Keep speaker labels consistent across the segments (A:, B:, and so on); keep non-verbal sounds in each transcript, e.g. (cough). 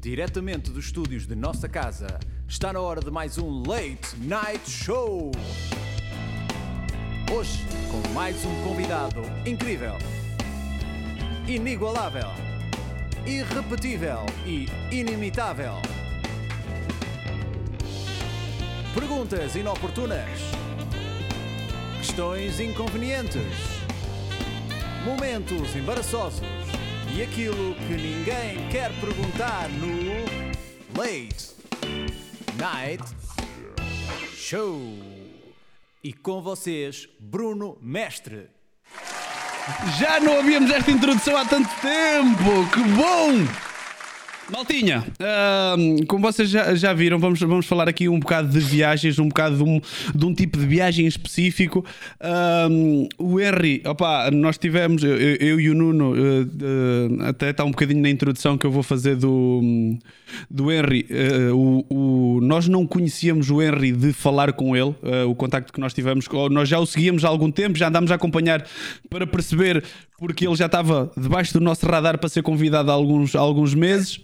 A: diretamente dos estúdios de nossa casa, está na hora de mais um Late Night Show. Hoje, com mais um convidado incrível, inigualável, irrepetível e inimitável. Perguntas inoportunas, questões inconvenientes, momentos embaraçosos e aquilo que ninguém quer perguntar no Late Night Show. E com vocês, Bruno Mestre.
B: Já não havíamos esta introdução há tanto tempo! Que bom! Maltinha, ahm, como vocês já, já viram, vamos, vamos falar aqui um bocado de viagens, um bocado de um, de um tipo de viagem específico. Ahm, o Henry, opa, nós tivemos, eu, eu e o Nuno, eh, até está um bocadinho na introdução que eu vou fazer do, do Henry. eh, o, o- nós não conhecíamos o Henry de falar com ele, eh, o contacto que nós tivemos, nós já o seguíamos há algum tempo, já andámos a acompanhar para perceber porque ele já estava debaixo do nosso radar para ser convidado há alguns, há alguns meses.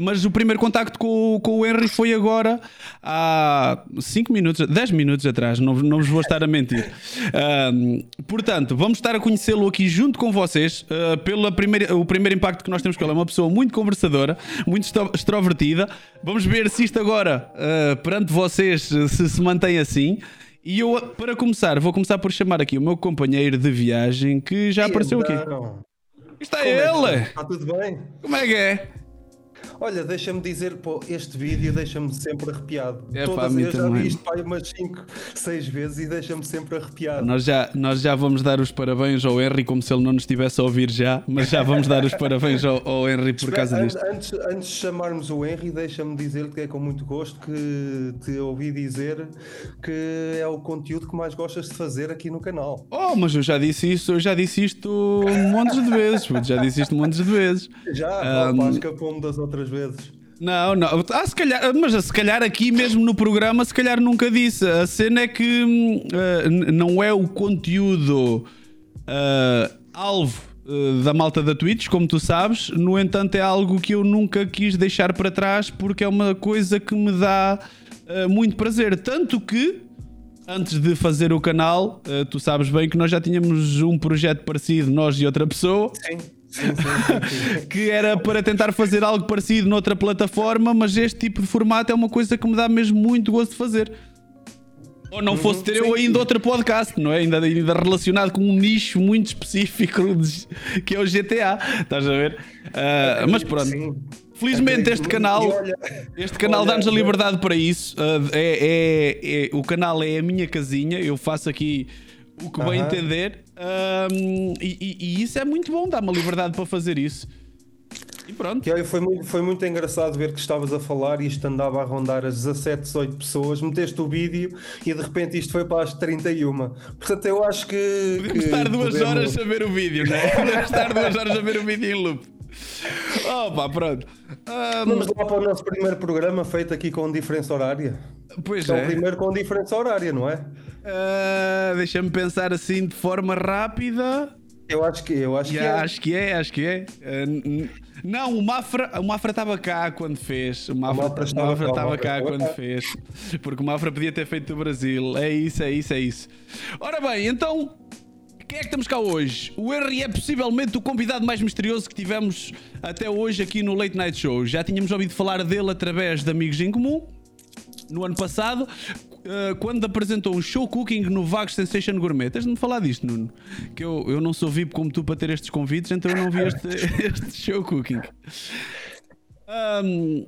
B: Mas o primeiro contacto com, o- com o Henry foi agora há 5 minutos, 10 minutos atrás, não, não vos vou estar a mentir. Ahm, portanto, vamos estar a conhecê-lo aqui junto com vocês. ah, pela primeira, o primeiro impacto que nós temos com ele é uma pessoa muito conversadora, muito extro- extrovertida. Vamos ver se isto agora, ah, perante vocês, se se mantém assim. E eu, para começar, vou começar por chamar aqui o meu companheiro de viagem que já apareceu aqui. Está
C: como é
B: ele!
C: está? Está tudo bem?
B: Como é que é?
C: Olha, deixa-me dizer, pô, este vídeo deixa-me sempre arrepiado.
B: É, pá,
C: Todas,
B: mim
C: eu já
B: também.
C: vi isto pá, umas 5, 6 vezes e deixa-me sempre arrepiado.
B: Nós já, nós já vamos dar os parabéns ao Henry, como se ele não nos estivesse a ouvir já, mas já vamos dar os parabéns ao, ao Henry por causa disto.
C: Antes, antes de chamarmos o Henry, deixa-me dizer que é com muito gosto que te ouvi dizer que é o conteúdo que mais gostas de fazer aqui no canal.
B: Oh, mas eu já disse isso, eu já disse isto montes de vezes, já disse isto montes de vezes.
C: Já,
B: Um,
C: pá, escapou-me das outras vezes.
B: Não, não, ah, se calhar, mas se calhar aqui mesmo no programa, se calhar nunca disse. A cena é que n- não é o conteúdo ah, alvo ah, da malta da Twitch, como tu sabes, no entanto é algo que eu nunca quis deixar para trás porque é uma coisa que me dá muito prazer. Tanto que antes de fazer o canal, tu sabes bem que nós já tínhamos um projeto parecido, nós e outra pessoa
C: Sim, sim, sim. sim, sim. (laughs)
B: que era para tentar fazer algo parecido noutra plataforma, mas este tipo de formato é uma coisa que me dá mesmo muito gosto de fazer. Ou não fosse ter eu ainda outro podcast, não é? Ainda, ainda relacionado com um nicho muito específico (laughs) de- que é o GTA. Estás a ver? Ah, mas pronto. Felizmente este canal, este canal dá-nos a liberdade para isso. Ah, é, é- é- o canal é a minha casinha. Eu faço aqui o que bem
C: Aham.
B: entender. Ah, e, e- isso é muito bom, dá-me liberdade para fazer isso. E pronto.
C: Que olha, foi, muito, foi muito engraçado ver que estavas a falar e isto andava a rondar as 17, 18 pessoas. Meteste o vídeo e de repente isto foi para as 31. Portanto, eu acho que.
B: Podemos
C: que
B: estar duas
C: podemos-
B: horas a ver o vídeo, não é? (laughs) Podemos estar duas horas a ver o vídeo em loop. Opa, pronto. Ah,
C: Vamos lá para o nosso primeiro programa feito aqui com diferença horária.
B: pois
C: É o
B: é.
C: primeiro com diferença horária, não é?
B: Ah, Deixa-me pensar assim de forma rápida.
C: Eu acho que, eu acho que
B: Yeah,
C: é.
B: Acho que é, acho que é. N- não, o Mafra, o Mafra estava cá quando fez. O Mafra, o
C: estava
B: Mafra
C: cá, o
B: estava
C: Mafra
B: cá
C: estava
B: quando
C: cá.
B: fez. Porque o Mafra podia ter feito do Brasil. É isso, é isso, é isso. Ora bem, então. Quem é que estamos cá hoje? O Henry é possivelmente o convidado mais misterioso que tivemos até hoje aqui no Late Night Show. Já tínhamos ouvido falar dele através de amigos em comum no ano passado, eh, quando apresentou um show cooking no Vagos Sensation Gourmet. Tens de me falar disto, Nuno. Que eu, eu não sou VIP como tu para ter estes convites, então eu não vi este, (laughs) este show cooking. Ahm,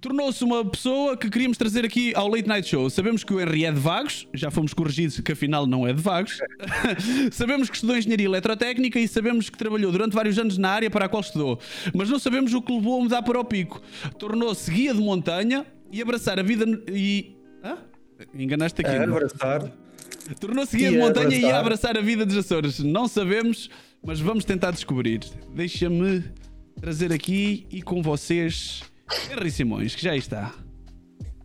B: Tornou-se uma pessoa que queríamos trazer aqui ao Late Night Show. Sabemos que o Henry é de Vagos, já fomos corrigidos que afinal não é de Vagos. (laughs) sabemos que estudou Engenharia Eletrotécnica e sabemos que trabalhou durante vários anos na área para a qual estudou. Mas não sabemos o que levou a mudar para o pico. Tornou-se guia de montanha e abraçar a vida. E. Hã? Enganaste aqui.
C: É abraçar.
B: Tornou-se guia
C: E
B: de
C: a
B: montanha e
C: abraçar.
B: abraçar a vida dos Açores. Não sabemos, mas vamos tentar descobrir. Deixa-me trazer aqui e com vocês Henry Simões, que já está.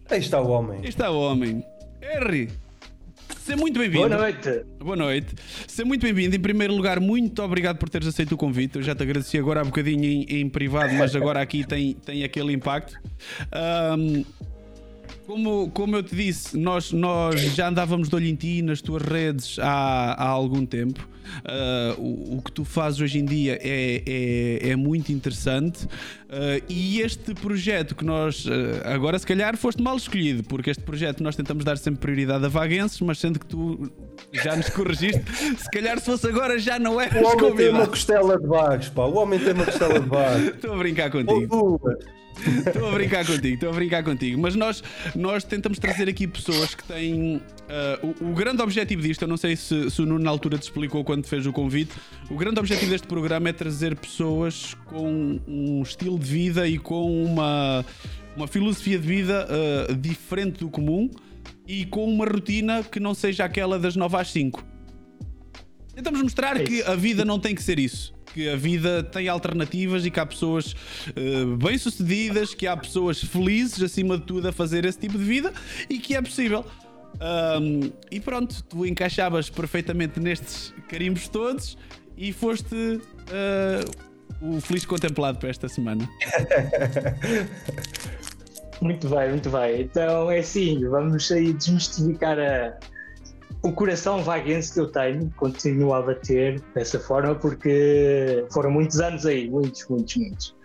C: Aí está o homem.
B: Aí está o homem. Henry, Seja muito bem-vindo.
D: Boa noite.
B: Boa noite. Seja muito bem-vindo. Em primeiro lugar, muito obrigado por teres aceito o convite. Eu já te agradeci agora há bocadinho em, em privado, mas agora aqui tem, tem aquele impacto. Um, como, como eu te disse, nós, nós já andávamos de olho em ti nas tuas redes há, há algum tempo. Uh, o, o, que tu fazes hoje em dia é, é, é muito interessante. Uh, e este projeto que nós. Uh, agora, se calhar, foste mal escolhido, porque este projeto nós tentamos dar sempre prioridade a vaguenses, mas sendo que tu já nos corrigiste, (laughs) se calhar se fosse agora já não eras
C: O homem
B: convidado.
C: tem uma costela de vagos, pá. O homem tem uma costela de vagos. (laughs)
B: Estou a brincar contigo.
C: Ou duas.
B: Estou a brincar contigo, estou a brincar contigo. Mas nós, nós tentamos trazer aqui pessoas que têm. Uh, o, o, grande objetivo disto, eu não sei se, se o Nuno na altura te explicou quando fez o convite. O grande objetivo deste programa é trazer pessoas com um estilo de vida e com uma, uma filosofia de vida uh, diferente do comum e com uma rotina que não seja aquela das 9 às 5. Tentamos mostrar
D: É
B: que a vida não tem que ser isso. Que a vida tem alternativas e que há pessoas uh, bem-sucedidas, que há pessoas felizes, acima de tudo, a fazer esse tipo de vida e que é possível. Um, e pronto, tu encaixavas perfeitamente nestes carimbos todos e foste uh, o feliz contemplado para esta semana. (laughs)
D: Muito bem, muito bem. Então é assim, vamos aí desmistificar a- o coração vaguense que eu tenho, continua a bater dessa forma, porque foram muitos anos aí, muitos, muitos, muitos.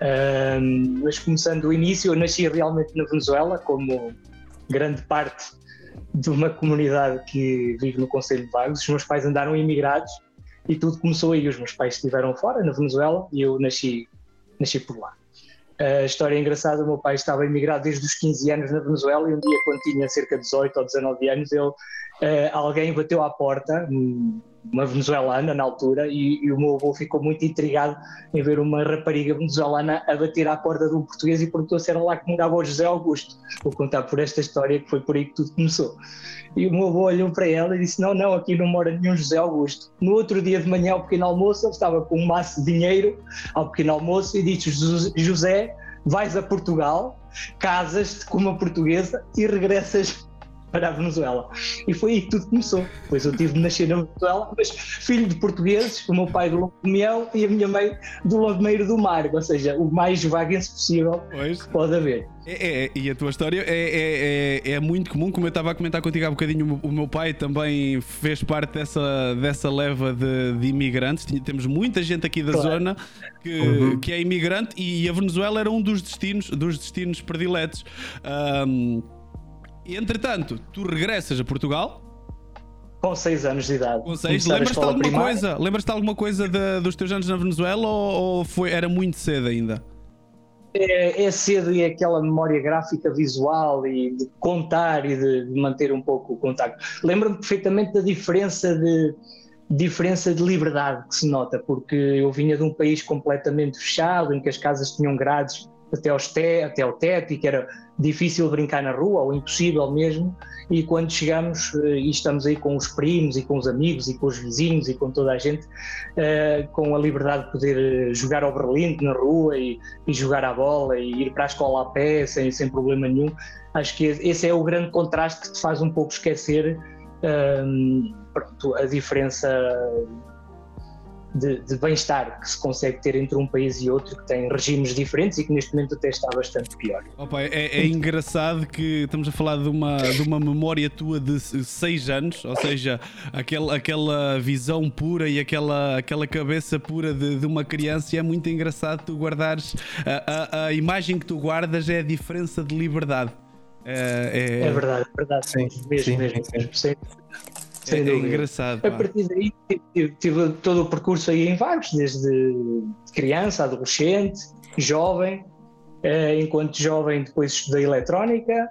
D: Ahm, mas começando do início, eu nasci realmente na Venezuela, como grande parte de uma comunidade que vive no Conselho de Vagos. Os meus pais andaram imigrados e tudo começou aí. Os meus pais estiveram fora, na Venezuela, e eu nasci, nasci por lá. A história é engraçada, o meu pai estava imigrado desde os 15 anos na Venezuela e um dia, quando tinha cerca de 18 ou 19 anos, ele, eh, alguém bateu à porta, um- uma venezuelana na altura, e, e o meu avô ficou muito intrigado em ver uma rapariga venezuelana a bater à porta de um português e perguntou se era lá que morava o José Augusto. Vou contar por esta história que foi por aí que tudo começou. E o meu avô olhou para ela e disse: Não, não, aqui não mora nenhum José Augusto. No outro dia de manhã, ao pequeno almoço, ele estava com um maço de dinheiro ao pequeno almoço e disse: "José- José, vais a Portugal, casas-te com uma portuguesa e regressas para a Venezuela. E foi aí que tudo começou. Pois eu tive de nascer na Venezuela, mas filho de portugueses, o meu pai do Longo e a minha mãe do Longomeiro do Mar, ou seja, o mais vaguense possível
B: Pois.
D: que pode haver.
B: É, é, e a tua história é, é, é, é muito comum, como eu estava a comentar contigo há bocadinho, o meu- pai também fez parte dessa, dessa leva de, de imigrantes. Temos muita gente aqui da
D: Claro.
B: zona que, que é imigrante e a Venezuela era um dos destinos, dos destinos prediletos. Ahm, e entretanto, tu regressas a Portugal
D: Com seis anos de idade.
B: com seis.
D: Começar a
B: Lembras-te de
D: escola
B: alguma
D: primária.
B: coisa? Lembras-te alguma coisa de- dos teus anos na Venezuela ou, ou foi, era muito cedo ainda?
D: É, é cedo e é aquela memória gráfica visual e de contar e de, de manter um pouco o contacto. Lembro-me perfeitamente da diferença de diferença de liberdade que se nota, porque eu vinha de um país completamente fechado, em que as casas tinham grades até, aos te, até ao teto e que era difícil brincar na rua, ou impossível mesmo, e quando chegamos eh, e estamos aí com os primos e com os amigos e com os vizinhos e com toda a gente, eh, com a liberdade de poder eh, jogar ao berlinde na rua e, e jogar à bola e ir para a escola a pé sem, sem problema nenhum. Acho que esse é o grande contraste que te faz um pouco esquecer hum, pronto, a diferença de, de bem-estar que se consegue ter entre um país e outro, que tem regimes diferentes e que neste momento até está bastante pior.
B: Opa, é, é engraçado que estamos a falar de uma, de uma memória tua de 6 anos, ou seja, aquela, aquela visão pura e aquela, aquela cabeça pura de, de uma criança. E é muito engraçado tu guardares. A, a, a imagem que tu guardas é a diferença de liberdade. É,
D: É verdade, é verdade.
C: Sim,
D: mesmo,
C: sim,
D: mesmo,
C: sim.
D: mesmo, sem,
B: é- é engraçado.
D: A partir daí tive, tive todo o percurso aí em vagos, desde criança, adolescente, jovem. Eh, enquanto jovem depois estudei eletrónica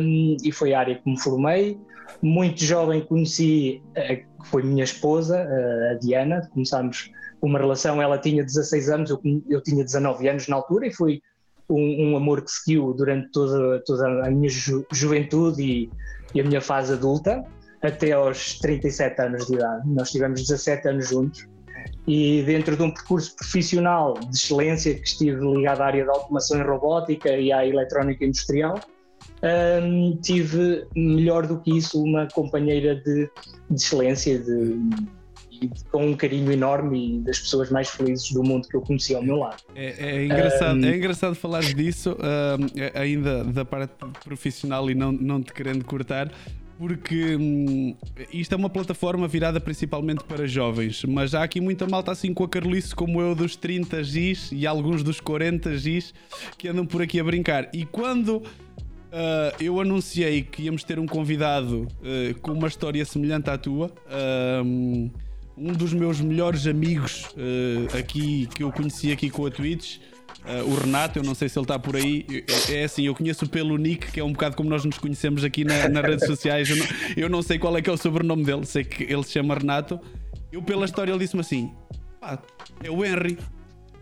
D: hum, e foi a área que me formei. Muito jovem conheci, eh, que foi minha esposa, a Diana, começámos uma relação, ela tinha 16 anos, eu, eu tinha 19 anos na altura e foi um, um amor que seguiu durante toda, toda a minha ju- juventude e, e a minha fase adulta até aos 37 anos de idade. Nós tivemos 17 anos juntos e dentro de um percurso profissional de excelência que estive ligado à área da automação e robótica e à eletrónica industrial, um, tive melhor do que isso uma companheira de, de excelência, de, de, com um carinho enorme e das pessoas mais felizes do mundo que eu conheci ao meu lado.
B: É, é engraçado, um, é engraçado falar disso, uh, ainda da parte profissional e não, não te querendo cortar, porque hum, isto é uma plataforma virada principalmente para jovens, mas há aqui muita malta assim com a Carolice como eu dos 30 Gs e alguns dos 40 Gs que andam por aqui a brincar. E quando uh, eu anunciei que íamos ter um convidado uh, com uma história semelhante à tua, uh, um dos meus melhores amigos aqui que eu conheci aqui com a Twitch Uh, o Renato, eu não sei se ele está por aí. É, é, assim, eu conheço pelo Nick, que é um bocado como nós nos conhecemos aqui na, nas redes sociais. Eu não, eu não, sei qual é que é o sobrenome dele, sei que ele se chama Renato. Eu, pela história, ele disse-me assim: pá, é o Henry.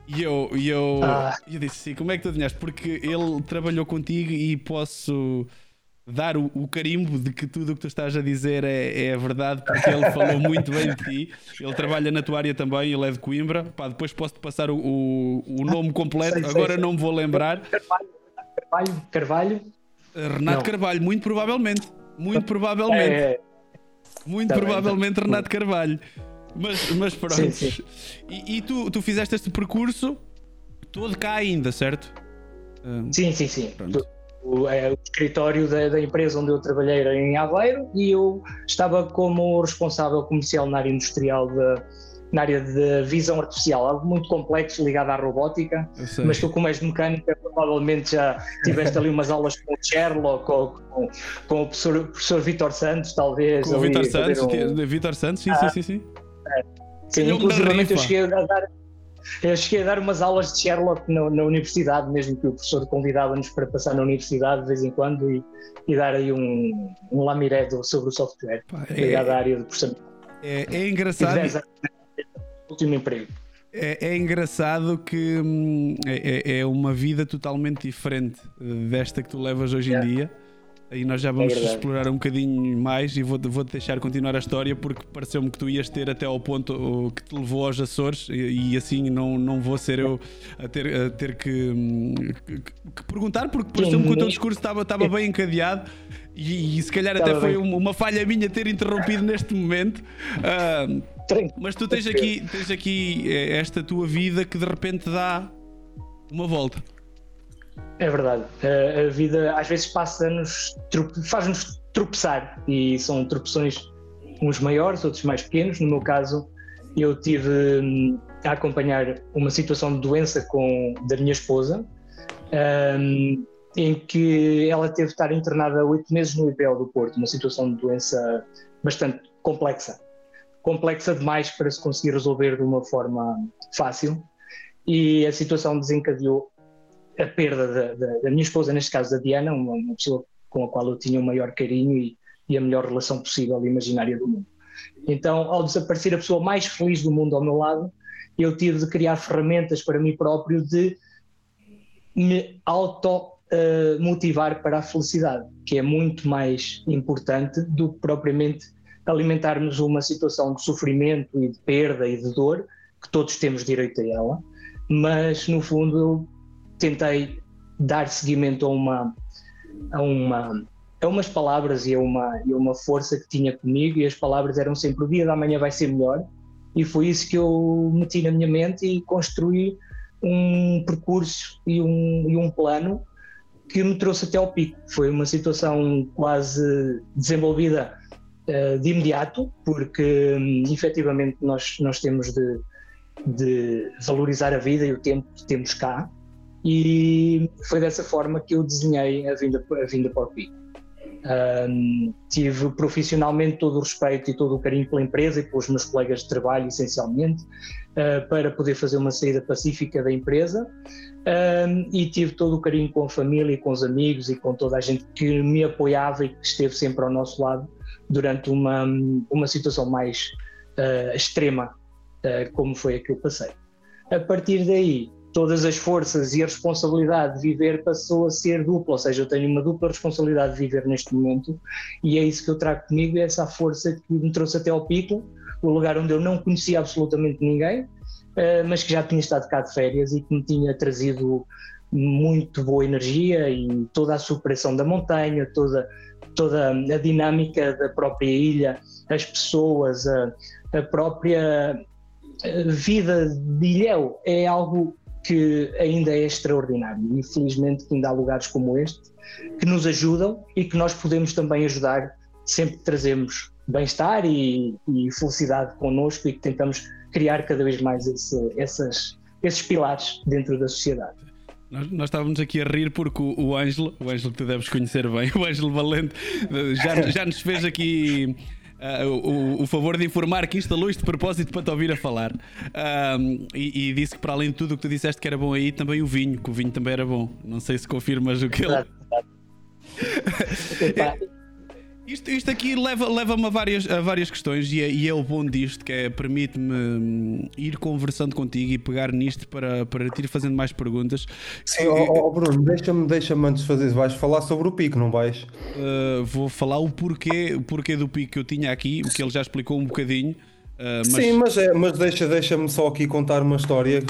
B: E eu, e eu, ah. eu disse sim, como é que tu adivinhaste? Porque ele trabalhou contigo e posso dar o, o, carimbo de que tudo o que tu estás a dizer é, é verdade, porque ele falou muito bem de ti. Ele trabalha na tua área também, ele é de Coimbra. Pá, depois posso-te passar o, o, o, nome completo, sei, agora sei, não me vou lembrar.
D: Carvalho, Carvalho, Carvalho.
B: Renato não. Carvalho, muito provavelmente. Muito provavelmente. É, muito também, provavelmente também. Renato Carvalho. Mas, mas pronto. Sim, sim. E, e, tu, tu fizeste este percurso todo cá ainda, certo?
D: Sim, sim, sim. Pronto o, é, o escritório da, da, empresa onde eu trabalhei era em Aveiro e eu estava como responsável comercial na área industrial de, na área de visão artificial, algo muito complexo ligado à robótica, mas tu como és mecânica provavelmente já tiveste ali umas aulas com o Sherlock ou com, com o professor, professor Vitor Santos, talvez.
B: Com o Vitor Santos, um... Vitor Santos, sim, ah, sim, sim, sim.
D: É, sim, inclusive eu cheguei a dar eu cheguei a dar umas aulas de Sherlock na, na universidade, mesmo que o professor convidava-nos para passar na universidade de vez em quando e, e dar aí um, um lamiré sobre o software, Pá, é, ligado à área de processamento.
B: É, é engraçado.
D: último emprego.
B: É, é, engraçado que hum, é, é, é, uma vida totalmente diferente eh, desta que tu levas hoje em dia Aí nós já vamos é explorar um bocadinho mais e vou-te vou deixar continuar a história porque pareceu-me que tu ias ter até ao ponto que te levou aos Açores e, e assim não, não vou ser eu a ter, a ter que, que, que perguntar porque pareceu-me que o teu discurso estava, estava bem encadeado e, e se calhar até foi uma, uma, falha minha ter interrompido neste momento. Uh, mas tu tens aqui, tens aqui eh, esta tua vida que de repente dá uma volta.
D: É verdade. A, vida às vezes passa-nos, faz-nos tropeçar e são tropeções uns maiores, outros mais pequenos. No meu caso, eu tive hum, a acompanhar uma situação de doença com, da minha esposa, um, em que ela teve de estar internada oito meses no IPL do Porto, uma situação de doença bastante complexa. Complexa demais para se conseguir resolver de uma forma fácil. E a situação desencadeou a perda da, da, da, minha esposa, neste caso da Diana, uma, uma, pessoa com a qual eu tinha o maior carinho e, e a melhor relação possível e imaginária do mundo. Então, ao desaparecer a pessoa mais feliz do mundo ao meu lado, eu tive de criar ferramentas para mim próprio de me auto uh, motivar para a felicidade, que é muito mais importante do que propriamente alimentarmos uma situação de sofrimento e de perda e de dor, que todos temos direito a ela, mas no fundo eu tentei dar seguimento a uma a uma a umas palavras e a uma e a uma força que tinha comigo e as palavras eram sempre o dia da manhã vai ser melhor e foi isso que eu meti na minha mente e construí um percurso e um, e um plano que me trouxe até ao pico. Foi uma situação quase desenvolvida uh, de imediato, porque um, efetivamente nós, nós temos de, de valorizar a vida e o tempo que temos cá e foi dessa forma que eu desenhei a vinda, a vinda para o Pico. Um, tive profissionalmente todo o respeito e todo o carinho pela empresa e pelos meus colegas de trabalho, essencialmente, uh, para poder fazer uma saída pacífica da empresa. Um, e tive todo o carinho com a família e com os amigos e com toda a gente que me apoiava e que esteve sempre ao nosso lado durante uma, uma situação mais uh, extrema, uh, como foi a que eu passei. A partir daí, todas as forças e a responsabilidade de viver passou a ser dupla, ou seja, eu tenho uma dupla responsabilidade de viver neste momento e é isso que eu trago comigo, é essa força que me trouxe até ao pico, o lugar onde eu não conhecia absolutamente ninguém, eh, mas que já tinha estado cá de férias e que me tinha trazido muito boa energia e toda a superação da montanha, toda, toda a dinâmica da própria ilha, as pessoas, a, a própria vida de Ilhéu. É algo que ainda é extraordinário. E felizmente que ainda há lugares como este que nos ajudam e que nós podemos também ajudar sempre que trazemos bem-estar e, e, felicidade connosco e que tentamos criar cada vez mais esse, essas, esses pilares dentro da sociedade.
B: Nós, nós, estávamos aqui a rir porque o, o Ângelo, o Ângelo que tu deves conhecer bem, (laughs) o Ângelo Valente, já, já nos fez aqui uh, o, o, favor de informar que instalou isto de propósito para te ouvir a falar. E, e, disse que, para além de tudo o que tu disseste que era bom aí, também o vinho, que o vinho também era bom. Não sei se confirmas o que ele. (laughs) Isto, isto aqui leva-me leva a, várias, a várias questões e é, e é o bom disto, que é permite-me hum, ir conversando contigo e pegar nisto para, para te ir fazendo mais perguntas.
C: Sim, que, oh, oh Bruno, deixa-me deixa antes fazer, vais falar sobre o pico, não vais?
B: Uh, vou falar o porquê, o porquê do pico que eu tinha aqui, que ele já explicou um bocadinho.
C: Uh, mas... Sim, mas, é, mas deixa, deixa-me só aqui contar uma história.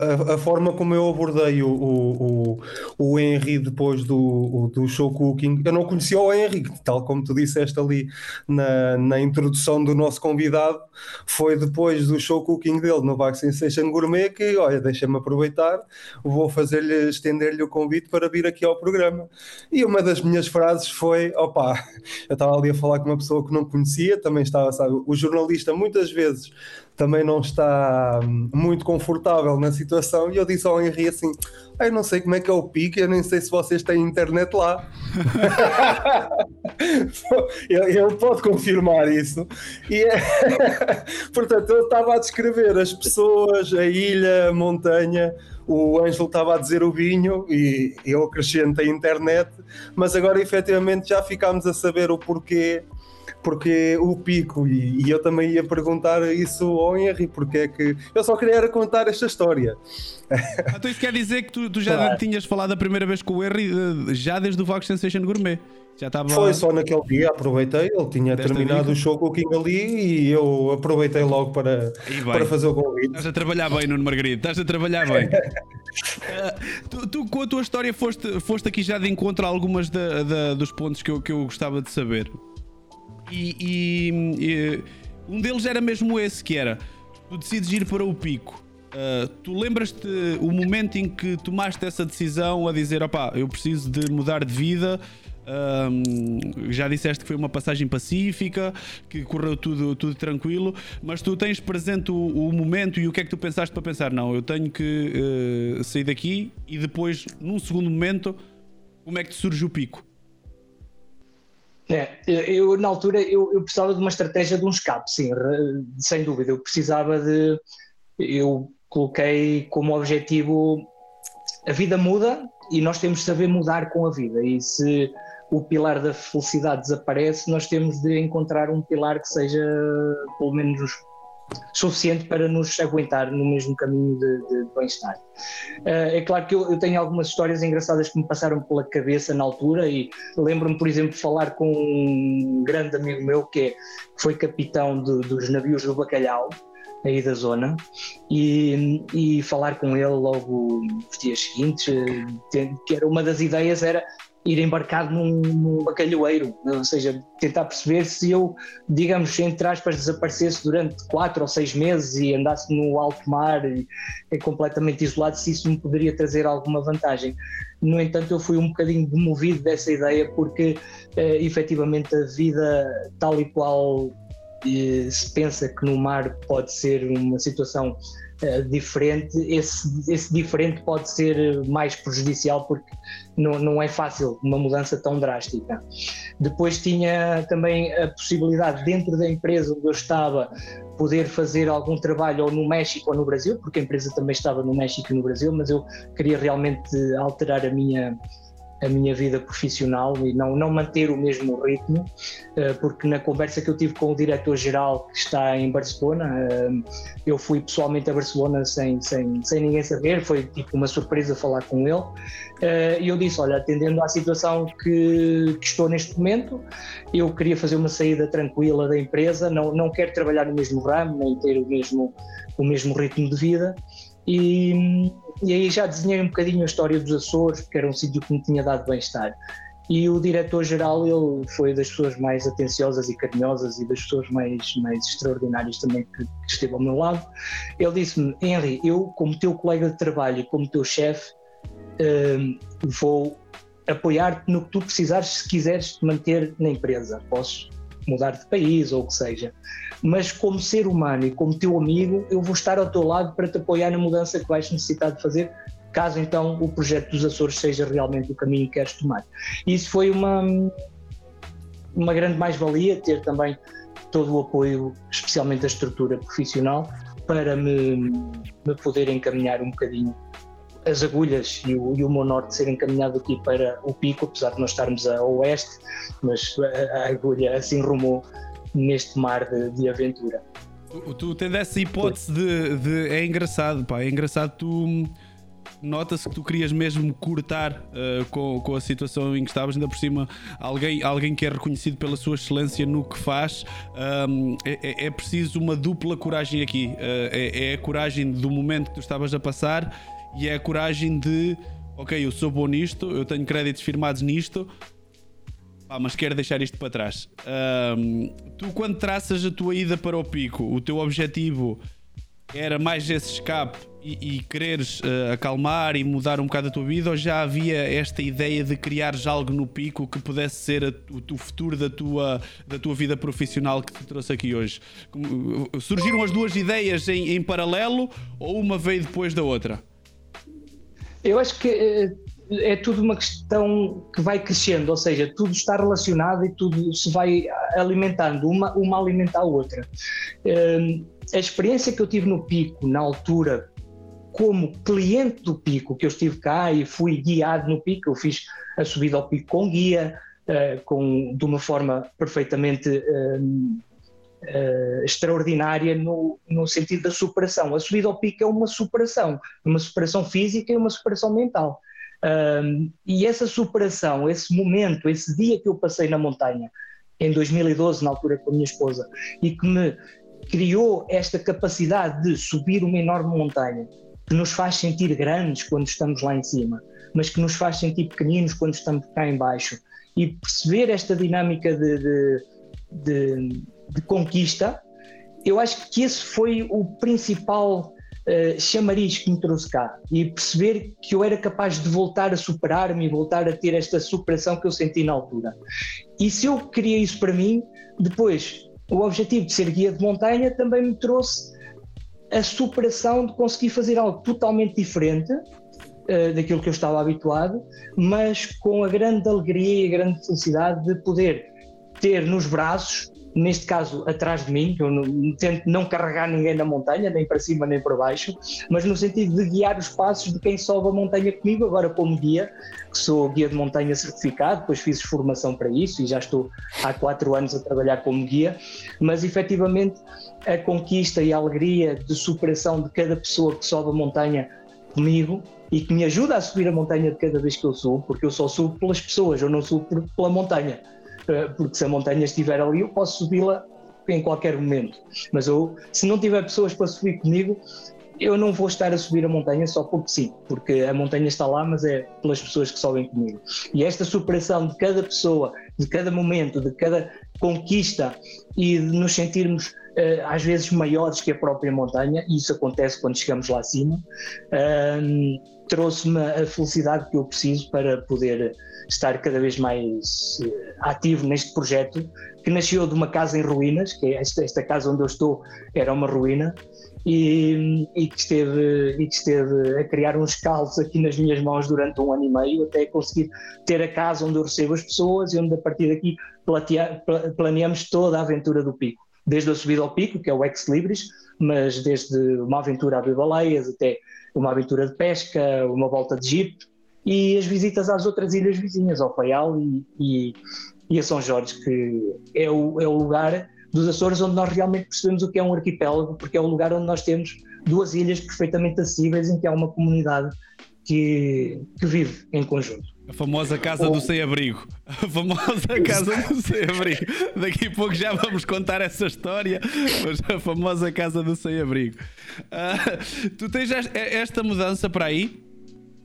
C: A, a forma como eu abordei o, o, o, o Henry depois do, do show cooking, eu não conhecia o Henry, tal como tu disseste ali na, na introdução do nosso convidado, foi depois do show cooking dele no Vac Sensation Gourmet que, olha, deixa-me aproveitar, vou fazer-lhe, estender-lhe o convite para vir aqui ao programa. E uma das minhas frases foi: opá, eu estava ali a falar com uma pessoa que não conhecia, também estava, sabe, o jornalista muitas muitas vezes também não está hum, muito confortável na situação e eu disse ao Henry assim eu não sei como é que é o pique, eu nem sei se vocês têm internet lá. (laughs) ele, pode confirmar isso. E é... (laughs) Portanto, eu estava a descrever as pessoas, a ilha, a montanha, o Ângelo estava a dizer o vinho e eu acrescento a internet, mas agora efetivamente já ficámos a saber o porquê porque o pico, e, e, eu também ia perguntar isso ao Henry, porque é que eu só queria era contar esta história.
B: Então isso quer dizer que tu, tu já claro. tinhas falado a primeira vez com o Henry já desde o Vox Sensation Gourmet. Já estava...
C: Foi só naquele dia, aproveitei, ele tinha terminado dica. o show com o King ali e eu aproveitei logo para, para fazer o convite.
B: Estás a trabalhar bem, Nuno Margarida, estás a trabalhar bem. uh, (laughs) tu, tu, com a tua história foste, foste aqui já de encontro a algumas da, da, dos pontos que eu, que eu gostava de saber. E, e, e, um deles era mesmo esse, que era tu decides ir para o pico. Uh, tu lembras-te o momento em que tomaste essa decisão a dizer opá, eu preciso de mudar de vida. Um, já disseste que foi uma passagem pacífica, que correu tudo, tudo tranquilo, mas tu tens presente o, o momento e o que é que tu pensaste para pensar? Não, eu tenho que uh, sair daqui e depois, num segundo momento, como é que te surge o pico?
D: É, eu na altura eu, eu, precisava de uma estratégia de um escape, sim, sem dúvida. Eu precisava de. Eu coloquei como objetivo a vida muda e nós temos de saber mudar com a vida. E se o pilar da felicidade desaparece, nós temos de encontrar um pilar que seja pelo menos suficiente para nos aguentar no mesmo caminho de, de bem-estar. Uh, é claro que eu, eu, tenho algumas histórias engraçadas que me passaram pela cabeça na altura e lembro-me, por exemplo, de falar com um grande amigo meu que, é, que foi capitão de, dos navios do Bacalhau, aí da zona, e, e falar com ele logo nos dias seguintes, eh, que era uma das ideias era ir embarcado num, num bacalhoeiro, ou seja, tentar perceber se eu, digamos, entre aspas, desaparecesse durante quatro ou seis meses e andasse no alto mar e, e completamente isolado, se isso me poderia trazer alguma vantagem. No entanto, eu fui um bocadinho demovido dessa ideia porque, eh, efetivamente, a vida tal e qual eh, se pensa que no mar pode ser uma situação uh, diferente, esse, esse diferente pode ser mais prejudicial porque não, não é fácil uma mudança tão drástica. Depois tinha também a possibilidade, dentro da empresa onde eu estava, poder fazer algum trabalho ou no México ou no Brasil, porque a empresa também estava no México e no Brasil, mas eu queria realmente alterar a minha a minha vida profissional e não, não manter o mesmo ritmo, eh, porque na conversa que eu tive com o diretor-geral que está em Barcelona, eh, eu fui pessoalmente a Barcelona sem, sem, sem ninguém saber, foi tipo uma surpresa falar com ele, eh, e eu disse, olha, atendendo à situação que, que estou neste momento, eu queria fazer uma saída tranquila da empresa, não, não quero trabalhar no mesmo ramo, nem ter o mesmo, o mesmo ritmo de vida, E, e aí já desenhei um bocadinho a história dos Açores, porque era um sítio que me tinha dado bem-estar. E o diretor-geral, ele foi das pessoas mais atenciosas e carinhosas e das pessoas mais, mais extraordinárias também que, que esteve ao meu lado. Ele disse-me, Henry, eu como teu colega de trabalho e como teu chefe, um, vou apoiar-te no que tu precisares se quiseres te manter na empresa. Posso mudar de país ou o que seja. Mas como ser humano e como teu amigo, eu vou estar ao teu lado para te apoiar na mudança que vais necessitar de fazer, caso então o projeto dos Açores seja realmente o caminho que queres tomar. Isso foi uma, uma grande mais-valia, ter também todo o apoio, especialmente da estrutura profissional, para me, me poder encaminhar um bocadinho as agulhas e o, e o meu norte ser encaminhado aqui para o pico, apesar de nós estarmos a oeste, mas a, a agulha assim rumou neste mar de, de aventura.
B: Tu, tu tens essa hipótese de, de, É engraçado, pá, é engraçado tu. Nota-se que tu querias mesmo cortar uh, com, com a situação em que estavas, ainda por cima, alguém, alguém que é reconhecido pela sua excelência no que faz. Um, é, é, é, preciso uma dupla coragem aqui. Uh, é, é a coragem do momento que tu estavas a passar e é a coragem de, ok, eu sou bom nisto, eu tenho créditos firmados nisto, ah, mas quero deixar isto para trás. Um, tu, quando traças a tua ida para o pico, o teu objetivo era mais esse escape e, e quereres uh, acalmar e mudar um bocado a tua vida, ou já havia esta ideia de criares algo no pico que pudesse ser a, o, o, futuro da tua, da tua vida profissional que te trouxe aqui hoje? Surgiram as duas ideias em, em paralelo ou uma veio depois da outra?
D: Eu acho que eh, é tudo uma questão que vai crescendo, ou seja, tudo está relacionado e tudo se vai alimentando, uma, uma alimenta a outra. Eh, a experiência que eu tive no Pico, na altura, como cliente do Pico, que eu estive cá e fui guiado no Pico, eu fiz a subida ao Pico com guia, eh, com, de uma forma perfeitamente uh, extraordinária no, no sentido da superação. A subida ao pico é uma superação, uma superação física e uma superação mental. Um, e essa superação, esse momento, esse dia que eu passei na montanha, em 2012, na altura com a minha esposa, e que me criou esta capacidade de subir uma enorme montanha, que nos faz sentir grandes quando estamos lá em cima, mas que nos faz sentir pequeninos quando estamos cá embaixo, e perceber esta dinâmica de, de, de de conquista, eu acho que esse foi o principal uh, chamariz que me trouxe cá e perceber que eu era capaz de voltar a superar-me e voltar a ter esta superação que eu senti na altura. E se eu queria isso para mim, depois o objetivo de ser guia de montanha também me trouxe a superação de conseguir fazer algo totalmente diferente uh, daquilo que eu estava habituado, mas com a grande alegria e a grande felicidade de poder ter nos braços neste caso atrás de mim, eu não, tento não carregar ninguém na montanha, nem para cima nem para baixo, mas no sentido de guiar os passos de quem sobe a montanha comigo, agora como guia, que sou guia de montanha certificado, depois fiz formação para isso e já estou há quatro anos a trabalhar como guia, mas efetivamente a conquista e a alegria de superação de cada pessoa que sobe a montanha comigo e que me ajuda a subir a montanha de cada vez que eu subo, porque eu só subo pelas pessoas, eu não subo pela montanha porque se a montanha estiver ali, eu posso subi-la em qualquer momento. Mas eu, se não tiver pessoas para subir comigo, eu não vou estar a subir a montanha só porque sim, porque a montanha está lá, mas é pelas pessoas que sobem comigo. E esta superação de cada pessoa, de cada momento, de cada conquista e de nos sentirmos uh, às vezes maiores que a própria montanha, e isso acontece quando chegamos lá acima, uh, trouxe-me a felicidade que eu preciso para poder estar cada vez mais uh, ativo neste projeto, que nasceu de uma casa em ruínas, que é esta, esta casa onde eu estou era uma ruína, e, e, que esteve, e que esteve a criar uns caldos aqui nas minhas mãos durante um ano e meio, até conseguir ter a casa onde eu recebo as pessoas e onde a partir daqui planeamos toda a aventura do pico. Desde a subida ao pico, que é o Ex Libris, mas desde uma aventura a baleias até uma aventura de pesca, uma volta de jeep e as visitas às outras ilhas vizinhas, ao Faial e, e, e, a São Jorge, que é o, é o lugar dos Açores onde nós realmente percebemos o que é um arquipélago, porque é o lugar onde nós temos duas ilhas perfeitamente acessíveis em que há uma comunidade que, que vive em conjunto.
B: A famosa casa do sem-abrigo. A famosa casa do sem-abrigo. Daqui a pouco já vamos contar essa história, mas a famosa casa do sem-abrigo. Uh, tu tens esta mudança para aí,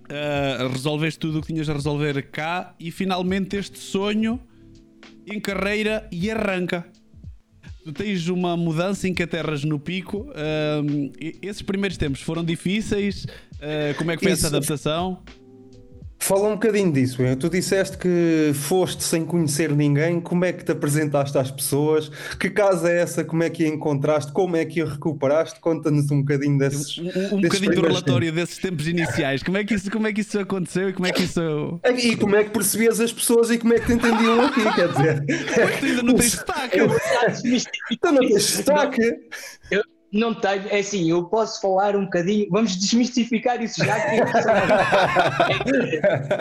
B: uh, resolveste tudo o que tinhas a resolver cá e finalmente este sonho em carreira e arranca. Tu tens uma mudança em que aterras no pico. Uh, esses primeiros tempos foram difíceis? como é que foi Isso. essa adaptação?
C: Fala um bocadinho disso, tu disseste que foste sem conhecer ninguém, como é que te apresentaste às pessoas, que casa é essa, como é que a encontraste, como é que a recuperaste, conta-nos um bocadinho desses
B: Um, um, um bocadinho do relatório tempos. desses tempos iniciais, como é, que isso, como é que isso aconteceu e como é que isso...
C: E como é que percebias as pessoas e como é que te entendiam aqui, quer dizer...
B: Tu ainda não tens destaque!
C: Tu não tens destaque!
D: Eu, não tenho, é assim, eu posso falar um bocadinho, vamos desmistificar isso já que é,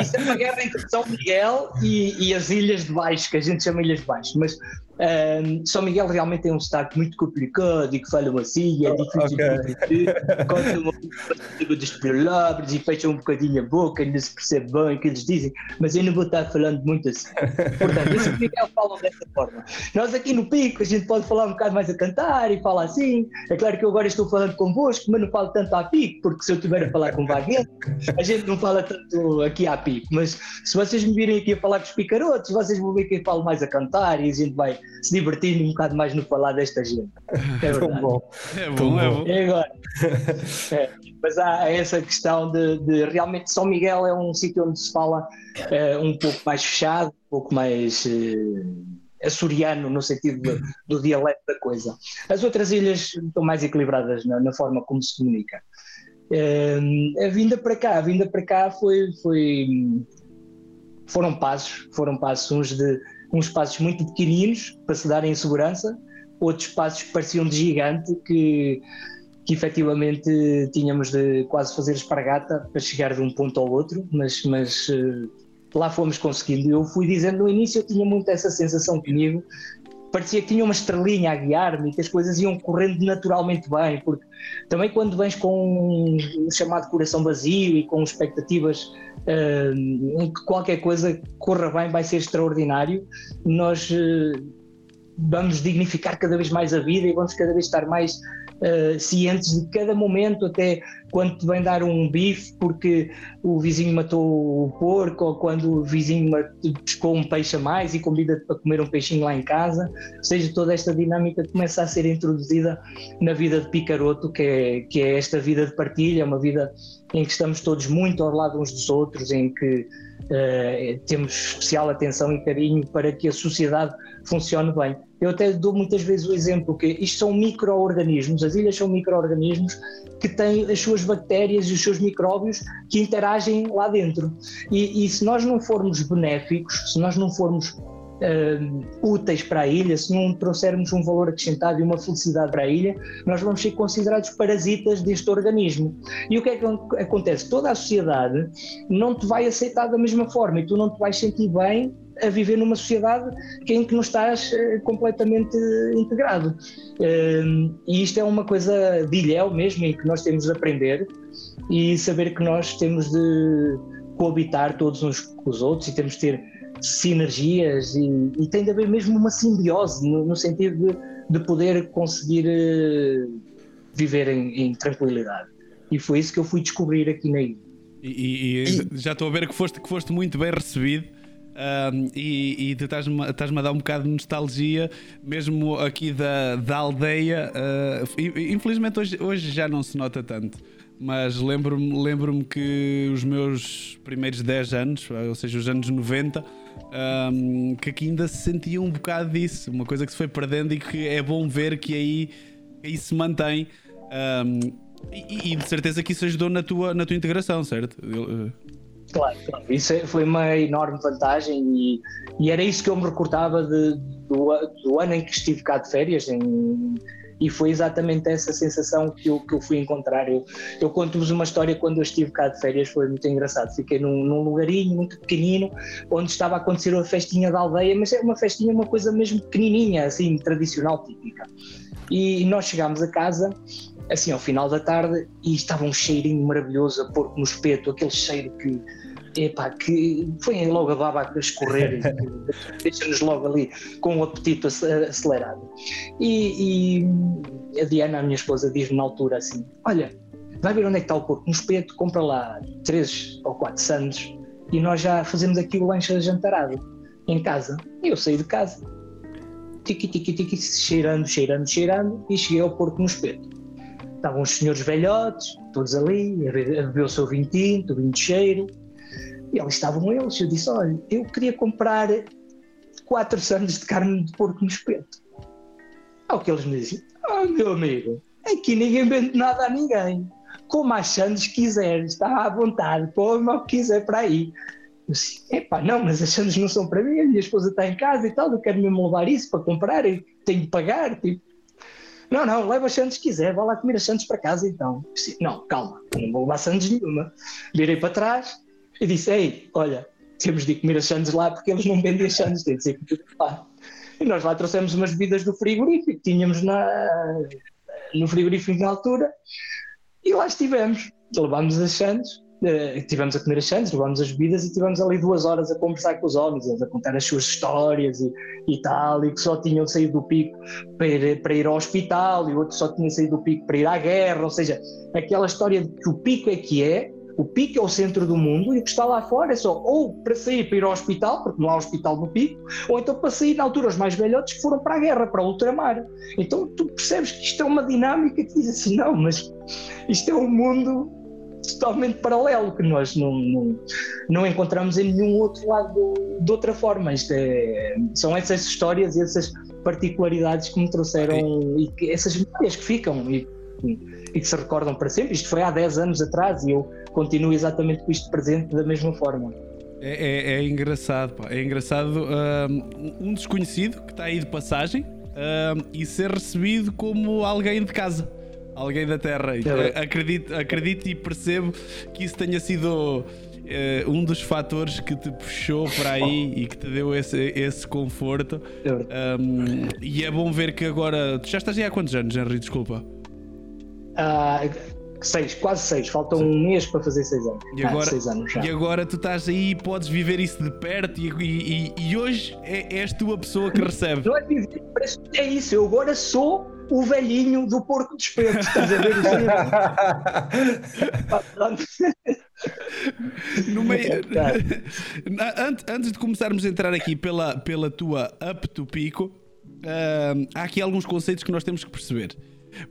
D: isso é uma guerra entre São Miguel e, e, as Ilhas de Baixo, que a gente chama Ilhas de Baixo, mas um, São Miguel realmente tem um sotaque muito complicado e que falam assim, é difícil okay. de contam das palavras e fecham um bocadinho a boca, ainda se percebe bem o que eles dizem, mas eu não vou estar falando muito assim. Portanto, os Miguel falam dessa forma. Nós aqui no Pico, a gente pode falar um bocado mais a cantar e falar assim. É claro que eu agora estou falando convosco, mas não falo tanto a Pico, porque se eu estiver a falar com Vaguel, a gente não fala tanto aqui a Pico. Mas se vocês me virem aqui a falar com os picarotos, vocês vão ver que eu falo mais a cantar e a gente vai se divertindo um bocado mais no falar desta gente. É (laughs) verdade.
B: bom. É bom, é bom.
D: E agora? (laughs) É, mas há essa questão de, de, realmente São Miguel é um sítio onde se fala é, um pouco mais fechado, um pouco mais é, açoriano no sentido do, do dialeto da coisa. As outras ilhas estão mais equilibradas na, na forma como se comunica. É, a vinda para cá, a vinda para cá foi, foi foram passos, foram passos uns de uns passos muito pequeninos para se darem segurança, outros passos que pareciam de gigante que, que efetivamente tínhamos de quase fazer espargata para chegar de um ponto ao outro, mas, mas eh, lá fomos conseguindo. Eu fui dizendo no início, eu tinha muito essa sensação comigo, parecia que tinha uma estrelinha a guiar-me e que as coisas iam correndo naturalmente bem, porque também quando vens com um chamado coração vazio e com expectativas uh, em que qualquer coisa corra bem vai ser extraordinário, nós uh, vamos dignificar cada vez mais a vida e vamos cada vez estar mais uh, cientes de cada momento, até quando te vem dar um bife porque o vizinho matou o porco, ou quando o vizinho pescou um peixe a mais e convida-te para comer um peixinho lá em casa. Ou seja, toda esta dinâmica começa a ser introduzida na vida de Picaroto, que é, que é esta vida de partilha, uma vida em que estamos todos muito ao lado uns dos outros, em que uh, temos especial atenção e carinho para que a sociedade funcione bem. Eu até dou muitas vezes o exemplo que isto são micro-organismos, as ilhas são micro-organismos que têm as suas bactérias e os seus micróbios que interagem lá dentro. E, e se nós não formos benéficos, se nós não formos uh, úteis para a ilha, se não trouxermos um valor acrescentado e uma felicidade para a ilha, nós vamos ser considerados parasitas deste organismo. E o que é que acontece? Toda a sociedade não te vai aceitar da mesma forma e tu não te vais sentir bem a viver numa sociedade em que não estás uh, completamente integrado. Uh, e isto é uma coisa de ilhéu mesmo, em que nós temos de aprender e saber que nós temos de coabitar todos uns com os outros e temos de ter sinergias e, e tem de haver mesmo uma simbiose no, no sentido de, de, poder conseguir uh, viver em, em, tranquilidade. E foi isso que eu fui descobrir aqui na ilha.
B: E, e, e, já estou a ver que foste, que foste muito bem recebido. Um, e, e tu estás-me estás a dar um bocado de nostalgia, mesmo aqui da, da aldeia. Uh, infelizmente hoje, hoje já não se nota tanto, mas lembro-me lembro que os meus primeiros 10 anos, ou seja, os anos 90, um, que aqui ainda se sentia um bocado disso, uma coisa que se foi perdendo e que é bom ver que aí, aí se mantém. Um, e, e, de certeza que isso ajudou na tua, na tua integração, certo?
D: Eh, claro, claro. isso é, foi uma enorme vantagem e, e era isso que eu me recordava de, do, do ano em que estive cá de férias, em e foi exatamente essa sensação que eu, que eu fui encontrar. Eu, eu conto-vos uma história quando eu estive cá de férias, foi muito engraçado. Fiquei num, num lugarinho muito pequenino, onde estava a acontecer uma festinha da aldeia, mas é uma festinha, uma coisa mesmo pequenininha, assim, tradicional, típica. E nós chegámos a casa assim ao final da tarde e estava um cheirinho maravilhoso a porco no espeto, aquele cheiro que epá, que foi logo a baba a escorrer, (laughs) deixa-nos logo ali com o apetite acelerado. E, e a Diana, a minha esposa, diz-me na altura assim: Olha, vai ver onde é que está o porco no espeto, compra lá três ou quatro sandes e nós já fazemos aqui o lanche jantarado em casa. E eu saí de casa, tiqui, tiqui, tiqui, cheirando, cheirando, cheirando, e cheguei ao porco no espeto. Estavam os senhores velhotes, todos ali, a beber o seu vinho tinto, o vinho de cheiro, e ali estavam eles. Eu disse: Olha, eu queria comprar quatro sandes de carne de porco no espeto. Ao que eles me dizem: Oh, meu amigo, aqui ninguém vende nada a ninguém. Como as sandes quiser, está à vontade, come o que quiser para aí. Eu disse: Epá, não, mas as sandes não são para mim, a minha esposa está em casa e tal, eu quero mesmo levar isso para comprar e tenho de pagar. Tipo, não, não, leva as sandes se quiser, vá lá comer as sandes para casa então. Não, calma, não vou levar sandes nenhuma. Virei para trás, e disse: Ei, olha, temos de comer as sandes lá porque eles não vendem as sandes, tem de ser comido lá. E nós lá trouxemos umas bebidas do frigorífico tínhamos na, no frigorífico na altura e lá estivemos. Levámos as sandes, uh, tivemos a comer as sandes, levámos as bebidas e tivemos ali duas horas a conversar com os homens, a contar as suas histórias e, e tal, e que só tinham saído do pico para ir, para ir ao hospital e outros só tinham saído do pico para ir à guerra, ou seja, aquela história de que o pico é que é o Pico é o centro do mundo e o que está lá fora é só ou para sair para ir ao hospital, porque não há hospital no Pico, ou então para sair na altura os mais velhotes que foram para a guerra, para o ultramar. Então tu percebes que isto é uma dinâmica que diz assim, não, mas isto é um mundo totalmente paralelo que nós não, não, não encontramos em nenhum outro lado de outra forma. Isto é, são essas histórias e essas particularidades que me trouxeram e que, essas memórias que ficam e, e que se recordam para sempre. Isto foi há 10 anos atrás e eu continuo exatamente com isto presente da mesma forma.
B: É, é, é engraçado, pá. é engraçado um desconhecido que está aí de passagem e ser recebido como alguém de casa, alguém da terra. É acredito, acredito e percebo que isso tenha sido uh, um dos fatores que te puxou para aí e que te deu esse, esse conforto. Um, e é bom ver que agora. Tu já estás aí há quantos anos, Henry? Desculpa.
D: Uh, seis, quase seis, falta um mês para fazer seis anos.
B: E agora, ah, seis anos e agora tu estás aí e podes viver isso de perto e, e, e hoje é, és tu a pessoa que recebe.
D: Não é, é isso, eu agora sou o velhinho do porco de espeto, estás a ver (laughs) (laughs)
B: no meio... (laughs) antes, antes de começarmos a entrar aqui pela, pela tua up to pico, uh, há aqui alguns conceitos que nós temos que perceber.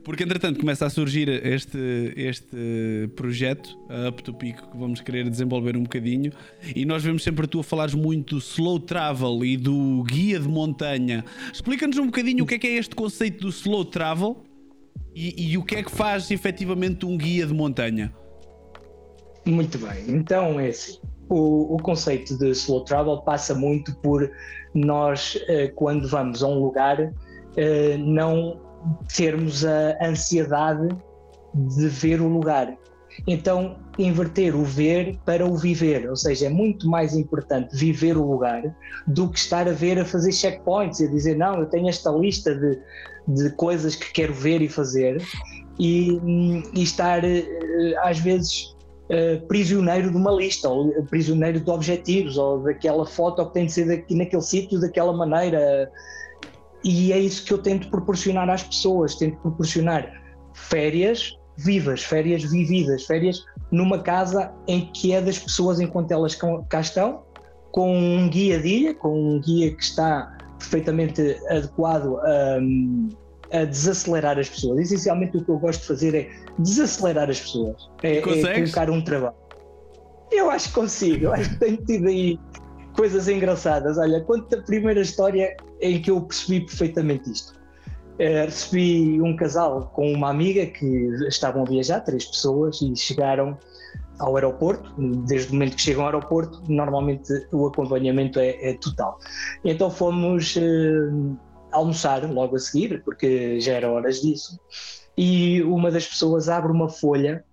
B: Porque entretanto começa a surgir este, este projeto, a Up to Pico, que vamos querer desenvolver um bocadinho. E nós vemos sempre tu a falares muito do slow travel e do guia de montanha. Explica-nos um bocadinho o que é que é este conceito do slow travel e, e o que é que faz efetivamente um guia de montanha.
D: Muito bem, então é assim. O, o, conceito de slow travel passa muito por nós, eh, quando vamos a um lugar, eh, não termos a ansiedade de ver o lugar. Então, inverter o ver para o viver, ou seja, é muito mais importante viver o lugar do que estar a ver a fazer checkpoints e a dizer, não, eu tenho esta lista de, de coisas que quero ver e fazer, e, e estar, eh, às vezes, Uh, prisioneiro de uma lista, ou prisioneiro de objetivos, ou daquela foto que tem de ser daqui, naquele sítio, daquela maneira. E é isso que eu tento proporcionar às pessoas, tento proporcionar férias vivas, férias vividas, férias numa casa em que é das pessoas enquanto elas cá estão, com um guia de ilha, com um guia que está perfeitamente adequado a, a desacelerar as pessoas. Essencialmente o que eu gosto de fazer é desacelerar as pessoas, é, é colocar um trabalho. Eu acho que consigo, eu acho que tenho tido aí coisas engraçadas. Olha, conta a primeira história em que eu percebi perfeitamente isto. Uh, recebi um casal com uma amiga que estavam a viajar, três pessoas, e chegaram ao aeroporto. Desde o momento que chegam ao aeroporto, normalmente o acompanhamento é, é total. Então fomos uh, almoçar logo a seguir, porque já era horas disso. E uma das pessoas abre uma folha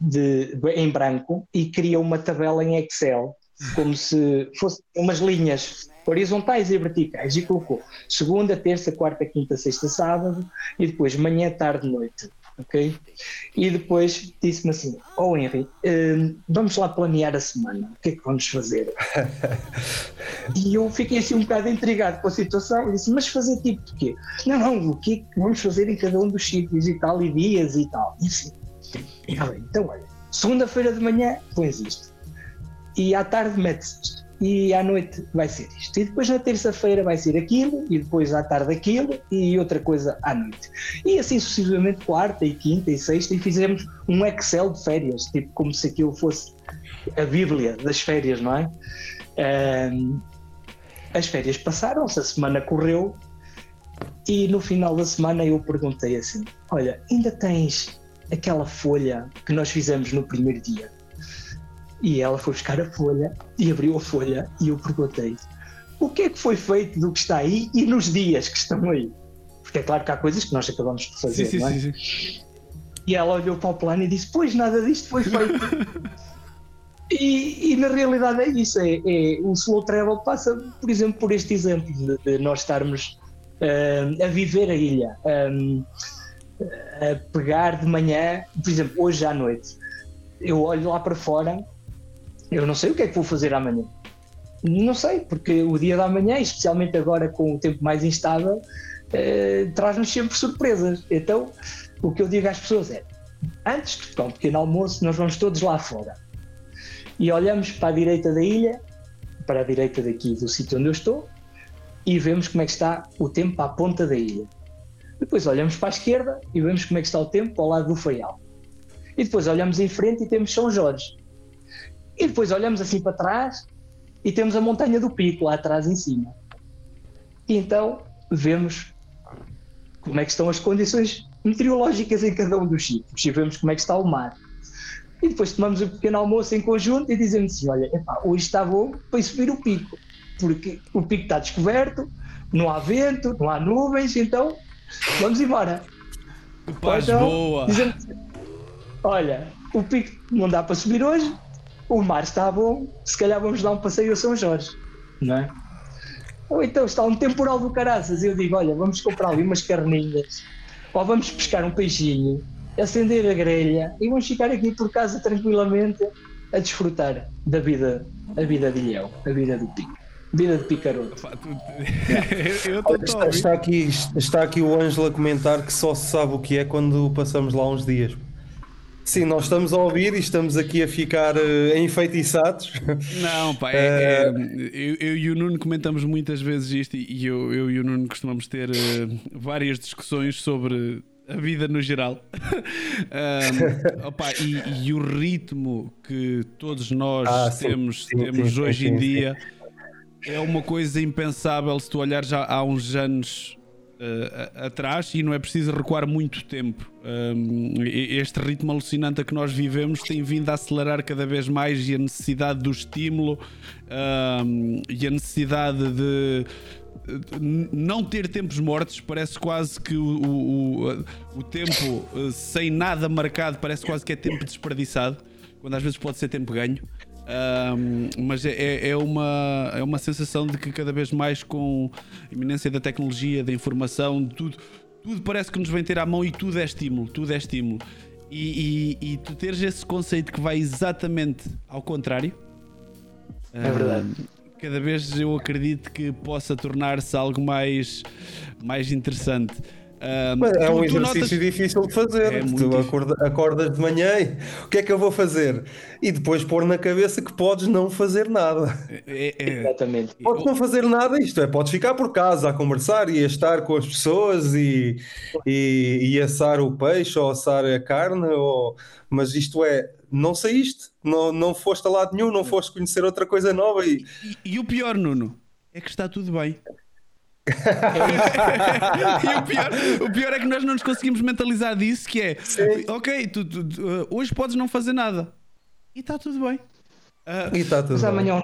D: de, em branco e cria uma tabela em Excel como se fossem umas linhas horizontais e verticais e colocou segunda, terça, quarta, quinta, sexta, sábado e depois manhã, tarde, noite. ok? E depois disse-me assim: Oh Henry, hum, vamos lá planear a semana, o que é que vamos fazer? (laughs) e eu fiquei assim um bocado intrigado com a situação e disse: Mas fazer tipo de quê? Não, não, o que é que vamos fazer em cada um dos sítios e tal, e dias e tal. E assim, ah, bem, então olha, segunda-feira de manhã pões isto, e à tarde metes isto e à noite vai ser isto. E depois na terça-feira vai ser aquilo, e depois à tarde aquilo, e outra coisa à noite. E assim sucessivamente, quarta e quinta e sexta, e fizemos um Excel de férias, tipo como se aquilo fosse a Bíblia das férias, não é? Um, as férias passaram-se, a semana correu, e no final da semana eu perguntei assim: Olha, ainda tens aquela folha que nós fizemos no primeiro dia? E ela foi buscar a folha e abriu a folha e eu perguntei o que é que foi feito do que está aí e nos dias que estão aí? Porque é claro que há coisas que nós acabamos de fazer, sim, não é? Sim, sim. E ela olhou para o plano e disse: Pois nada disto foi feito. (laughs) e, e, na realidade é isso: é, é, o slow travel passa, por exemplo, por este exemplo de, de nós estarmos uh, a viver a ilha, um, a pegar de manhã, por exemplo, hoje à noite. Eu olho lá para fora eu não sei o que é que vou fazer amanhã. Não sei, porque o dia da manhã, especialmente agora com o tempo mais instável, eh, traz-nos sempre surpresas. Então, o que eu digo às pessoas é: antes de tomar um pequeno almoço, nós vamos todos lá fora e olhamos para a direita da ilha, para a direita daqui do sítio onde eu estou, e vemos como é que está o tempo à ponta da ilha. Depois olhamos para a esquerda e vemos como é que está o tempo ao lado do Faial. E depois olhamos em frente e temos São Jorge. E depois olhamos assim para trás e temos a montanha do pico lá atrás em cima. E então vemos como é que estão as condições meteorológicas em cada um dos sítios e vemos como é que está o mar. E depois tomamos um pequeno almoço em conjunto e dizemos assim: olha, epá, hoje está bom para subir o pico, porque o pico está descoberto, não há vento, não há nuvens, então vamos embora.
B: Paz então, boa! Dizemos,
D: olha, o pico não dá para subir hoje, o mar está bom, se calhar vamos dar um passeio a São Jorge, não é? Ou então está um temporal do caraças e eu digo, olha, vamos comprar ali umas carninhas, ou vamos pescar um peixinho, acender a grelha e vamos ficar aqui por casa tranquilamente a desfrutar da vida, a vida de Ilhéu, a vida do pico. Vida de picaroto. (laughs)
C: está, está, aqui, está aqui o Ângelo a comentar que só se sabe o que é quando passamos lá uns dias. Sim, nós estamos a ouvir e estamos aqui a ficar uh, enfeitiçados.
B: Não, pá, é, é, eu, eu, e o Nuno comentamos muitas vezes isto e eu, eu e o Nuno costumamos ter uh, várias discussões sobre a vida no geral. (laughs) um, opa, e, e, o ritmo que todos nós ah, temos, sim, temos sim, hoje em dia é uma coisa impensável se tu olhar já há uns anos uh, atrás e não é preciso recuar muito tempo. Um, este ritmo alucinante a que nós vivemos tem vindo a acelerar cada vez mais e a necessidade do estímulo um, e a necessidade de não ter tempos mortos parece quase que o, o, o, tempo eh, sem nada marcado parece quase que é tempo desperdiçado quando às vezes pode ser tempo ganho um, mas é, é, é, uma, é uma sensação de que cada vez mais com a iminência da tecnologia, da informação, tudo, tudo parece que nos vem ter à mão e tudo é estímulo, tudo é estímulo. E, e, e tu teres esse conceito que vai exatamente ao contrário.
D: É verdade.
B: cada vez eu acredito que possa tornar-se algo mais, mais interessante
C: é um exercício notas... difícil de fazer. É tu acorda, acordas de manhã e o que é que eu vou fazer? E depois pôr na cabeça que podes não fazer nada.
D: É, é... Exatamente.
C: Podes não fazer nada, isto é, podes ficar por casa a conversar e a estar com as pessoas e, e, e assar o peixe ou assar a carne, ou... mas isto é, não saíste, não, não foste a lado nenhum, não foste conhecer outra coisa nova. E,
B: e, e o pior, Nuno, é que está tudo bem. E o pior, o pior é que nós não nos conseguimos mentalizar disso, que é Sim. ok, tu, tu, tu, uh, hoje podes não fazer nada e está tudo bem.
C: Uh, e está tudo bem. Amanhã...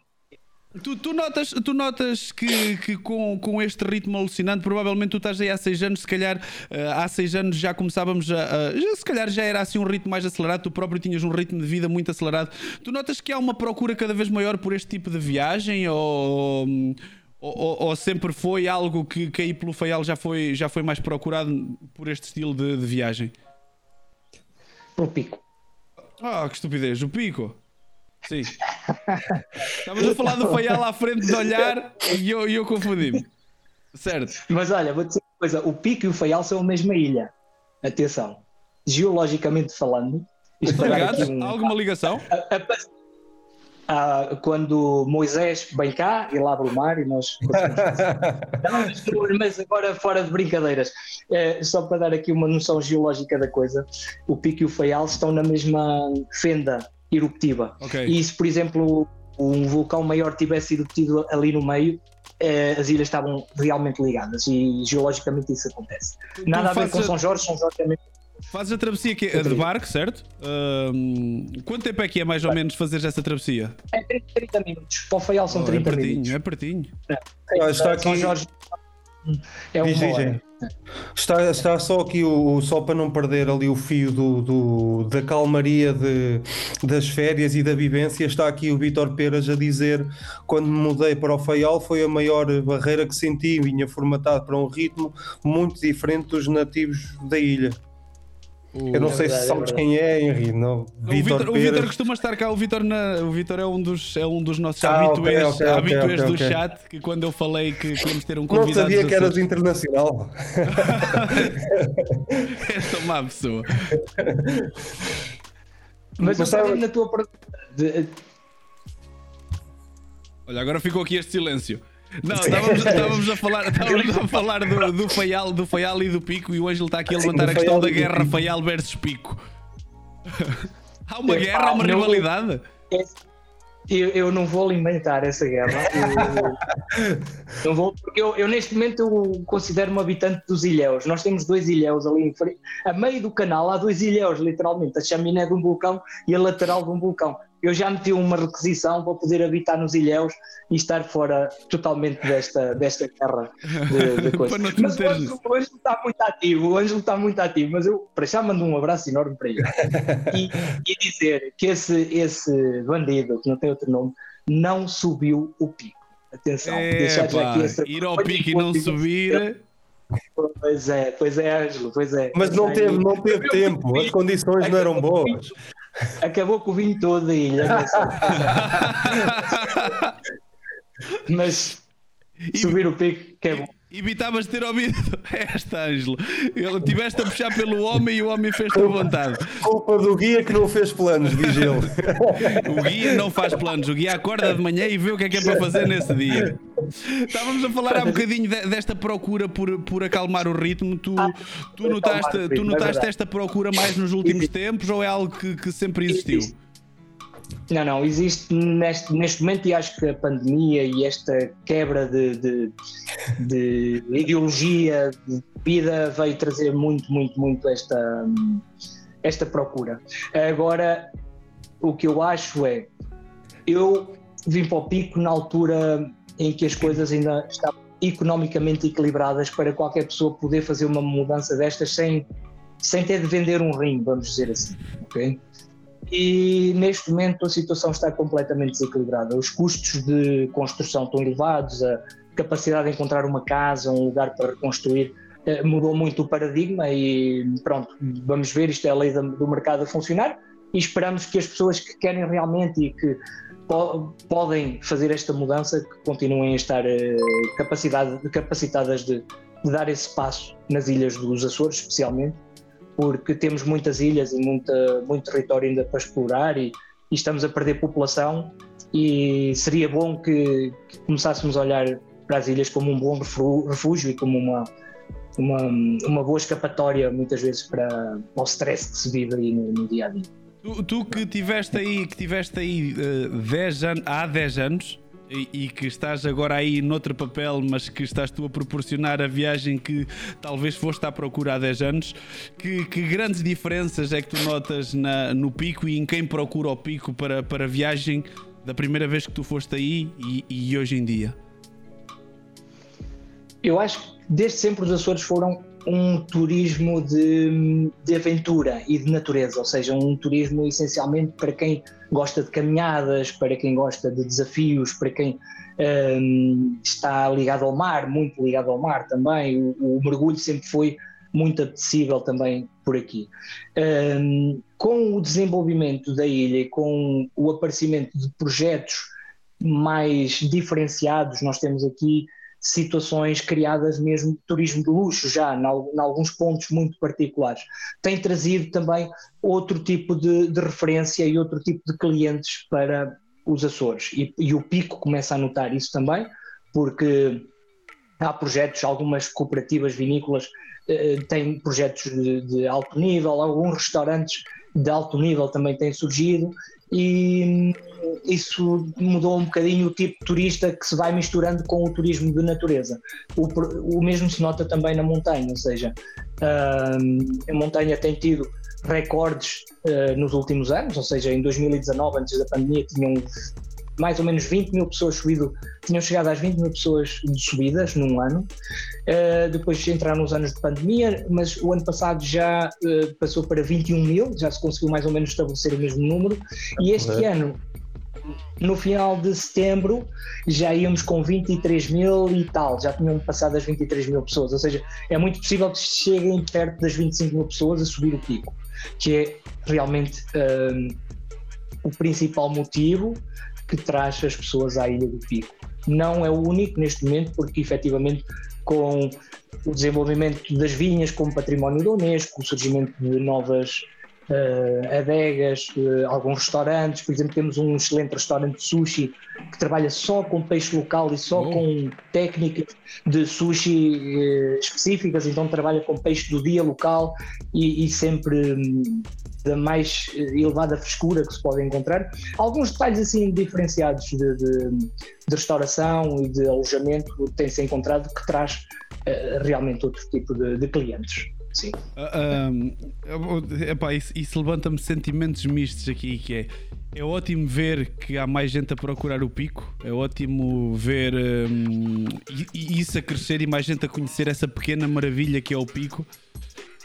B: Tu, tu, notas, tu notas que, que com, com este ritmo alucinante, provavelmente tu estás aí há seis anos, se calhar uh, há seis anos já começávamos a, a, já, se calhar já era assim um ritmo mais acelerado, tu próprio tinhas um ritmo de vida muito acelerado. Tu notas que há uma procura cada vez maior por este tipo de viagem ou, ou, ou, ou, sempre foi algo que, aí pelo Faial já foi, já foi mais procurado por este estilo de, de viagem?
D: Pelo pico.
B: Ah, que estupidez, o pico. Sim. Estavas a falar do Faial à frente de olhar e eu, eu confundi-me. Certo.
D: Mas olha, vou dizer uma coisa: o pico e o Faial são a mesma ilha. Atenção. Geologicamente falando. isto aqui um-
B: Há alguma ligação?
D: a- a Ah, quando Moisés vem cá, ele abre o mar e nós. (laughs) Não, mas- agora fora de brincadeiras, Eh, só para dar aqui uma noção geológica da coisa, o Pico e o Faial estão na mesma fenda eruptiva.
B: Ok.
D: E se, por exemplo, um vulcão maior tivesse eruptido ali no meio, eh, as ilhas estavam realmente ligadas e geologicamente isso acontece. Nada a ver com São Jorge, São Jorge é mesmo.
B: Fazes a travessia que é de barco, certo? Ahm, quanto tempo é que é mais ou menos fazeres essa travessia?
D: É 30, 30 minutos. Para o Faial são
B: Oh, é
D: 30
B: pertinho,
D: minutos.
B: é pertinho.
C: Ah, está
D: São
C: aqui-
D: Jorge é uma
C: diz,
D: hora.
C: Está, está só aqui, o, o- só para não perder ali o fio do, do- da calmaria de, das férias e da vivência, está aqui o Vítor Peras a dizer: quando me mudei para o Faial foi a maior barreira que senti, vinha formatado para um ritmo muito diferente dos nativos da ilha. Eu não
B: O-
C: sei
D: verdade,
C: se
D: é
C: sabes
D: verdade.
C: quem é, Henri. Não,
B: O Vitor, o Vitor costuma estar cá, o Vitor, na, o Vitor é um dos é um dos nossos
C: Ah,
B: habituês,
C: ok, ok,
B: habituês
C: ok,
B: do chat que quando eu falei que queríamos ter um
C: Não
B: convidado
C: sabia
B: dos
C: que eras internacional. (laughs)
B: és uma má pessoa.
D: Mas,
C: Mas
D: eu
C: sabe-
D: na tua pergunta. de-
B: Olha, agora ficou aqui este silêncio. Não, estávamos, estávamos a falar, (laughs) estávamos a falar do, do, Faial, do Faial e do Pico e o Ângelo está aqui a levantar a questão da guerra. Faial versus Pico. (laughs) há uma guerra, há uma rivalidade?
D: Eu, eu não vou alimentar essa guerra. Eu- não vou, porque eu, eu, neste momento eu considero-me habitante dos ilhéus. Nós temos dois ilhéus ali em frente. A meio do canal há dois ilhéus, literalmente. A chaminé de um vulcão e a lateral de um vulcão. Eu já meti uma requisição para poder habitar nos ilhéus e estar fora totalmente desta, desta guerra de, de (laughs) coisas. Mas o Ângelo, o Ângelo está muito ativo, o Ângelo está muito ativo, mas eu para já mando um abraço enorme para ele. (laughs) E, e dizer que esse, esse bandido, que não tem outro nome, não subiu o pico. Atenção, deixar já aqui essa
B: ir ao pico e não subir.
D: Pois é, pois é, Ângelo, pois é.
C: Mas não teve, não teve tempo, as condições não eram boas.
D: Acabou com o vinho todo da ilha. não sei. (laughs) Mas subir o pico, que é bom.
B: Evitavas ter ouvido (laughs) esta, Ângelo. Ele tiveste a puxar pelo homem e o homem fez-te à vontade.
C: Culpa do guia que não fez planos, diz ele. (laughs)
B: O guia não faz planos, o guia acorda de manhã e vê o que é que é para fazer nesse dia. Estávamos a falar há um bocadinho de- desta procura por, por acalmar o ritmo. Tu, tu notaste, tu
D: é
B: notaste esta procura mais nos últimos tempos ou é algo que, que sempre existiu?
D: Não, não, existe neste, neste momento e acho que a pandemia e esta quebra de, de, de ideologia de vida veio trazer muito, muito, muito esta, esta procura. Agora, o que eu acho é, eu vim para o pico na altura em que as coisas ainda estavam economicamente equilibradas para qualquer pessoa poder fazer uma mudança destas sem, sem ter de vender um rim, vamos dizer assim, ok? E neste momento a situação está completamente desequilibrada. Os custos de construção estão elevados, a capacidade de encontrar uma casa, um lugar para reconstruir, eh, mudou muito o paradigma e pronto, vamos ver, isto é a lei do mercado a funcionar e esperamos que as pessoas que querem realmente e que po- podem fazer esta mudança que continuem a estar eh, capacitadas de, de dar esse passo nas ilhas dos Açores, especialmente porque temos muitas ilhas e muita, muito território ainda para explorar e, e estamos a perder população e seria bom que, que começássemos a olhar para as ilhas como um bom refúgio e como uma, uma, uma boa escapatória muitas vezes para o stress que se vive aí no, no dia a dia.
B: Tu, tu que tiveste aí, que tiveste aí eh, 10 anos, há 10 anos e, e que estás agora aí noutro papel, mas que estás tu a proporcionar a viagem que talvez foste à procura há 10 anos, que, que grandes diferenças é que tu notas na- no pico e em quem procura o pico para, para a viagem da primeira vez que tu foste aí e, e hoje em dia?
D: Eu acho que desde sempre os Açores foram um turismo de, de aventura e de natureza, ou seja, um turismo essencialmente para quem gosta de caminhadas, para quem gosta de desafios, para quem hum, está ligado ao mar, muito ligado ao mar também. O, o mergulho sempre foi muito apetecível também por aqui. Um, com o desenvolvimento da ilha e com o aparecimento de projetos mais diferenciados, nós temos aqui situações criadas mesmo de turismo de luxo já, em alguns pontos muito particulares. Tem trazido também outro tipo de, de referência e outro tipo de clientes para os Açores. E, e o Pico começa a notar isso também, porque há projetos, algumas cooperativas vinícolas eh, têm projetos de, de, alto nível, alguns restaurantes de alto nível também têm surgido e isso mudou um bocadinho o tipo de turista que se vai misturando com o turismo de natureza. O, o mesmo se nota também na montanha, ou seja, a montanha tem tido recordes uh, nos últimos anos, ou seja, em 2019, antes da pandemia, tinham mais ou menos 20 mil pessoas subido, tinham chegado às 20 mil pessoas de subidas num ano. Uh, depois entraram nos anos de pandemia, mas o ano passado já uh, passou para 21 mil, já se conseguiu mais ou menos estabelecer o mesmo número. E este uhum. ano, no final de setembro, já íamos com 23 mil e tal, já tinham passado as 23 mil pessoas. Ou seja, é muito possível que cheguem perto das 25 mil pessoas a subir o pico, que é realmente. Uh, o principal motivo que traz as pessoas à Ilha do Pico. Não é o único neste momento, porque efetivamente com o desenvolvimento das vinhas como património da Unesco, o surgimento de novas uh, adegas, uh, alguns restaurantes, por exemplo, temos um excelente restaurante de sushi que trabalha só com peixe local e só com técnicas de sushi uh, específicas, então trabalha com peixe do dia local e, e sempre um, da mais elevada frescura que se pode encontrar. Alguns detalhes assim diferenciados de, de, de restauração e de alojamento têm-se encontrado que traz realmente outro tipo de, de clientes. Sim. Uh,
B: epá, isso, isso levanta-me sentimentos mistos aqui, que é é ótimo ver que há mais gente a procurar o pico, é ótimo ver um, isso a crescer e mais gente a conhecer essa pequena maravilha que é o pico.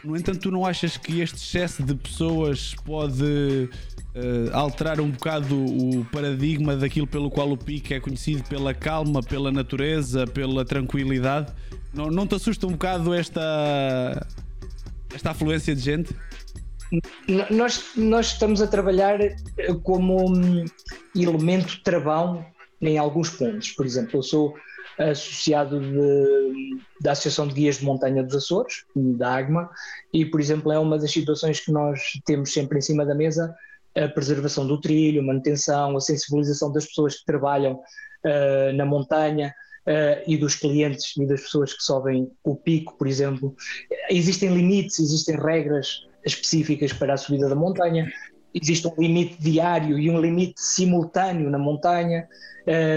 B: No entanto, tu não achas que este excesso de pessoas pode uh, alterar um bocado o paradigma daquilo pelo qual o pico é conhecido pela calma, pela natureza, pela tranquilidade? Não, não te assusta um bocado esta esta afluência de gente?
D: Nós, nós estamos a trabalhar eh, como um elemento travão em alguns pontos. Por exemplo, eu sou associado de, da Associação de Guias de Montanha dos Açores, da AGMA, e, por exemplo, é uma das situações que nós temos sempre em cima da mesa a preservação do trilho, a manutenção, a sensibilização das pessoas que trabalham uh, na montanha, uh, e dos clientes e das pessoas que sobem o pico, por exemplo. Existem limites, existem regras específicas para a subida da montanha, existe um limite diário e um limite simultâneo na montanha,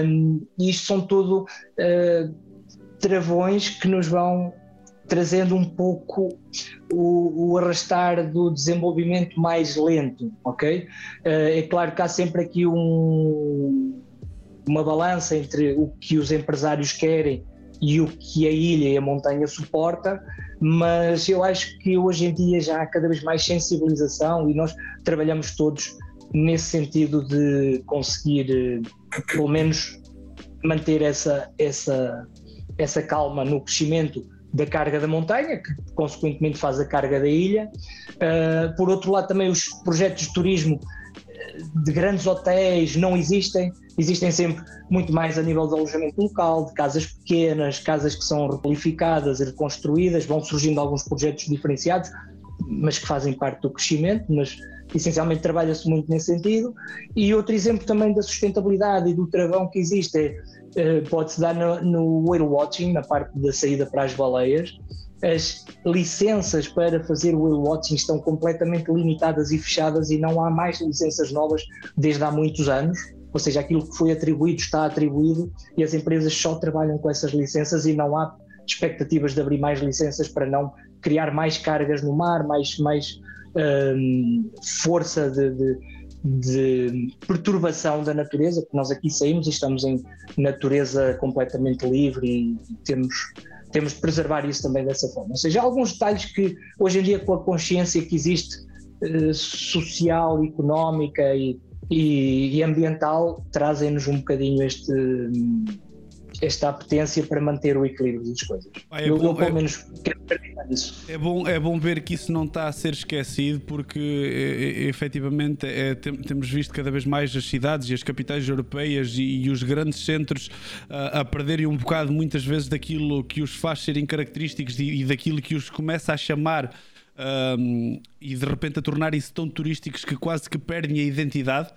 D: um, e isto são tudo uh, travões que nos vão trazendo um pouco o, o, arrastar do desenvolvimento mais lento, ok? Uh, é claro que há sempre aqui um, uma balança entre o que os empresários querem e o que a ilha e a montanha suporta, mas eu acho que hoje em dia já há cada vez mais sensibilização e nós trabalhamos todos nesse sentido de conseguir, pelo menos, manter essa, essa, essa calma no crescimento da carga da montanha, que consequentemente faz a carga da ilha. Uh, por outro lado, também os projetos de turismo de grandes hotéis não existem, existem sempre muito mais a nível de alojamento local, de casas pequenas, casas que são requalificadas e reconstruídas, vão surgindo alguns projetos diferenciados, mas que fazem parte do crescimento, mas essencialmente trabalha-se muito nesse sentido. E outro exemplo também da sustentabilidade e do travão que existe é, eh, pode-se dar no, no whale watching, na parte da saída para as baleias, as licenças para fazer o whale watching estão completamente limitadas e fechadas e não há mais licenças novas desde há muitos anos. Ou seja, aquilo que foi atribuído está atribuído e as empresas só trabalham com essas licenças e não há expectativas de abrir mais licenças para não criar mais cargas no mar, mais, mais hum, força de, de, de, perturbação da natureza, porque nós aqui saímos e estamos em natureza completamente livre e temos, temos de preservar isso também dessa forma. Ou seja, há alguns detalhes que hoje em dia com a consciência que existe eh, social, económica e e, e ambiental trazem-nos um bocadinho este, esta apetência para manter o equilíbrio das coisas.
B: Ah, é
D: eu,
B: bom,
D: eu, pelo
B: é-
D: menos, quero acreditar nisso.
B: É bom, é bom ver que isso não está a ser esquecido, porque e- e- efetivamente é, tem- temos visto cada vez mais as cidades e as capitais europeias e, e os grandes centros ah, a perderem um bocado muitas vezes daquilo que os faz serem característicos e, e daquilo que os começa a chamar ahm, e de repente a tornarem-se tão turísticos que quase que perdem a identidade.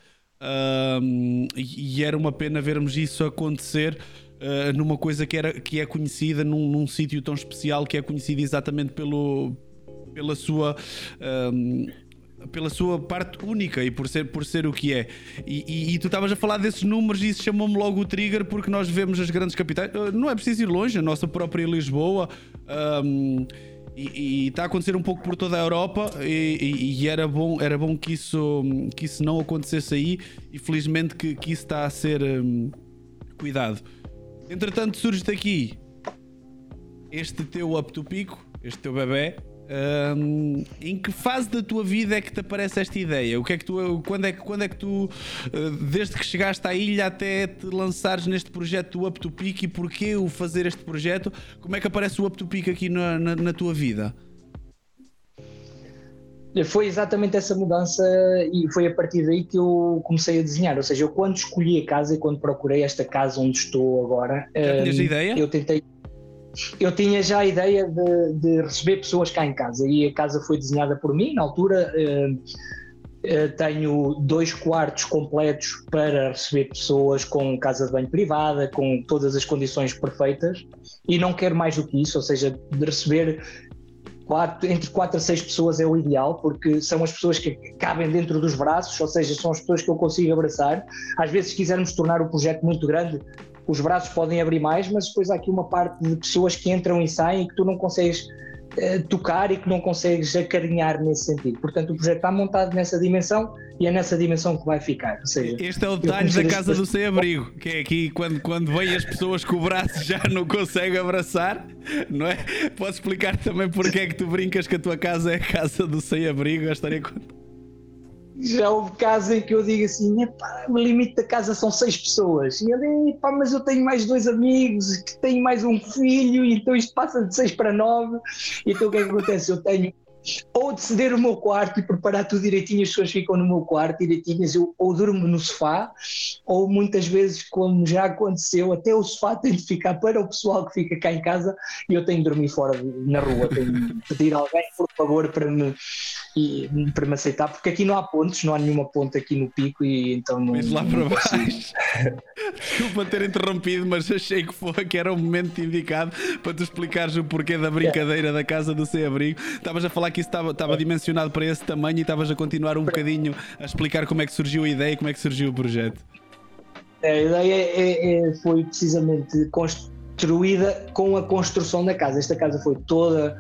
B: Ahm, e, e era uma pena vermos isso acontecer ah, numa coisa que, era, que é conhecida num, num sítio tão especial que é conhecido exatamente pelo, pela sua ahm, pela sua parte única e por ser, por ser o que é. E, e- e tu estavas a falar desses números e isso chamou-me logo o trigger porque nós vemos as grandes capitais. Ah, Não é preciso ir longe, a nossa própria Lisboa. ahm, e, e está a acontecer um pouco por toda a Europa e, e- e era bom, era bom que, isso, que isso não acontecesse aí e felizmente que, que isso está a ser hum, cuidado. Entretanto, surge daqui este teu up to pico, este teu bebê. hum, em que fase da tua vida é que te aparece esta ideia? O que é que tu, quando, é que, quando é que tu, eh, desde que chegaste à ilha até te lançares neste projeto do Up to Peak e porquê o fazer este projeto? Como é que aparece o Up to Peak aqui na, na, na tua vida?
D: Foi exatamente essa mudança e foi a partir daí que eu comecei a desenhar. Ou seja, eu quando escolhi a casa e quando procurei esta casa onde estou agora,
B: Já tinhas
D: hum,
B: ideia?
D: eu tentei. Eu tinha já a ideia de, de receber pessoas cá em casa e a casa foi desenhada por mim. Na altura, hum, eh, tenho dois quartos completos para receber pessoas com casa de banho privada, com todas as condições perfeitas e não quero mais do que isso, ou seja, de receber quatro, entre 4 a 6 pessoas é o ideal, porque são as pessoas que cabem dentro dos braços, ou seja, são as pessoas que eu consigo abraçar. Às vezes, se quisermos tornar o projeto muito grande, os braços podem abrir mais, mas depois há aqui uma parte de pessoas que entram e saem e que tu não consegues tocar e que não consegues acarinhar nesse sentido. Portanto, o projeto está montado nessa dimensão e é nessa dimensão que vai ficar. Seja,
B: Este é o detalhe da
D: a-
B: casa do sem-abrigo, que é aqui quando, quando vêm as pessoas que o braço já não consegue abraçar, não é? Podes explicar também porque é que tu brincas que a tua casa é a casa do sem-abrigo? A história conta.
D: Já houve casos em que eu digo assim, "Epá, o limite da casa são seis pessoas. E ele, "Epá, mas eu tenho mais dois amigos que têm mais um filho, então isto passa de seis para nove. Então o que é que acontece? Eu tenho ou de ceder o meu quarto e preparar tudo direitinho, as pessoas ficam no meu quarto direitinhas, eu ou durmo no sofá, ou muitas vezes, como já aconteceu, até o sofá tem de ficar para o pessoal que fica cá em casa e eu tenho de dormir fora na rua, tenho de pedir alguém, por favor, para me, e, para me aceitar, porque aqui não há pontes, não há nenhuma ponte aqui no pico e então não.
B: Vens lá para baixo. Desculpa ter interrompido, mas achei que, foi, que era o momento indicado para tu explicares o porquê da brincadeira da casa do sem-abrigo. Estavas a falar que isso estava, estava dimensionado para esse tamanho e estavas a continuar um bocadinho a explicar como é que surgiu a ideia e como é que surgiu o projeto.
D: A ideia é- é- foi precisamente construída com a construção da casa. Esta casa foi toda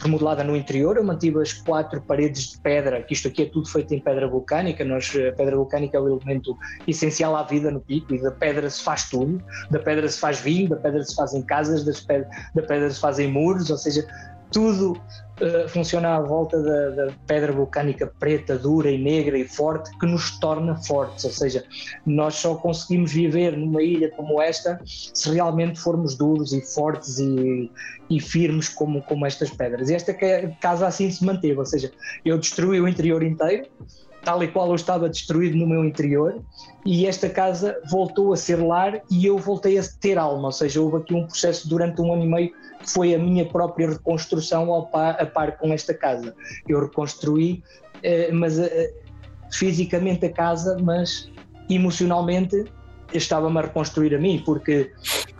D: remodelada no interior. Eu mantive as quatro paredes de pedra, que isto aqui é tudo feito em pedra vulcânica. Nós, a pedra vulcânica é o elemento essencial à vida no pico e da pedra se faz tudo. Da pedra se faz vinho, da pedra se fazem casas, das pedra, da pedra se fazem muros, ou seja, tudo uh, funciona à volta da, da pedra vulcânica preta, dura e negra e forte que nos torna fortes. Ou seja, nós só conseguimos viver numa ilha como esta se realmente formos duros e fortes e, e firmes como, como estas pedras. E esta ca- casa assim se manteve. Ou seja, eu destruí o interior inteiro. Tal e qual eu estava destruído no meu interior, e esta casa voltou a ser lar e eu voltei a ter alma. Ou seja, houve aqui um processo durante um ano e meio foi a minha própria reconstrução par, a par com esta casa. Eu reconstruí, eh, mas eh, fisicamente a casa, mas emocionalmente estava-me a reconstruir a mim, porque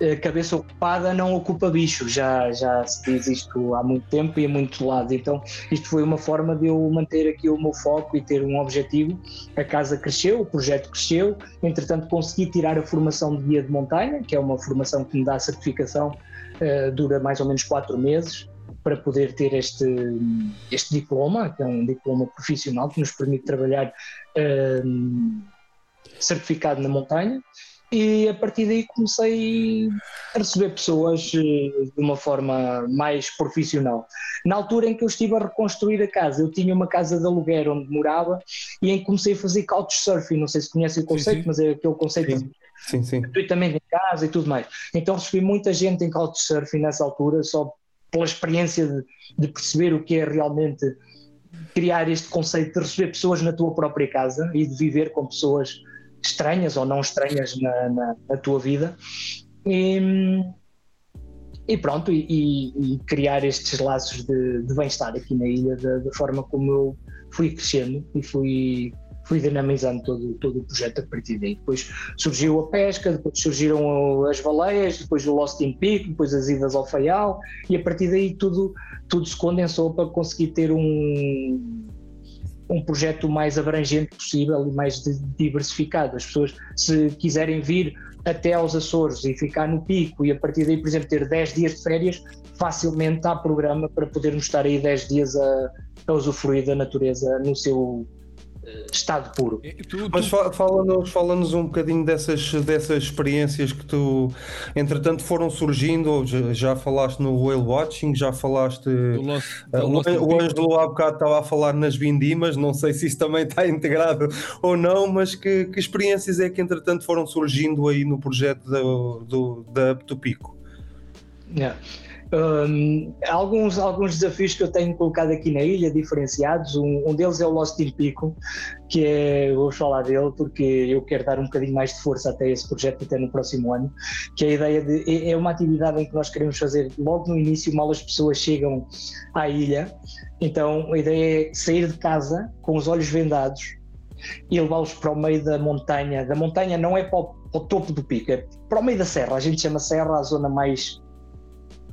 D: a cabeça ocupada não ocupa bicho, já, já se diz isto há muito tempo e a muitos lados. Então, isto foi uma forma de eu manter aqui o meu foco e ter um objetivo. A casa cresceu, o projeto cresceu, entretanto, consegui tirar a formação de guia de montanha, que é uma formação que me dá certificação Uh, dura mais ou menos quatro meses para poder ter este, este diploma, que é um diploma profissional que nos permite trabalhar uh, certificado na montanha. E a partir daí comecei a receber pessoas uh, de uma forma mais profissional. Na altura em que eu estive a reconstruir a casa, eu tinha uma casa de aluguer onde morava e em que comecei a fazer couchsurfing. Não sei se conhecem o conceito,
B: sim.
D: mas é aquele conceito
C: Sim. Sim, sim.
D: gratuitamente em casa e tudo mais. Então recebi muita gente em Couchsurfing nessa altura, só pela experiência de, de perceber o que é realmente criar este conceito de receber pessoas na tua própria casa e de viver com pessoas estranhas ou não estranhas na, na, na tua vida. E, e pronto, e, e, criar estes laços de, de bem-estar aqui na ilha da, da, forma como eu fui crescendo e fui, fui dinamizando todo, todo o projeto a partir daí. Depois surgiu a pesca, depois surgiram as baleias, depois o Lost in Peak, depois as idas ao Faial e a partir daí tudo, tudo se condensou para conseguir ter um, um projeto mais abrangente possível e mais diversificado. As pessoas, se quiserem vir até aos Açores e ficar no pico e a partir daí, por exemplo, ter 10 dias de férias, facilmente há programa para podermos estar aí 10 dias a, a usufruir da natureza no seu estado puro.
C: Tu, tu... Mas fala-nos fala um bocadinho dessas, dessas experiências que tu, entretanto, foram surgindo. Já, já falaste no whale watching, já falaste. Lost, uh, Lost o Ângelo há bocado estava a falar nas vindimas, não sei se isso também está (laughs) integrado ou não, mas que, que experiências é que, entretanto, foram surgindo aí no projeto do, do, da Pico?
D: Yeah. Um, alguns, alguns desafios que eu tenho colocado aqui na ilha, diferenciados, um, um deles é o Lost in Pico, que é, vou falar dele porque eu quero dar um bocadinho mais de força até esse projeto, até no próximo ano, que é a ideia de, é, é uma atividade em que nós queremos fazer logo no início, mal as pessoas chegam à ilha, então a ideia é sair de casa com os olhos vendados e levá-los para o meio da montanha, da montanha não é para o, para o topo do pico, é para o meio da serra, a gente chama serra a zona mais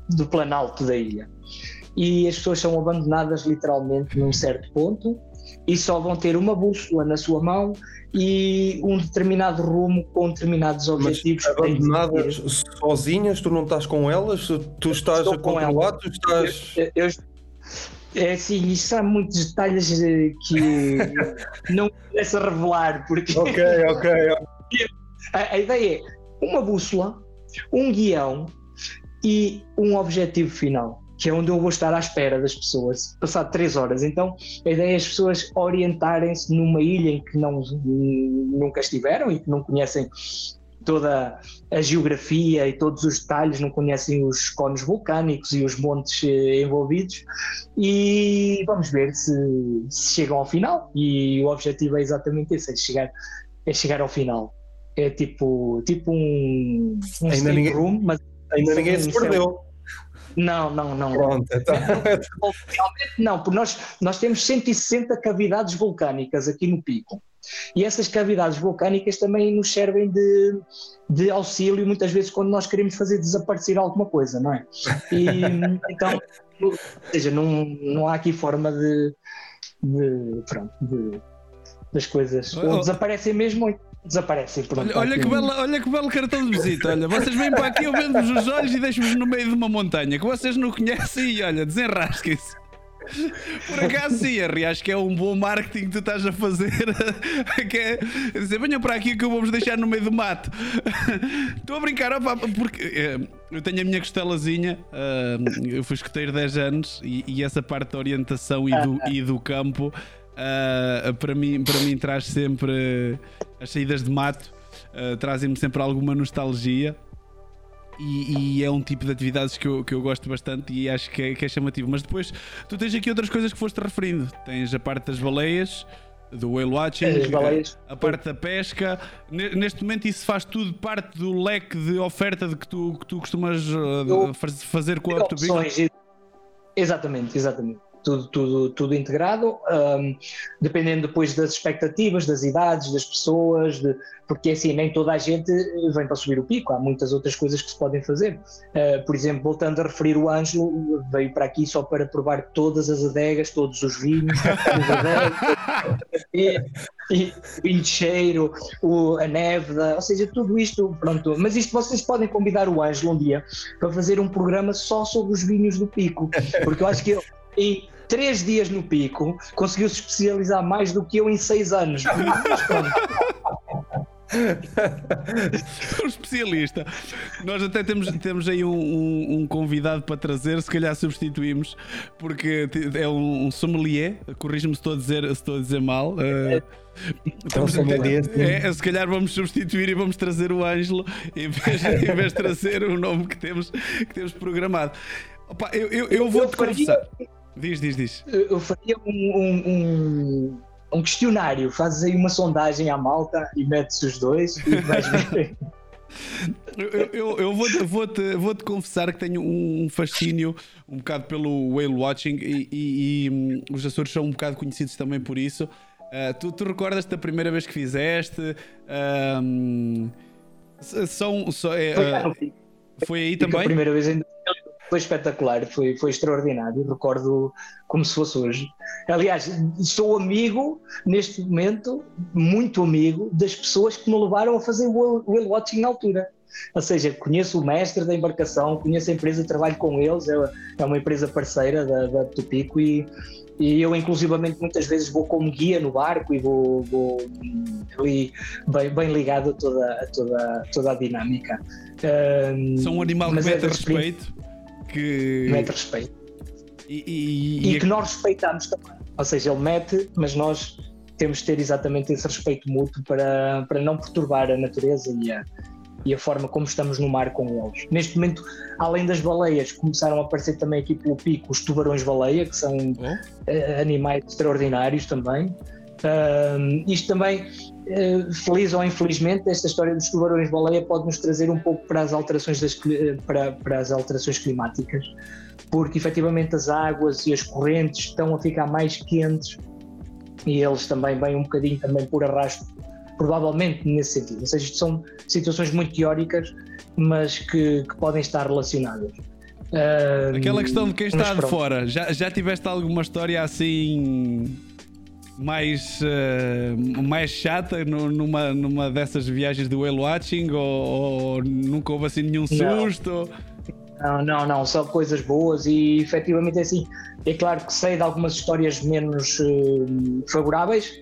D: do planalto da ilha. E as pessoas são abandonadas literalmente num certo ponto e só vão ter uma bússola na sua mão e um determinado rumo com determinados objetivos.
C: Mas abandonadas sozinhas, tu não estás com elas? Tu estás a controlar? Tu estás...
D: Eu, eu, é assim, isso há muitos detalhes eh, que (laughs) não interessa revelar, porque.
C: Ok, ok. (laughs)
D: A, a ideia é uma bússola, um guião e um objetivo final, que é onde eu vou estar à espera das pessoas, passado três horas. Então, a ideia é as pessoas orientarem-se numa ilha em que não, nunca estiveram e que não conhecem toda a geografia e todos os detalhes, não conhecem os cones vulcânicos e os montes eh, envolvidos e vamos ver se, se chegam ao final e o objetivo é exatamente esse, é chegar, é chegar ao final. É tipo, tipo um, um
C: Ainda ninguém...
D: room, mas
C: Ainda ninguém se perdeu.
D: Não, não, não.
C: Pronto, então.
D: Realmente não, porque nós, nós temos 160 cavidades vulcânicas aqui no pico. E essas cavidades vulcânicas também nos servem de, de auxílio muitas vezes quando nós queremos fazer desaparecer alguma coisa, não é? E, (laughs) então, ou seja, não, não há aqui forma de, de, pronto, de das coisas. Ou desaparecem mesmo desaparecem.
B: Pronto, olha, olha, que bela, olha que belo cartão de visita. Olha, vocês vêm para aqui, eu vendo-vos os olhos e deixo-vos no meio de uma montanha que vocês não conhecem e olha, desenrasquem-se. Por acaso sim, Harry, acho que é um bom marketing que tu estás a fazer. (laughs) que é dizer, venham para aqui que eu vou-vos deixar no meio do mato. Estou a brincar, opa, porque eh, eu tenho a minha costelazinha, uh, eu fui escoteiro 10 anos e, e, essa parte da orientação e do, e do campo uh, para, mim, para mim traz sempre as saídas de mato, uh, trazem-me sempre alguma nostalgia. E, e, é um tipo de atividades que eu, que eu gosto bastante e acho que é, que é chamativo. Mas depois tu tens aqui outras coisas que foste referindo. Tens a parte das baleias, do whale watching, a, parte da pesca. Neste momento isso faz tudo parte do leque de oferta de que tu, que tu costumas uh, fazer com a Up
D: Exatamente, exatamente tudo, tudo, tudo integrado, um, dependendo depois das expectativas, das idades, das pessoas, de, porque assim, nem toda a gente vem para subir o pico, há muitas outras coisas que se podem fazer. Uh, por exemplo, voltando a referir o Ângelo, veio para aqui só para provar todas as adegas, todos os vinhos, os adegas, e, e vinho de cheiro, o, a névoa, ou seja, tudo isto, pronto. Mas isto vocês podem convidar o Ângelo um dia para fazer um programa só sobre os vinhos do pico, porque eu acho que em três dias no pico, conseguiu se especializar mais do que eu em seis anos. (laughs)
B: um especialista. Nós até temos, temos aí um, um, um, convidado para trazer, se calhar substituímos, porque é um, um sommelier. Corrige-me se estou a dizer, se estou a dizer mal. Uh, Estamos, é, é, se calhar vamos substituir e vamos trazer o Ângelo em vez, (laughs) em vez de trazer o nome que temos, que temos programado. Opa, eu, eu, eu vou-te confessar. Diz, diz, diz.
D: Eu faria um, um, um questionário, fazes aí uma sondagem à malta e metes os dois e vais ver. (laughs) (laughs)
B: Eu, eu, eu vou-te vou -te, vou -te confessar que tenho um fascínio um bocado pelo whale watching e, e, e um, os Açores são um bocado conhecidos também por isso. Uh, tu, tu recordas da primeira vez que fizeste? Um, são, são, é, uh, foi aí também? A
D: primeira vez ainda foi espetacular, foi, foi extraordinário. Recordo como se fosse hoje. Aliás, sou amigo, neste momento, muito amigo, das pessoas que me levaram a fazer o whale watching na altura. Ou seja, conheço o mestre da embarcação, conheço a empresa, trabalho com eles, é, é uma empresa parceira da, da Tupico e, e eu inclusivamente muitas vezes vou como guia no barco e vou, vou ali bem, bem ligado a toda, a toda, toda a dinâmica.
B: Um, São um animal que mete é respeito que.
D: Mete respeito. E, e, e, e que nós respeitamos também. Ou seja, ele mete, mas nós temos de ter exatamente esse respeito mútuo para, para não perturbar a natureza e a, e a forma como estamos no mar com eles. Neste momento, além das baleias, começaram a aparecer também aqui pelo pico os tubarões-baleia, que são oh. animais extraordinários também. Uh, isto também, uh, feliz ou infelizmente, esta história dos tubarões-baleia pode nos trazer um pouco para as alterações, das, para, para as alterações climáticas, porque efetivamente as águas e as correntes estão a ficar mais quentes e eles também vêm um bocadinho também por arrasto, provavelmente nesse sentido. Ou seja, isto são situações muito teóricas, mas que, que podem estar relacionadas.
B: Aquela questão de quem está de fora, já, já tiveste alguma história assim mais, uh, mais chata no, numa, numa dessas viagens do whale watching ou, ou nunca houve assim nenhum susto?
D: Não, não, não, só coisas boas e efetivamente é assim. É claro que sei de algumas histórias menos uh, favoráveis,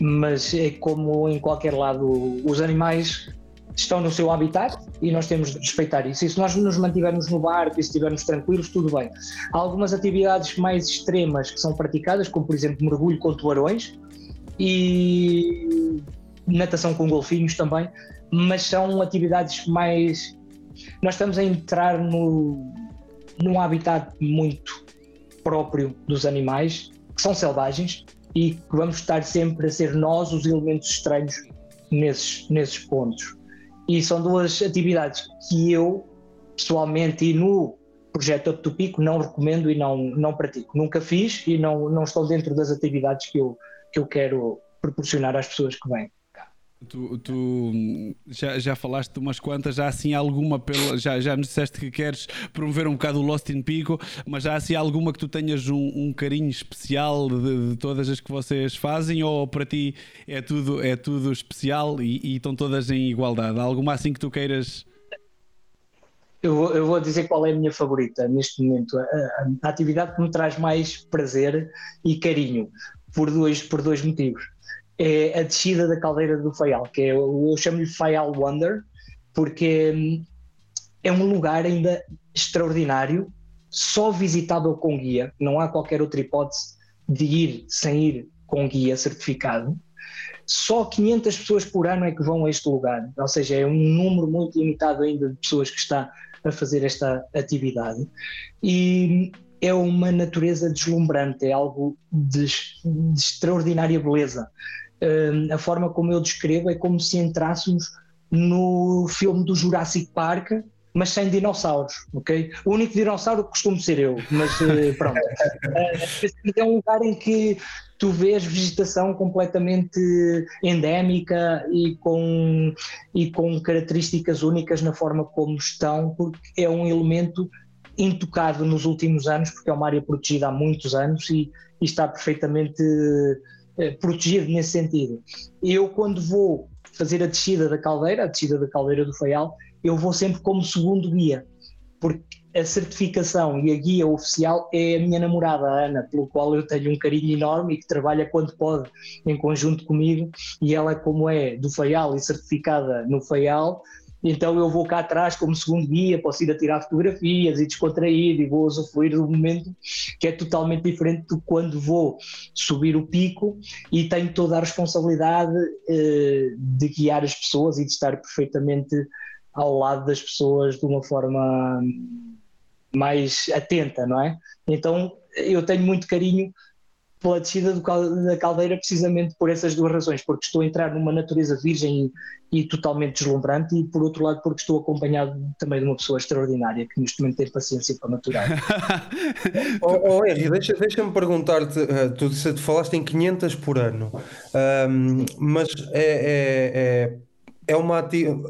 D: mas é como em qualquer lado, os animais estão no seu habitat e nós temos de respeitar isso. E se nós nos mantivermos no barco e se estivermos tranquilos, tudo bem. Há algumas atividades mais extremas que são praticadas, como por exemplo mergulho com tubarões e natação com golfinhos também, mas são atividades mais. Nós estamos a entrar no, num habitat muito próprio dos animais, que são selvagens, e que vamos estar sempre a ser nós os elementos estranhos nesses, nesses pontos. E são duas atividades que eu, pessoalmente e no projeto Up to Pico, não recomendo e não, não pratico. Nunca fiz e não, não estou dentro das atividades que eu, que eu quero proporcionar às pessoas que vêm.
B: Tu, tu, já, já falaste de umas quantas, já assim alguma pela, já, já nos disseste que queres promover um bocado o Lost in Pico, mas já assim alguma que tu tenhas um, um carinho especial de, de, todas as que vocês fazem ou para ti é tudo, é tudo especial e, e estão todas em igualdade? Há alguma assim que tu queiras?
D: Eu vou, eu vou dizer qual é a minha favorita neste momento. A, a, a atividade que me traz mais prazer e carinho, por dois, por dois motivos é a descida da caldeira do Faial, que é, eu chamo-lhe Faial Wonder, porque hum, é um lugar ainda extraordinário, só visitável com guia, não há qualquer outra hipótese de ir sem ir com guia certificado. Só 500 pessoas por ano é que vão a este lugar, ou seja, é um número muito limitado ainda de pessoas que está a fazer esta atividade. E é uma natureza deslumbrante, é algo de, de extraordinária beleza a forma como eu descrevo é como se entrássemos no filme do Jurassic Park, mas sem dinossauros, ok? O único dinossauro costumo ser eu, mas eh, (laughs) pronto. é um lugar em que tu vês vegetação completamente endémica e com, e com características únicas na forma como estão, porque é um elemento intocado nos últimos anos, porque é uma área protegida há muitos anos e, e está perfeitamente eh, protegido nesse sentido. Eu, quando vou fazer a descida da caldeira, a descida da caldeira do Faial, eu vou sempre como segundo guia, porque a certificação e a guia oficial é a minha namorada, a Ana, pelo qual eu tenho um carinho enorme e que trabalha quando pode em conjunto comigo. E ela, como é do FAIAL e certificada no FAIAL, então eu vou cá atrás como segundo guia, posso ir a tirar fotografias e descontrair e vou usufruir do momento que é totalmente diferente de quando vou subir o pico e tenho toda a responsabilidade eh, de guiar as pessoas e de estar perfeitamente ao lado das pessoas de uma forma mais atenta, não é? Então eu tenho muito carinho pela descida da caldeira precisamente por essas duas razões, porque estou a entrar numa natureza virgem e, e, totalmente deslumbrante e por outro lado porque estou acompanhado também de uma pessoa extraordinária que neste momento tem paciência para maturar. (laughs)
C: oh, oh Henry, deixa-me deixa perguntar-te, uh, tu, tu falaste em 500 por ano, um, mas é, é, é é uma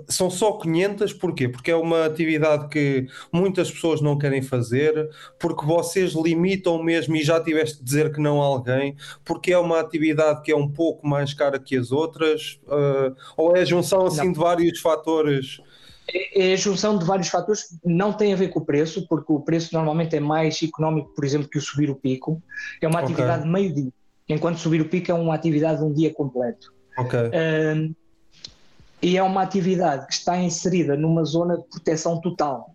C: são só 500, porquê? Porque é uma atividade que muitas pessoas não querem fazer, porque vocês limitam mesmo e já tiveste de dizer que não a alguém, porque é uma atividade que é um pouco mais cara que as outras, uh, ou é a junção assim não. de vários fatores?
D: É, é a junção de vários fatores, não tem a ver com o preço, porque o preço normalmente é mais económico, por exemplo, que o subir o pico. É uma atividade okay. meio-dia, enquanto subir o pico é uma atividade de um dia completo.
C: Ok. Uh,
D: e é uma atividade que está inserida numa zona de proteção total,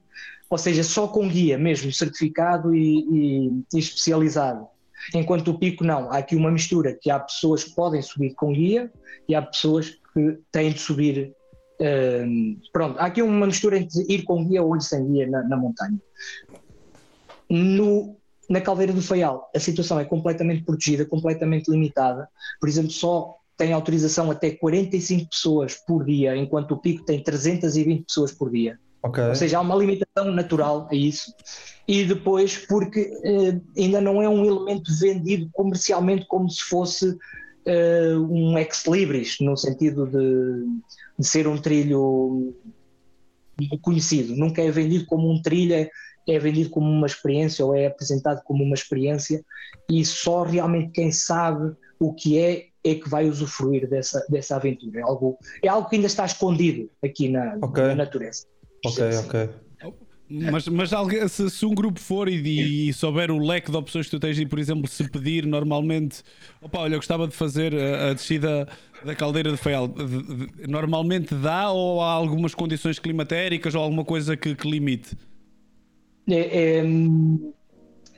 D: ou seja, só com guia mesmo, certificado e, e, e especializado. Enquanto o pico não, há aqui uma mistura que há pessoas que podem subir com guia e há pessoas que têm de subir. Um, pronto, há aqui uma mistura entre ir com guia ou ir sem guia na, na montanha. No, na caldeira do Faial, a situação é completamente protegida, completamente limitada. Por exemplo, só tem autorização até 45 pessoas por dia, enquanto o pico tem 320 pessoas por dia.
C: Okay.
D: Ou seja, há uma limitação natural a isso. E depois, porque eh, ainda não é um elemento vendido comercialmente como se fosse eh, um ex-libris, no sentido de, de, ser um trilho conhecido. Nunca é vendido como um trilho, é, é vendido como uma experiência ou é apresentado como uma experiência. E só realmente quem sabe o que é é que vai usufruir dessa, dessa aventura. É algo, é algo que ainda está escondido aqui na, okay. na natureza.
C: Ok, ok.
B: Mas, mas se, se, um grupo for e, e, souber o leque de opções que tu tens e, por exemplo, se pedir normalmente, opa, olha, eu gostava de fazer a, a descida da caldeira de Feial, normalmente dá ou há algumas condições climatéricas ou alguma coisa que, que limite?
D: É, é,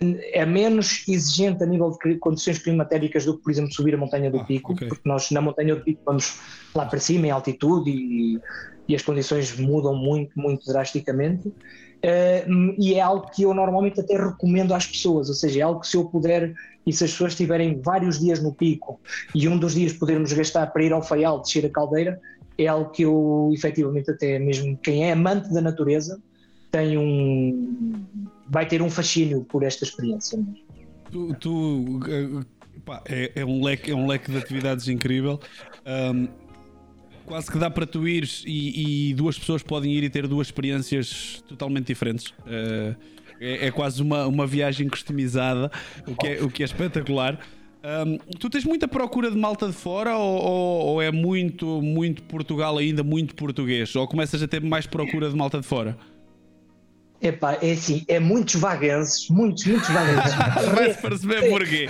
D: é menos exigente a nível de condições climatéricas do que, por exemplo, subir a montanha do ah, Pico, okay. porque nós na montanha do Pico vamos lá para cima em altitude e, e as condições mudam muito, muito drasticamente. Uh, e é algo que eu normalmente até recomendo às pessoas, ou seja, é algo que se eu puder e se as pessoas tiverem vários dias no pico e um dos dias podermos gastar para ir ao Faial, descer a caldeira, é algo que eu efetivamente até mesmo quem é amante da natureza tem um vai ter um fascínio por esta experiência.
B: Tu, tu pá, é, é, um leque, é um leque de atividades incrível. Um, quase que dá para tu ires e, e, duas pessoas podem ir e ter duas experiências totalmente diferentes. Uh, é, é, quase uma, uma viagem customizada, o que é, o que é espetacular. Um, tu tens muita procura de malta de fora ou, ou, ou, é muito, muito Portugal ainda, muito português? Ou começas a ter mais procura de malta de fora?
D: Epá, é assim, é muitos vaguenses, muitos, muitos vaguenses.
B: Vai-se perceber porquê.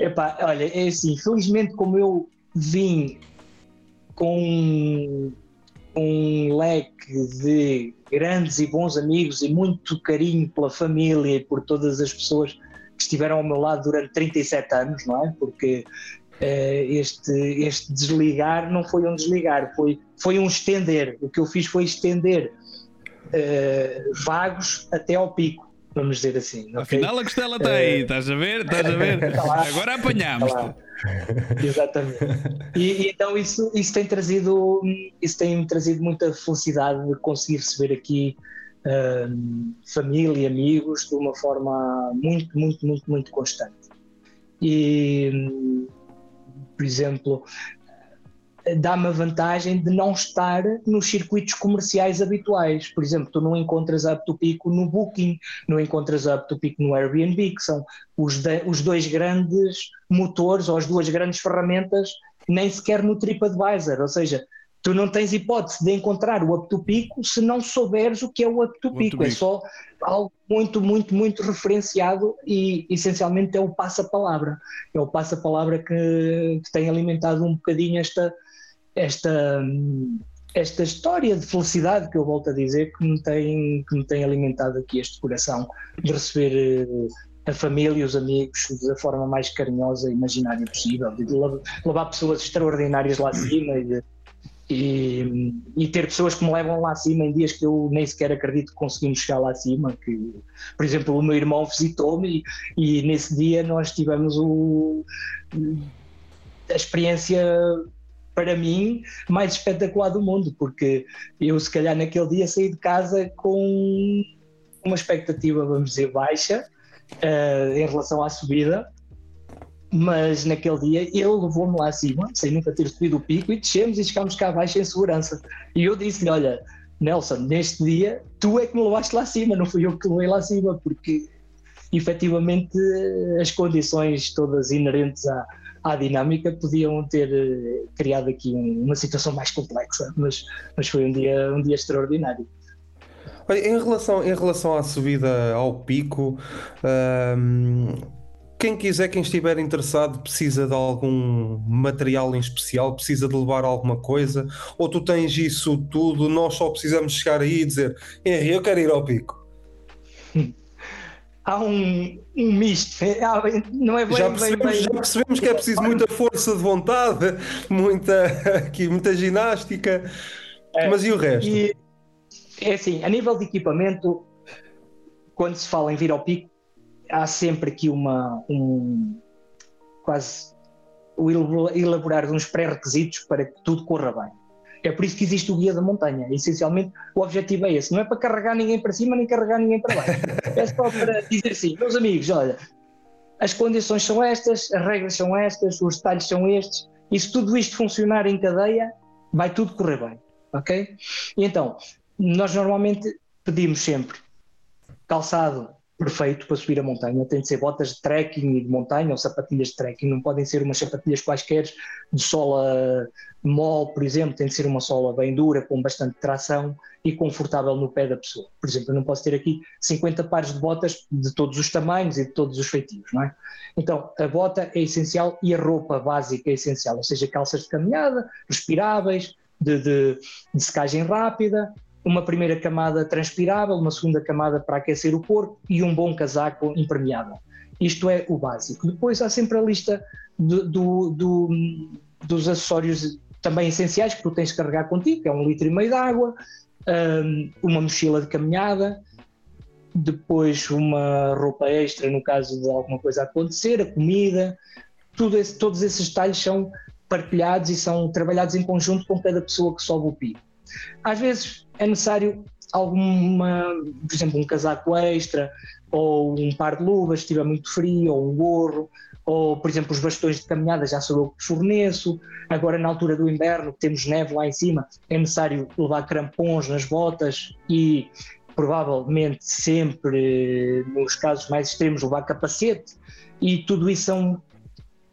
D: Epá, olha, é assim, felizmente como eu vim com um leque de grandes e bons amigos e muito carinho pela família e por todas as pessoas que estiveram ao meu lado durante 37 anos, não é? Porque este, este desligar não foi um desligar, foi, foi um estender. O que eu fiz foi estender uh, vagos até ao pico, vamos dizer assim.
B: Afinal okay? a costela está aí, uh, estás a ver? Estás a ver? (laughs) Tá Agora apanhamos. Tá
D: Exatamente. E, e, então isso, isso tem trazido isso tem trazido muita felicidade de conseguir receber aqui uh, família e amigos de uma forma muito, muito, muito, muito constante. E por exemplo, dá-me a vantagem de não estar nos circuitos comerciais habituais. Por exemplo, tu não encontras a Pico no Booking, não encontras a Pico no Airbnb, que são os, de, os dois grandes motores ou as duas grandes ferramentas, nem sequer no TripAdvisor. Ou seja, tu não tens hipótese de encontrar o up to pico se não souberes o que é o up to pico. É só algo muito, muito, muito referenciado e essencialmente é o passa-palavra. É o passa-palavra que, que tem alimentado um bocadinho esta, esta, esta história de felicidade que eu volto a dizer que me tem, que me tem alimentado aqui este coração de receber eh, a família e os amigos da forma mais carinhosa e imaginária possível, de levar pessoas extraordinárias lá acima e de, e, e, ter pessoas que me levam lá acima em dias que eu nem sequer acredito que conseguimos chegar lá acima. Que, por exemplo, o meu irmão visitou-me e, e, nesse dia nós tivemos o, a experiência para mim mais espetacular do mundo, porque eu se calhar naquele dia saí de casa com uma expectativa, vamos dizer, baixa uh, em relação à subida mas naquele dia ele levou-me lá acima, sem nunca ter subido o pico, e descemos e chegámos cá abaixo em segurança. E eu disse-lhe: Olha, Nelson, neste dia tu é que me levaste lá acima, não fui eu que te levei lá acima, porque efetivamente as condições todas inerentes à, à dinâmica podiam ter eh, criado aqui uma situação mais complexa, mas, mas foi um dia, um dia extraordinário.
C: Olha, em relação, em relação à subida ao pico, quem quiser, quem estiver interessado, precisa de algum material em especial, precisa de levar alguma coisa, ou tu tens isso tudo, nós só precisamos chegar aí e dizer Henri, eu quero ir ao pico. (laughs)
D: Há um, um misto, é, não é bem,
C: já, percebemos,
D: bem, bem...
C: já percebemos que é preciso muita força de vontade, (laughs) muita, aqui, muita ginástica, é, mas e o resto? E,
D: é assim, a nível de equipamento, quando se fala em vir ao pico, há sempre aqui uma um, quase o elaborar uns pré-requisitos para que tudo corra bem. É por isso que existe o guia da montanha. Essencialmente, o objetivo é esse. Não é para carregar ninguém para cima nem carregar ninguém para baixo. É só para dizer assim, meus amigos, olha, as condições são estas, as regras são estas, os detalhes são estes, e se tudo isto funcionar em cadeia, vai tudo correr bem. Ok? E então, nós normalmente pedimos sempre calçado perfeito para subir a montanha. Tem de ser botas de trekking e de montanha ou sapatilhas de trekking, não podem ser umas sapatilhas quaisquer de sola mole, por exemplo, tem de ser uma sola bem dura, com bastante tração e confortável no pé da pessoa. Por exemplo, eu não posso ter aqui 50 pares de botas de todos os tamanhos e de todos os feitios, não é? Então, a bota é essencial e a roupa básica é essencial, ou seja, calças de caminhada, respiráveis, de, de, de secagem rápida, uma primeira camada transpirável, uma segunda camada para aquecer o corpo e um bom casaco impermeável. Isto é o básico. Depois há sempre a lista do, do, do, dos acessórios também essenciais que tu tens de carregar contigo, que é um litro e meio de água, uma mochila de caminhada, depois uma roupa extra no caso de alguma coisa acontecer, a comida, esse, todos esses detalhes são partilhados e são trabalhados em conjunto com cada pessoa que sobe o pico. Às vezes é necessário alguma, por exemplo, um casaco extra, ou um par de luvas se estiver muito frio, ou um gorro, ou, por exemplo, os bastões de caminhada já sou eu que forneço. Agora, na altura do inverno, temos neve lá em cima, é necessário levar crampons nas botas e, provavelmente, sempre, nos casos mais extremos, levar capacete. E tudo isso são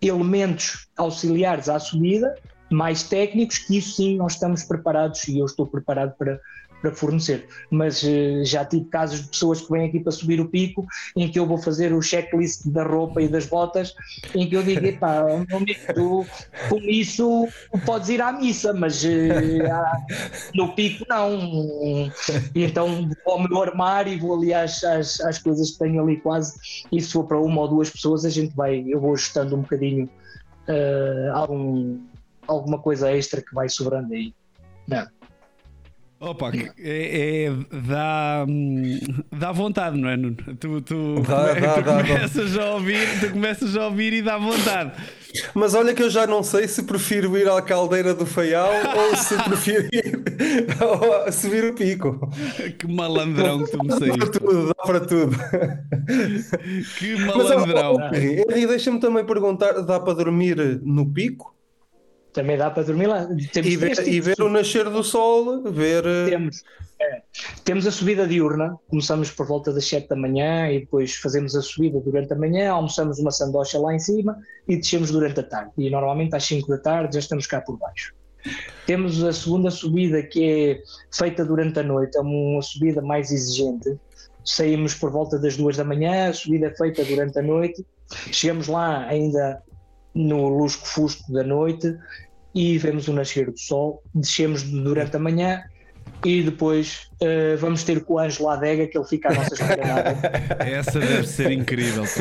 D: elementos auxiliares à subida mais técnicos, que isso sim nós estamos preparados e eu estou preparado para, para fornecer. Mas uh, já tive casos de pessoas que vêm aqui para subir o pico, em que eu vou fazer o checklist da roupa e das botas, em que eu digo, epá, tu com isso podes ir à missa, mas uh, no pico não. E então vou ao meu armário e vou ali às, às, às coisas que tenho ali quase, e se for para uma ou duas pessoas, a gente vai, eu vou ajustando um bocadinho uh, algum alguma coisa extra que vai sobrando aí. Não.
B: Opa, é, é, dá, dá vontade, não é, Nuno? Tu, tu, dá, tu, dá, tu dá, começas a ouvir, tu começas a ouvir e dá vontade.
C: Mas olha que eu já não sei se prefiro ir à caldeira do Faial (laughs) ou se prefiro ir (laughs) a subir o pico.
B: Que malandrão que tu me saíste.
C: Dá para tudo, dá para tudo.
B: Que malandrão.
C: Henri, deixa-me também perguntar: dá para dormir no pico?
D: Também dá para dormir lá.
C: Temos e ver, e ver o nascer do sol, ver. Eh,
D: temos, é, temos a subida diurna, começamos por volta das 7 da manhã e depois fazemos a subida durante a manhã, almoçamos uma sandocha lá em cima e descemos durante a tarde. E normalmente às 5 da tarde já estamos cá por baixo. Temos a segunda subida que é feita durante a noite, é uma subida mais exigente. Saímos por volta das duas da manhã, a subida é feita durante a noite. Chegamos lá ainda no lusco-fusco da noite e vemos o nascer do sol. Descemos durante a manhã e depois uh, vamos ter com o Ângelo Adega que ele fica à nossa espera. (laughs)
B: Essa deve ser incrível. (laughs)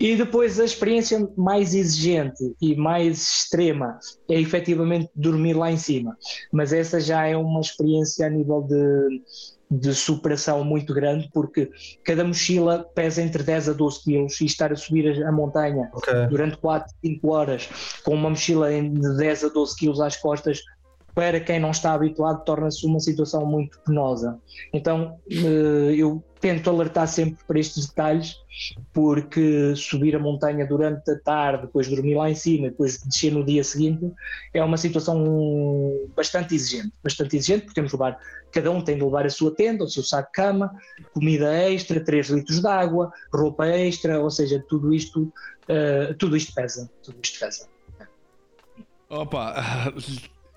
D: E depois a experiência mais exigente e mais extrema é efetivamente dormir lá em cima. Mas essa já é uma experiência a nível de, de superação muito grande, porque cada mochila pesa entre 10 a 12 quilos e estar a subir a montanha okay. durante 4, 5 horas com uma mochila de 10 a 12 quilos às costas para quem não está habituado, torna-se uma situação muito penosa. Então, eh, eu tento alertar sempre para estes detalhes, porque subir a montanha durante a tarde, depois dormir lá em cima, depois descer no dia seguinte, é uma situação bastante exigente. Bastante exigente, porque temos de levar, cada um tem de levar a sua tenda, o seu saco de cama, comida extra, 3 litros de água, roupa extra, ou seja, tudo isto, uh, tudo isto pesa. Tudo isto pesa.
B: Opa,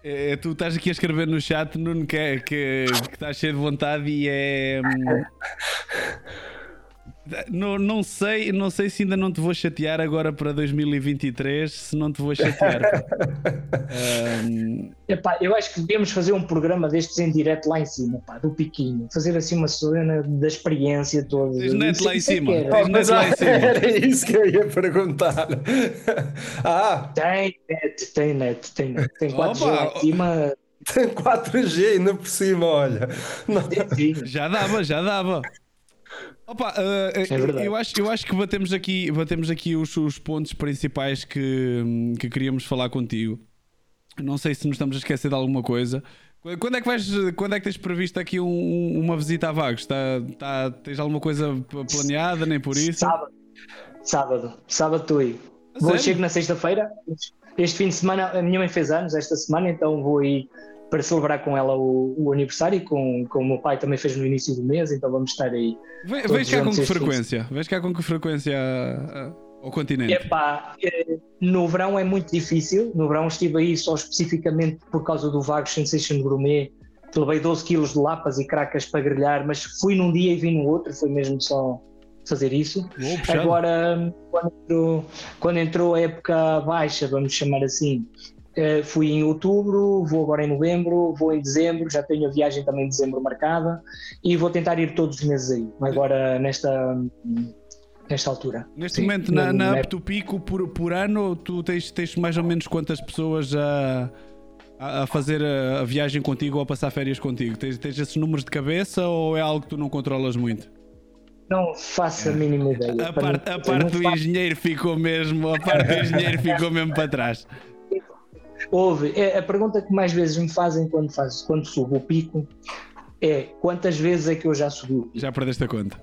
B: É, tu estás aqui a escrever no chat, Nuno, que, que, que estás cheio de vontade e é. (laughs) Não, não, sei, não sei se ainda não te vou chatear agora para 2023, se não te vou chatear.
D: um... (laughs) Epá, eu acho que devíamos fazer um programa destes em direto lá em cima, pá, do piquinho. Fazer assim uma cena da experiência toda.
B: Tens net lá em cima. Tens net lá em cima.
C: Era isso que eu ia perguntar. (laughs)
D: ah! Tem net, tem net, tem net. Tem 4G lá em cima.
C: Tem 4G ainda por cima, olha.
B: Já dava, já dava. Opa, uh, é eu, acho, eu acho que batemos aqui, batemos aqui os, os pontos principais que, que queríamos falar contigo. Não sei se nos estamos a esquecer de alguma coisa. Quando é que vais, quando é que tens previsto aqui um, uma visita a Vagos? Está, está, tens alguma coisa planeada, nem por isso?
D: Sábado, sábado, sábado estou aí. Vou, chego na sexta-feira. Este fim de semana, a minha mãe fez anos esta semana, então vou aí para celebrar com ela o, o aniversário, com, com o meu pai também fez no início do mês, então vamos estar aí.
B: Vês cá com que frequência? Vês cá com que frequência ao continente?
D: Epá, eh, no verão é muito difícil. No verão estive aí só especificamente por causa do Vagos Sensation Gourmet, que levei 12 quilos de lapas e cracas para grelhar, mas fui num dia e vim no outro, foi mesmo só fazer isso. Agora, quando entrou, quando entrou a época baixa, vamos chamar assim, Uh, fui em outubro, vou agora em novembro, vou em dezembro, já tenho a viagem também em dezembro marcada e vou tentar ir todos os meses aí, agora nesta, nesta altura.
B: Neste Sim, momento, na, na Up to Pico, por, por ano, tu tens, tens mais ou menos quantas pessoas a, a fazer a, a, viagem contigo ou a passar férias contigo? Tens, tens esses números de cabeça ou é algo que tu não controlas muito?
D: Não faço a mínima (laughs) ideia.
B: A, parte, a parte do engenheiro ficou mesmo, a parte do engenheiro ficou mesmo para trás. (laughs)
D: Houve. É, a pergunta que mais vezes me fazem quando, faz, quando subo o pico é quantas vezes é que eu já subi o pico?
B: Já perdeste a conta?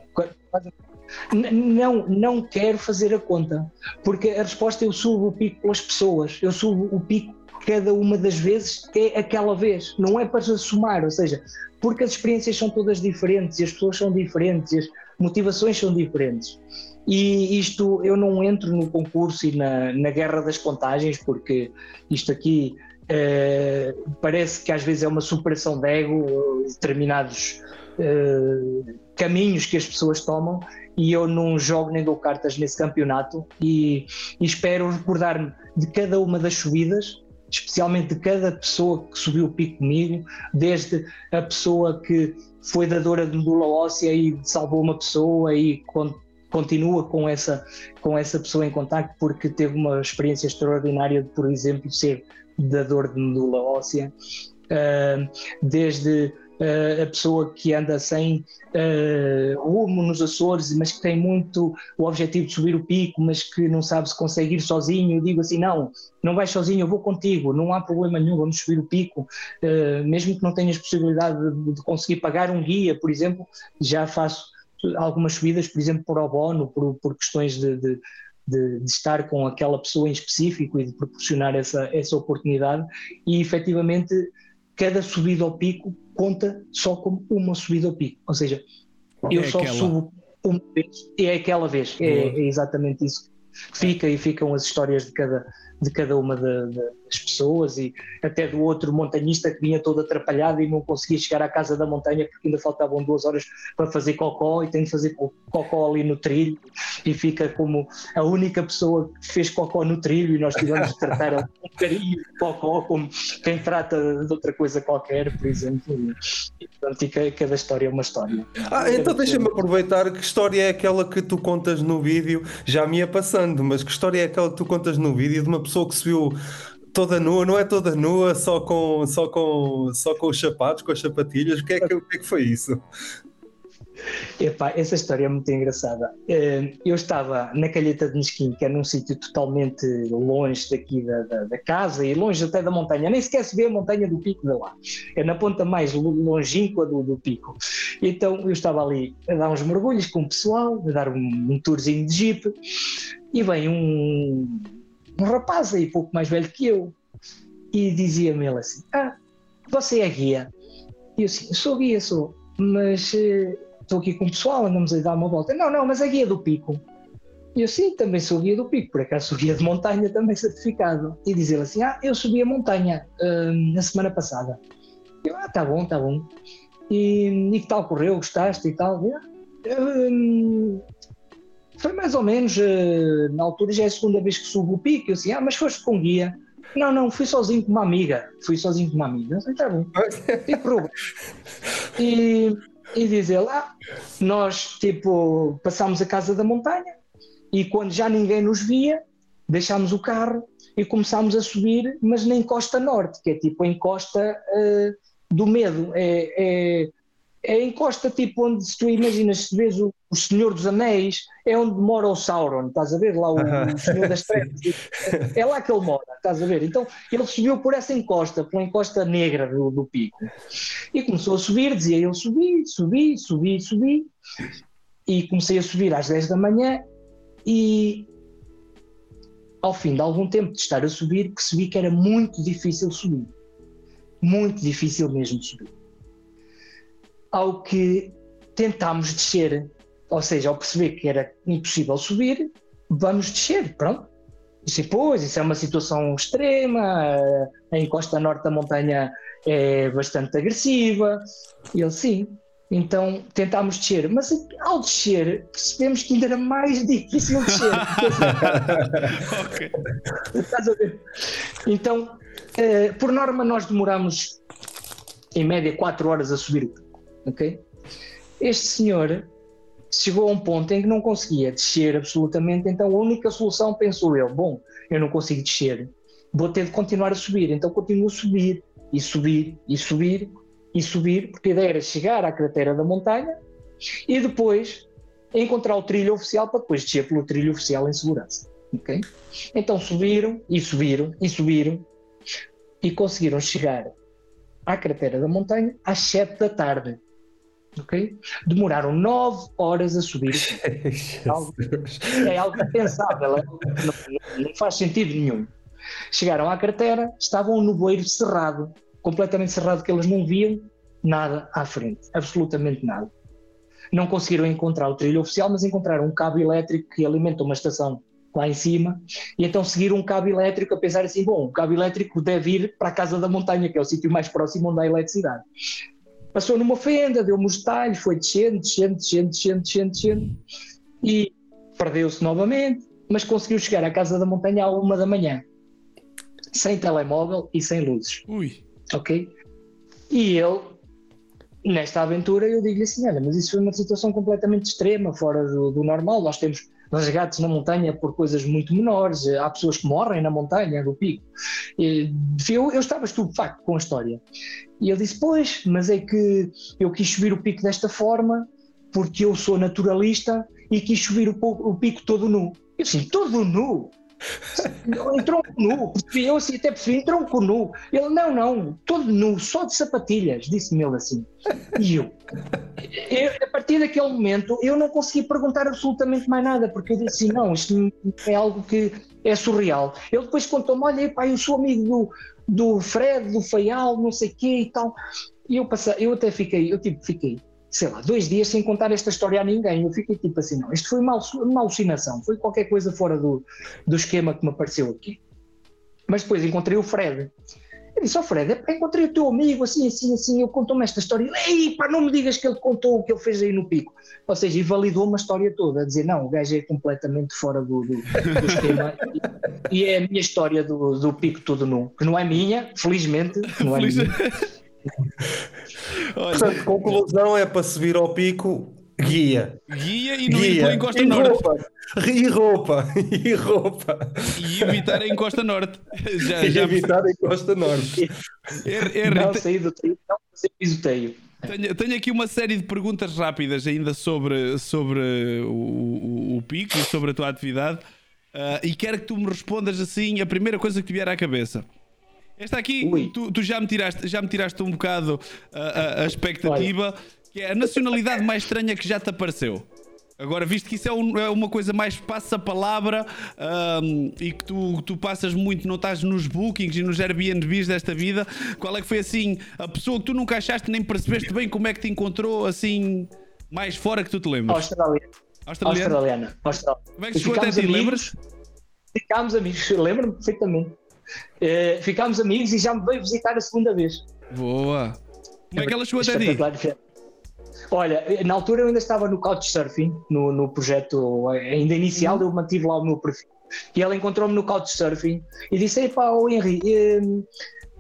D: Não, não quero fazer a conta, porque a resposta é eu subo o pico pelas pessoas, eu subo o pico cada uma das vezes é aquela vez, não é para somar, ou seja, porque as experiências são todas diferentes e as pessoas são diferentes e as motivações são diferentes. E isto eu não entro no concurso e na, na guerra das contagens, porque isto aqui eh, parece que às vezes é uma superação de ego, determinados eh, caminhos que as pessoas tomam, e eu não jogo nem dou cartas nesse campeonato. E, e espero recordar-me de cada uma das subidas especialmente de cada pessoa que subiu o pico comigo, desde a pessoa que foi dadora de medula óssea e salvou uma pessoa e continua com essa, com essa pessoa em contato porque teve uma experiência extraordinária de, por exemplo, ser dador de medula óssea, uh, desde uh, a pessoa que anda sem uh, rumo nos Açores, mas que tem muito o objetivo de subir o pico, mas que não sabe se consegue ir sozinho. Eu digo assim: não, não vais sozinho, eu vou contigo, não há problema nenhum, vamos subir o pico. Mesmo que não tenhas possibilidade de, de conseguir pagar um guia, por exemplo, já faço algumas subidas, por exemplo, por abono, por, por questões de, de, de, de, estar com aquela pessoa em específico e de proporcionar essa, essa oportunidade. E efetivamente, cada subida ao pico conta só como uma subida ao pico. Ou seja, eu é só aquela. subo uma vez, é aquela vez. É, é, exatamente isso. Fica e ficam as histórias de cada, de cada uma de, das pessoas e até do outro montanhista que vinha todo atrapalhado e não conseguia chegar à casa da montanha porque ainda faltavam duas horas para fazer cocó e tem de fazer cocó ali no trilho e fica como a única pessoa que fez cocó no trilho e nós tivemos de tratar um carinho cocó como quem trata de outra coisa qualquer, por exemplo. E, portanto, cada história é uma história.
C: Ah, então deixa-me aproveitar que história é aquela que tu contas no vídeo, já me ia passando, mas que história é aquela que tu contas no vídeo de uma pessoa que se viu toda nua, não é toda nua, só com, só com, só com os sapatos, com as sapatilhas, o que é que, o que, é que foi isso?
D: Epá, essa história é muito engraçada. Eh, eu estava na Calheta de Mesquim, que é num sítio totalmente longe daqui da, da, da, casa e longe até da montanha. Nem sequer se vê a montanha do pico de lá. É na ponta mais longínqua do, do pico. Então eu estava ali a dar uns mergulhos com o pessoal, a dar um, um tourzinho de jeep e vem um, um rapaz aí pouco mais velho que eu e dizia-me ele assim: Ah, você é guia? E eu assim: Sou guia, sou, mas eh, estou aqui com o pessoal, andamos a dar uma volta. Não, não, mas a guia do pico. E eu sim, também sou guia do pico, por acaso sou guia de montanha também (laughs) certificado. E diz ele assim: Ah, eu subi a montanha uh, na semana passada. Eu, ah, tá bom, tá bom. E, e que tal correu? Gostaste e tal? uh, foi mais ou menos, uh, na altura já é a segunda vez que subo o pico. Eu assim, ah, mas foste com guia. Não, não, fui sozinho com uma amiga. Fui sozinho com uma amiga. Assim, tá bom. E correu. (laughs) E, e diz ele, ah, nós tipo passámos a casa da montanha e quando já ninguém nos via, deixámos o carro e começámos a subir, mas na encosta norte, que é tipo a encosta uh, do medo. É, é, é a encosta tipo onde se tu imaginas se vês o, o Senhor dos Anéis, é onde mora o Sauron, estás a ver? Lá o, o Senhor das (laughs) Trevas. É lá que ele mora, estás a ver? Então ele subiu por essa encosta, pela encosta negra do, do pico. E começou a subir, dizia ele: subi, subi, subi, subi. E comecei a subir às 10 da manhã e ao fim de algum tempo de estar a subir, percebi que era muito difícil subir. Muito difícil mesmo subir. Ao que tentámos descer ou seja, ao perceber que era impossível subir, vamos descer, pronto. Disse, pois, isso é uma situação extrema, a encosta norte da montanha é bastante agressiva. E ele, sim. Então tentámos descer, mas ao descer percebemos que ainda era mais (laughs) difícil descer. ok. Estás a ver? Então, eh, por norma, nós demoramos em média 4 horas a subir ok? Este senhor chegou a um ponto em que não conseguia descer absolutamente, então a única solução, pensou eu, bom, eu não consigo descer, vou ter de continuar a subir, então continuo a subir, e subir, e subir, e subir, porque a ideia era chegar à cratera da montanha e depois encontrar o trilho oficial para depois descer pelo trilho oficial em segurança. Okay? Então subiram, e subiram, e subiram, e conseguiram chegar à cratera da montanha às 7 da tarde ok? Demoraram nove horas a subir. é, algo, é algo impensável, não, não, faz sentido nenhum. Chegaram à cratera, estavam no bueiro cerrado, completamente cerrado, que eles não viam nada à frente, absolutamente nada. Não conseguiram encontrar o trilho oficial, mas encontraram um cabo elétrico que alimenta uma estação lá em cima, e então seguiram um cabo elétrico a pensar assim, bom, o cabo elétrico deve ir para a casa da montanha, que é o sítio mais próximo onde há eletricidade. Passou numa fenda, deu-me os talhos, foi descendo, descendo, descendo, descendo, descendo, descendo e perdeu-se novamente, mas conseguiu chegar à casa da montanha à uma da manhã, sem telemóvel e sem luzes.
B: Ui.
D: Ok? E ele, nesta aventura, eu digo-lhe assim: olha, mas isso foi uma situação completamente extrema, fora do, do normal. Nós temos resgates na montanha por coisas muito menores, há pessoas que morrem na montanha do pico. Eu, eu estava estupefacto com a história. E ele disse: Pois, mas é que eu quis subir o pico desta forma porque eu sou naturalista e quis subir o, pico todo nu. Eu disse: Todo nu? Em tronco nu, eu assim até percebi, em tronco nu. Ele, não, não, todo nu, só de sapatilhas, disse-me ele assim. E eu, eu, a partir daquele momento, eu não consegui perguntar absolutamente mais nada, porque eu disse assim, não, isto é algo que é surreal. Ele depois contou-me, olha, pá, eu sou amigo do, do Fred, do Feial, não sei o quê e tal. E eu, passei, eu até fiquei, eu tipo, fiquei, sei lá, dois dias sem contar esta história a ninguém. Eu fiquei tipo assim, não, isto foi uma, uma alucinação, foi qualquer coisa fora do, do esquema que me apareceu aqui. Mas depois encontrei o Fred. Eu disse ao Fred, "Epá, encontrei o teu amigo, assim, assim, assim, ele contou-me esta história. Ei, pá, não me digas que ele contou o que ele fez aí no pico. Ou seja, e validou uma história toda, a dizer, não, o gajo é completamente fora do, do, do esquema. E, e é a minha história do, do pico todo nu, que não é minha, felizmente, não é minha.
B: Olha,
C: Portanto, conclusão é para subir ao pico, guia.
B: guia e não ir
C: Guia.
B: pela encosta
C: e
B: norte.
C: roupa. E roupa. E roupa.
B: E evitar a encosta norte. Já,
C: E
B: já
C: evitar a costa norte.
B: Henry, Henry,
D: Não saí do teio, não fazer pisoteio.
B: tenho, tenho aqui uma série de perguntas rápidas ainda sobre, sobre o, o- o pico e sobre a tua atividade. Ah, e quero que tu me respondas assim a primeira coisa que te vier à cabeça. Esta aqui,
D: Ui.
B: tu, tu já, me tiraste, já me tiraste um bocado a, a- a expectativa, que é a nacionalidade mais estranha que já te apareceu. Agora, visto que isso é, um- é uma coisa mais passa-palavra ahm, e que tu, tu passas muito, não estás nos bookings e nos Airbnbs desta vida, qual é que foi assim a pessoa que tu nunca achaste nem percebeste bem como é que te encontrou assim mais fora que tu te lembras?
D: Austrália. Australiana. Australiana.
B: Como é que chegou até ti,
D: amigos. Ficámos amigos, (laughs) lembro-me perfeitamente. Eh, ficámos amigos e já me veio visitar a segunda vez.
B: Boa. Como é que ela chegou até ti?
D: Olha, na altura eu ainda estava no Couchsurfing, no, no projeto ainda inicial,
B: Uhum.
D: eu mantive lá o meu perfil. E ela encontrou-me no Couchsurfing e disse: Epá, o Henry, hum,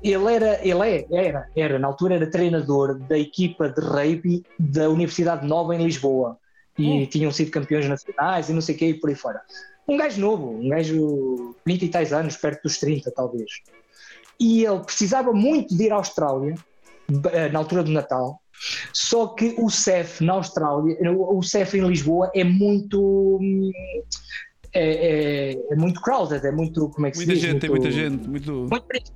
D: ele era, ele é, era, era, na altura era treinador da equipa de rugby da Universidade Nova em Lisboa. E
B: Oh.
D: tinham sido campeões nacionais e não sei o que, e por aí fora. Um gajo novo, um gajo 20 e tais anos, perto dos 30, talvez. E ele precisava muito de ir à Austrália, eh, na altura do Natal, só que o CEF na Austrália, o o CEF em Lisboa é muito. hum, É, é- é muito crowded, é muito. Como é que
B: Muita
D: se diz?
B: gente, tem
D: Muito-
B: muita gente. Muito...
D: muito.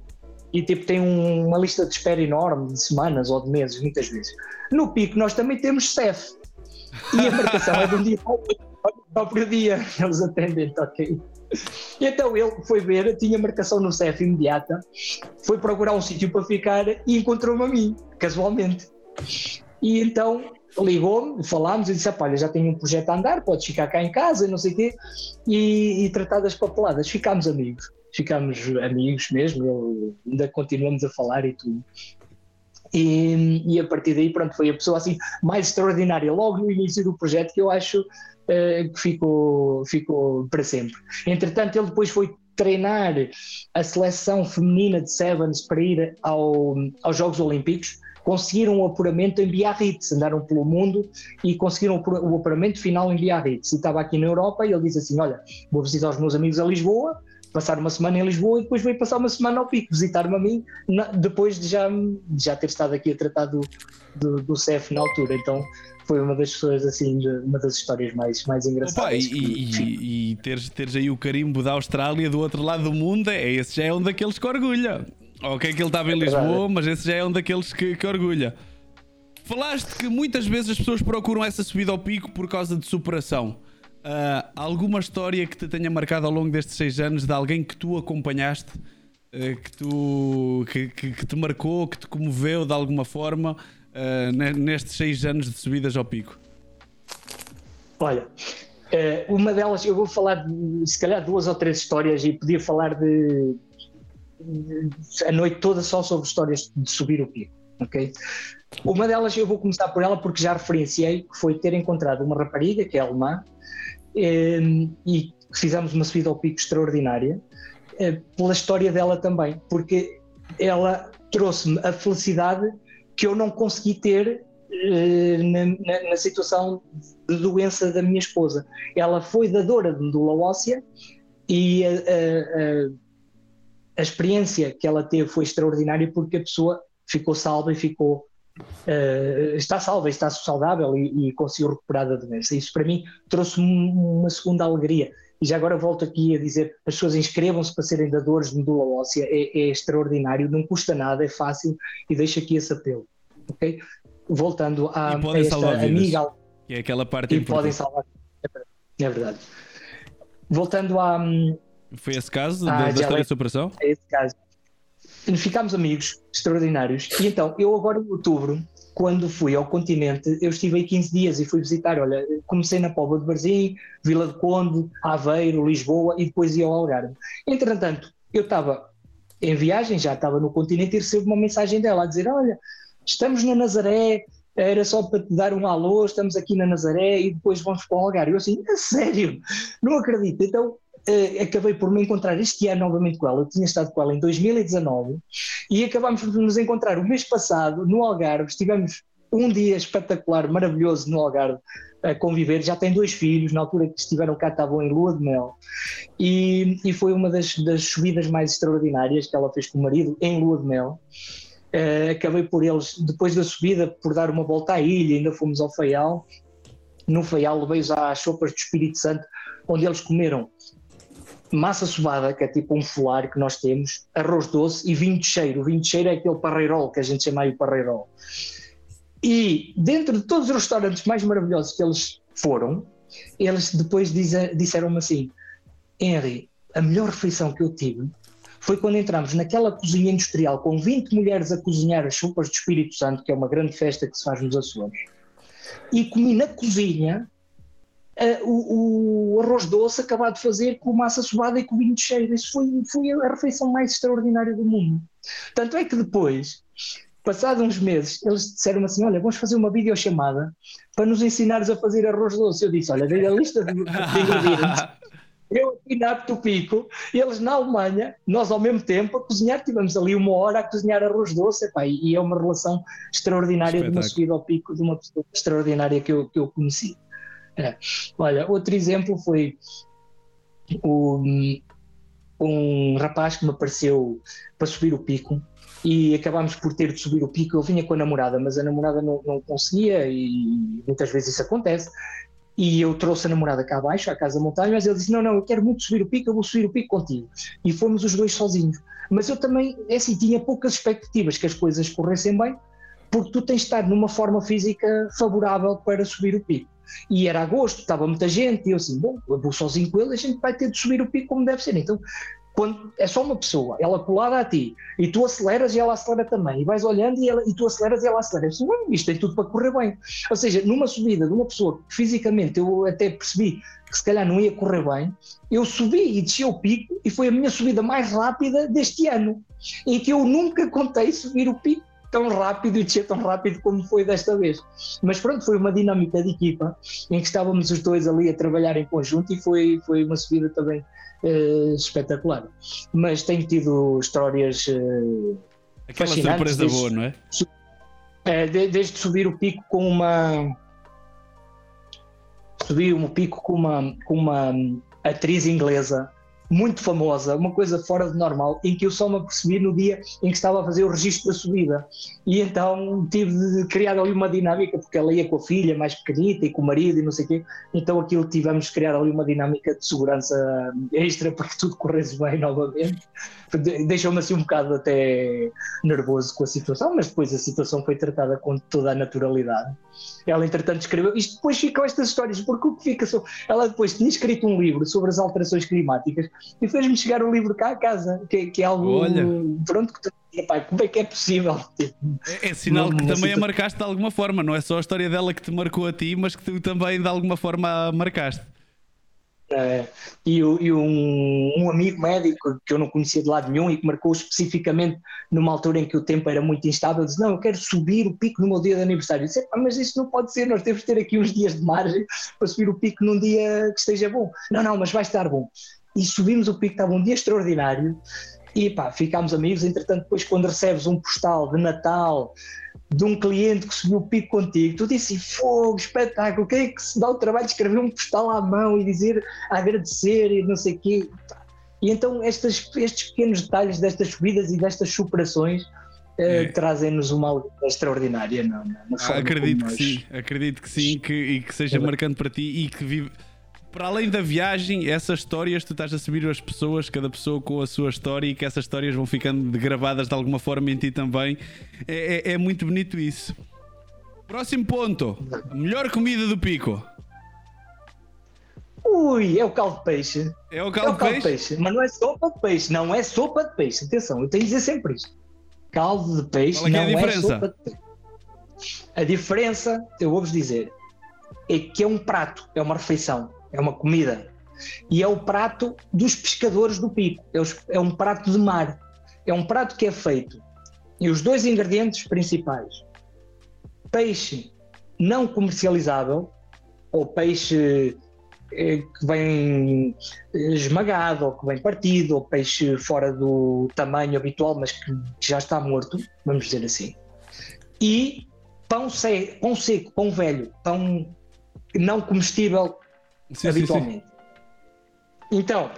D: E tipo, tem um- uma lista de espera enorme de semanas ou de meses, muitas vezes. No pico, nós também temos CEF. E a marcação é de um dia para o outro, no próprio dia. Eles atendem, ok. E então ele foi ver, tinha marcação no CEF imediata, foi procurar um sítio para ficar e encontrou-me a mim, casualmente. E então ligou-me, falámos e disse: "Ah, pá, olha, já tenho um projeto a andar, podes ficar cá em casa, não sei o quê, e, e tratar das papeladas. Ficámos amigos, ficámos amigos mesmo, eu- ainda continuamos a falar e tudo. E, e a partir daí, pronto, foi a pessoa assim mais extraordinária logo no início do projeto que eu acho que ficou, ficou para sempre. Entretanto, ele depois foi treinar a seleção feminina de Sevens para ir ao, aos Jogos Olímpicos. Conseguiram o apuramento em Biarritz, andaram pelo mundo e conseguiram o apuramento final em Biarritz. E estava aqui na Europa e ele disse assim: Olha, vou visitar os meus amigos a Lisboa, passar uma semana em Lisboa e depois veio passar uma semana ao Pico, visitar-me a mim, na- depois de já, de já ter estado aqui a tratar do, do, do CEF na altura. Então foi uma das pessoas, assim, de- uma das histórias mais, mais
B: Opa,
D: engraçadas.
B: e,
D: que-
B: e-
D: que-
B: e- e teres, teres aí o carimbo da Austrália do outro lado do mundo, é esse já é um daqueles que orgulha. Ok, que ele estava em
D: verdade.
B: Lisboa, mas esse já é um daqueles que, que orgulha. Falaste que muitas vezes as pessoas procuram essa subida ao pico por causa de superação. Ah, alguma história que te tenha marcado ao longo destes seis anos de alguém que tu acompanhaste, eh, que, tu, que, que- que te marcou, que te comoveu de alguma forma ne- nestes seis anos de subidas ao pico?
D: Olha, uma delas, eu vou falar de se calhar duas ou três histórias e podia falar de, de- a noite toda só sobre histórias de subir o pico, ok? Uma delas eu vou começar por ela porque já referenciei que foi ter encontrado uma rapariga que é alemã e fizemos uma subida ao pico extraordinária eh, pela história dela também, porque ela trouxe-me a felicidade que eu não consegui ter eh, na, na- na situação de doença da minha esposa. Ela foi dadora de medula óssea e a, a- a- a experiência que ela teve foi extraordinária porque a pessoa ficou salva e ficou eh, está salva, está saudável e, e conseguiu recuperar da doença. Isso para mim trouxe-me uma segunda alegria. E já agora volto aqui a dizer: as pessoas inscrevam-se para serem dadores de medula óssea, é, é extraordinário, não custa nada, é fácil e deixo aqui esse apelo. ok? Voltando a,
B: E
D: a esta amiga
B: Que é aquela parte
D: e
B: importante.
D: podem salvar. É verdade. Voltando a, hum,
B: Foi esse caso
D: Ah,
B: da, da história de superação?
D: a esse caso, ficámos amigos extraordinários. E então, eu agora em outubro, quando fui ao continente, eu estive aí 15 dias e fui visitar. Olha, comecei na Póvoa de Varzim, Vila de Conde, Aveiro, Lisboa e depois ia ao Algarve. Entretanto, eu estava em viagem, já estava no continente e recebo uma mensagem dela a dizer: Olha, estamos na Nazaré, era só para te dar um alô, estamos aqui na Nazaré e depois vamos para o Algarve. Eu assim, a sério, não acredito. Então uh, acabei por me encontrar este ano novamente com ela. Eu tinha estado com ela em 2019 e acabámos por nos encontrar o mês passado no Algarve. Estivemos um dia espetacular, maravilhoso no Algarve a conviver. Já tem dois filhos, na altura que estiveram cá estavam em lua de mel. E, e foi uma das, das subidas mais extraordinárias que ela fez com o marido em lua de mel. Uh, acabei por eles, depois da subida, por dar uma volta à ilha, ainda fomos ao Faial. No Faial levei-os às sopas do Espírito Santo, onde eles comeram massa sovada, que é tipo um folar que nós temos, arroz doce e vinho de cheiro. O vinho de cheiro é aquele parreirol que a gente chama aí parreirol. E dentro de todos os restaurantes mais maravilhosos que eles foram, eles depois disseram-me assim: Henry, a melhor refeição que eu tive foi quando entramos naquela cozinha industrial com 20 mulheres a cozinhar as sopas de Espírito Santo, que é uma grande festa que se faz nos Açores, e comi na cozinha uh, o, o, arroz doce acabado de fazer com massa sovada e com vinho de cheiro. Isso foi, foi a refeição mais extraordinária do mundo. Tanto é que depois Passados uns meses, eles disseram assim: Olha, vamos fazer uma videochamada para nos ensinares a fazer arroz doce. Eu disse: Olha, dei a lista de, de ingredientes. (laughs) Eu aqui na Pico, eles na Alemanha, nós ao mesmo tempo a cozinhar, tivemos ali uma hora a cozinhar arroz doce, epá, e é uma relação extraordinária Espetáculo. de uma subida ao pico de uma pessoa extraordinária que eu, que eu conheci. É. Olha, outro exemplo foi o, um rapaz que me apareceu para subir o pico e acabámos por ter de subir o pico. Eu vinha com a namorada, mas a namorada não, não conseguia e muitas vezes isso acontece. E eu trouxe a namorada cá abaixo, à casa da montanha, mas ele disse: Não, não, eu quero muito subir o pico, eu vou subir o pico contigo. E fomos os dois sozinhos. Mas eu também, é assim, tinha poucas expectativas que as coisas corressem bem, porque tu tens de estar numa forma física favorável para subir o pico. E era agosto, estava muita gente, e eu assim: Bom, eu vou sozinho com ele, a gente vai ter de subir o pico como deve ser. Então quando é só uma pessoa, ela colada a ti, e tu aceleras e ela acelera também, e vais olhando e, ela, e tu aceleras e ela acelera. Isso, isto tem tudo para correr bem. Ou seja, numa subida de uma pessoa que fisicamente eu até percebi que se calhar não ia correr bem, eu subi e desci o pico e foi a minha subida mais rápida deste ano, em que eu nunca contei subir o pico tão rápido e descer tão rápido como foi desta vez. Mas pronto, foi uma dinâmica de equipa em que estávamos os dois ali a trabalhar em conjunto e foi, foi uma subida também uh, espetacular. Mas tenho tido histórias uh,
B: Aquela surpresa desde, boa, não é?
D: é desde subir o pico com uma subi um pico com uma, com uma atriz inglesa muito famosa, uma coisa fora de normal, em que eu só me apercebi no dia em que estava a fazer o registro da subida. E então tive de criar ali uma dinâmica, porque ela ia com a filha mais pequenita e com o marido e não sei o quê, então aquilo tivemos de criar ali uma dinâmica de segurança extra (laughs) para que tudo corresse bem novamente. Deixou-me assim um bocado até nervoso com a situação, mas depois a situação foi tratada com toda a naturalidade. Ela, entretanto, escreveu. Isto depois ficam estas histórias, porque o que fica. So... Ela depois tinha escrito um livro sobre as alterações climáticas e fez-me chegar o livro cá a casa, que, que é algo. Olha. Pronto, que Epá, como é que é possível?
B: É, é sinal não, que também situação... a marcaste de alguma forma, não é só a história dela que te marcou a ti, mas que tu também de alguma forma a marcaste.
D: Uh, e, e um, um, amigo médico que eu não conhecia de lado nenhum e que marcou especificamente numa altura em que o tempo era muito instável, disse: Não, eu quero subir o pico no meu dia de aniversário. Eu disse: Mas isso não pode ser, nós temos de ter aqui uns dias de margem para subir o pico num dia que esteja bom. Não, não, mas vai estar bom. E subimos o pico, estava um dia extraordinário e pá, ficámos amigos. Entretanto, depois, quando recebes um postal de Natal de um cliente que subiu o pico contigo, tu disse fogo, espetáculo, quem é que se dá o trabalho de escrever um postal à mão e dizer agradecer e não sei o quê. E então estas, estes pequenos detalhes destas subidas e destas superações eh, é. trazem-nos uma alegria extraordinária. Não, não,
B: ah, acredito que nós... sim, acredito que sim, que, e que seja é. marcante para ti e que vive para além da viagem, essas histórias, tu estás a subir as pessoas, cada pessoa com a sua história e que essas histórias vão ficando gravadas de alguma forma em ti também. É, é, é muito bonito isso. Próximo ponto: melhor comida do pico.
D: Ui, é o caldo de peixe.
B: É o caldo, é o caldo de, peixe? de peixe?
D: Mas não é sopa de peixe, não é sopa de peixe. Atenção, eu tenho de dizer sempre isto. Caldo de peixe é, é não é, sopa de peixe. A diferença, eu vou-vos dizer, é que é um prato, é uma refeição é uma comida. E é o prato dos pescadores do pico, é, é um prato de mar. é um prato que é feito e os dois ingredientes principais: peixe não comercializável ou peixe eh, que vem esmagado ou que vem partido ou peixe fora do tamanho habitual mas que já está morto, vamos dizer assim. E pão seco, pão velho, pão não comestível sim, habitualmente. Sim, sim. Então,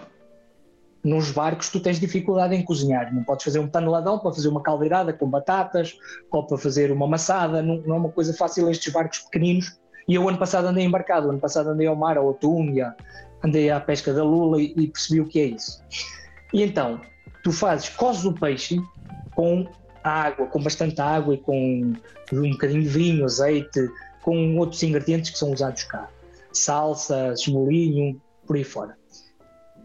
D: nos barcos tu tens dificuldade em cozinhar. Não podes fazer um paneladão para fazer uma caldeirada com batatas ou para fazer uma massada. Não, não é uma coisa fácil estes barcos pequeninos. E eu ano passado andei embarcado, ano passado andei ao mar, ao Otúmia, andei à pesca da lula e, e, percebi o que é isso. E então, tu fazes, cozes o peixe com água, com bastante água e com um bocadinho de vinho, azeite, com outros ingredientes que são usados cá. Salsa, cebolinho, por aí fora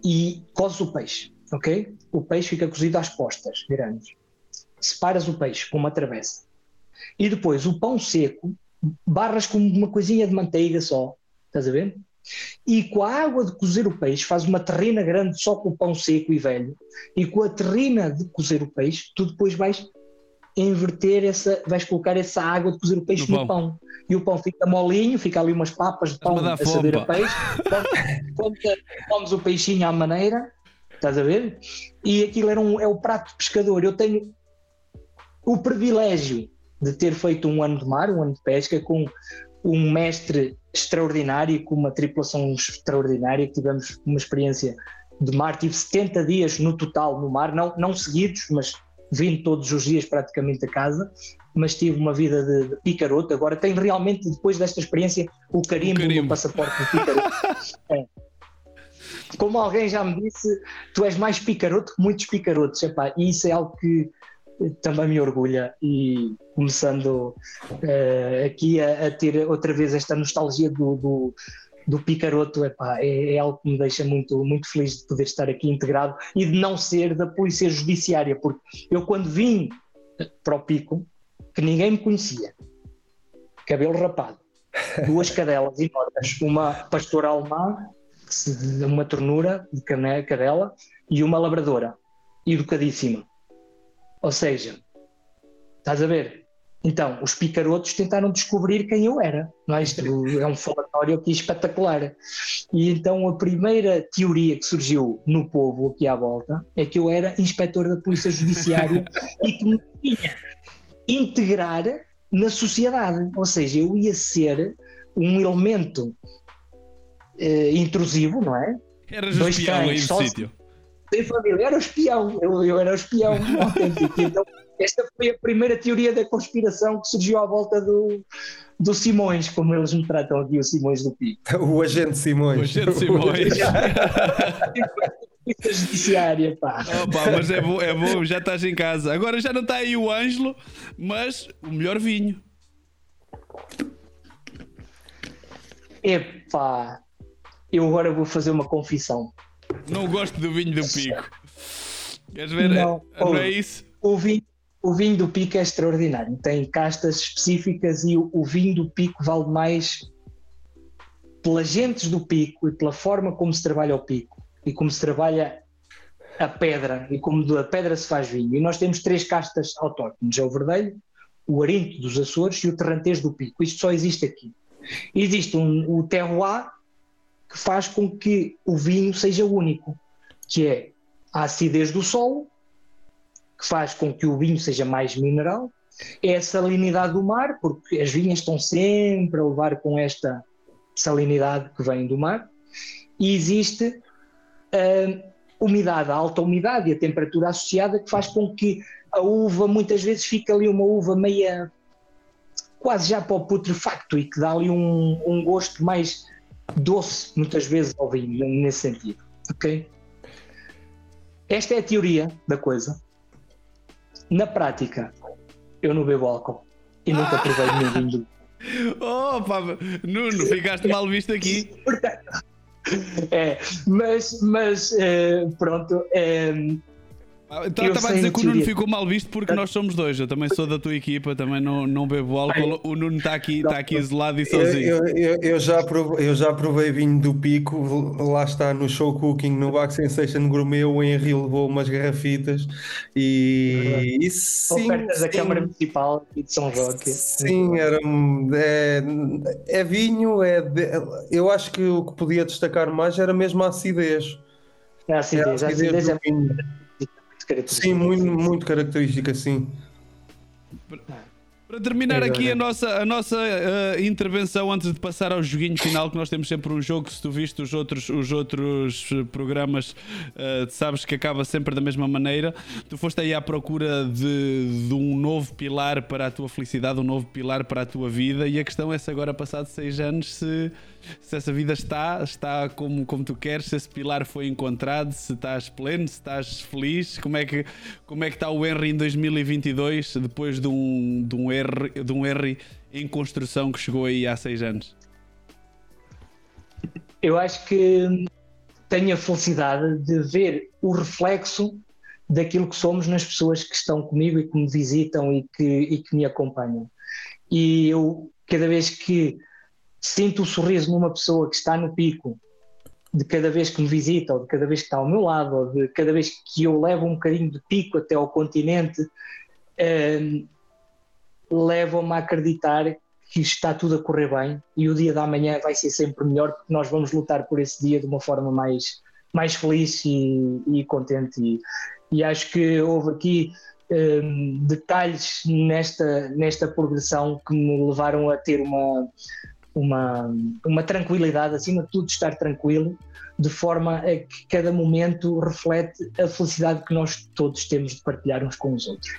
D: e cozes o peixe, ok? O peixe fica cozido às postas, grandes. Separas o peixe com uma travessa. E depois o pão seco, barras com uma coisinha de manteiga só, estás a ver? E com a água de cozer o peixe, faz uma terrina grande só com o pão seco e velho, e com a terrina de cozer o peixe, tu depois vais inverter essa, vais colocar essa água de cozer o peixe no, no pão. pão. E o pão fica molinho, fica ali umas papas de pão a saber a peixe. Comes o peixinho à maneira, estás a ver? E aquilo era um, é o prato de pescador. Eu tenho o privilégio de ter feito um ano de mar, um ano de pesca, com um mestre extraordinário, com uma tripulação extraordinária, tivemos uma experiência de mar, tive 70 dias no total no mar, não, não seguidos, mas vindo todos os dias praticamente a casa, mas tive uma vida de, de picaroto. Agora tenho realmente, depois desta experiência, o carimbo, o carimbo. do passaporte de picaroto. (laughs) é. Como alguém já me disse, tu és mais picaroto que muitos picarotos. Epá, e isso é algo que também me orgulha. E começando uh, aqui a, a, ter outra vez esta nostalgia do, do do Picaroto epá, é, é, algo que me deixa muito, muito feliz de poder estar aqui integrado e de não ser da Polícia Judiciária, porque eu quando vim para o Pico, que ninguém me conhecia, cabelo rapado, duas cadelas enormes, uma pastora alemã, uma ternura de cadela, e uma labradora, educadíssima. Ou seja, estás a ver? Então, os picarotos tentaram descobrir quem eu era. Não é? Isto é um falatório aqui espetacular. E então a primeira teoria que surgiu no povo aqui à volta é que eu era inspetor da Polícia Judiciária (laughs) e que me tinha integrar na sociedade. Ou seja, eu ia ser um elemento uh, intrusivo, não é?
B: Eras Dois espião aí no sítio.
D: Sem família, era o espião. Eu, eu era o espião (laughs) autêntico. Então, esta foi a primeira teoria da conspiração que surgiu à volta do, do Simões, como eles me tratam aqui, o Simões do Pico. (laughs)
C: O agente Simões.
B: O agente Simões. (laughs)
D: judiciária, pá.
B: Pá. Mas é bom, é bom, já estás em casa. Agora já não está aí o Ângelo, mas o melhor vinho.
D: Epá, eu agora vou fazer uma confissão.
B: Não gosto do vinho do Pico. Queres ver? Não, não é isso?
D: O vinho, o vinho do pico é extraordinário, tem castas específicas e o, o vinho do pico vale mais pelas gentes do pico e pela forma como se trabalha o pico e como se trabalha a pedra e como da pedra se faz vinho. E nós temos três castas autóctones: é o verdelho, o arinto dos Açores e o terrantês do pico. Isto só existe aqui. Existe um, o terroir que faz com que o vinho seja único, que é a acidez do solo, que faz com que o vinho seja mais mineral, é a salinidade do mar, porque as vinhas estão sempre a levar com esta salinidade que vem do mar, e existe a umidade, a alta umidade e a temperatura associada que faz com que a uva muitas vezes fique ali uma uva meia quase já para o putrefacto e que dá ali um, um gosto mais doce muitas vezes ao vinho, nesse sentido, ok? Esta é a teoria da coisa. Na prática, eu não bebo álcool e nunca provei nenhum vinho. (laughs)
B: Oh, pá, Nuno, ficaste mal visto aqui. (laughs)
D: é, mas, mas uh, pronto, uh,
B: Então, estava a dizer que o Nuno ficou mal visto porque nós somos dois. Eu também sou da tua equipa, também não, não bebo álcool. O Nuno está aqui, está aqui isolado e sozinho.
C: Eu, eu, eu, já provei, eu já provei vinho do pico, lá está no show cooking, no Back Sensation Gourmet. O Henry levou umas garrafitas e. e sim,
D: Ofertas sim, da Câmara Municipal e de São Roque.
C: Sim, era, é, é vinho. É, eu acho que o que podia destacar mais era mesmo a acidez.
D: A acidez, é a acidez, a acidez é vinho
C: característica. Sim, muito, muito característica, sim.
B: Para terminar aqui a nossa, a nossa uh, intervenção, antes de passar ao joguinho final, que nós temos sempre um jogo, se tu viste os outros, os outros programas, uh, sabes que acaba sempre da mesma maneira. Tu foste aí à procura de, de, um novo pilar para a tua felicidade, um novo pilar para a tua vida, e a questão é se agora, passado seis anos, se se essa vida está, está como, como tu queres, se esse pilar foi encontrado, se estás pleno, se estás feliz, como é que, como é que está o Henry em 2022, depois de um, de um, R, de um R em construção que chegou aí há seis anos?
D: Eu acho que tenho a felicidade de ver o reflexo daquilo que somos nas pessoas que estão comigo e que me visitam e que, e que me acompanham. E eu, cada vez que sinto o sorriso numa pessoa que está no pico de cada vez que me visita, ou de cada vez que está ao meu lado, ou de cada vez que eu levo um bocadinho de pico até ao continente, eh, levam-me a acreditar que está tudo a correr bem e o dia da manhã vai ser sempre melhor porque nós vamos lutar por esse dia de uma forma mais, mais feliz e, e contente. E, e, acho que houve aqui um, detalhes nesta, nesta progressão que me levaram a ter uma, uma, uma tranquilidade, acima de tudo estar tranquilo, de forma a que cada momento reflete a felicidade que nós todos temos de partilhar uns com os outros.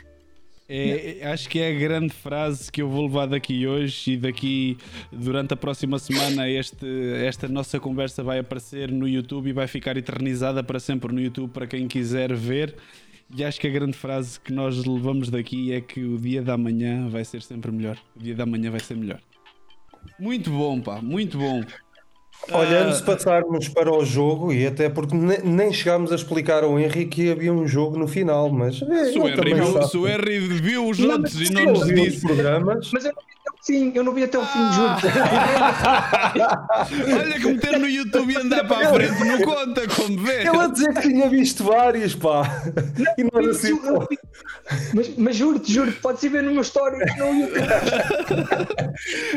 B: É, acho que é a grande frase que eu vou levar daqui hoje e daqui durante a próxima semana este, esta nossa conversa vai aparecer no YouTube e vai ficar eternizada para sempre no YouTube para quem quiser ver. E acho que a grande frase que nós levamos daqui é que o dia da manhã vai ser sempre melhor. O dia da manhã vai ser melhor. Muito bom, pá, muito bom.
C: Olha, antes de passarmos para o jogo, e até porque nem chegámos a explicar ao Henrique que havia um jogo no final, mas.
B: É, se, o Henry viu, se o Henry viu os outros e não nos disse.
D: Programas. Mas eu Sim, eu não vi até o fim, juro. (laughs)
B: Olha que meter no YouTube e andar para a frente não conta, como vê.
C: Ele a dizer que tinha visto vários, pá. Não, e nós assim.
D: Mas, mas juro-te, juro pode-se ver numa história no YouTube.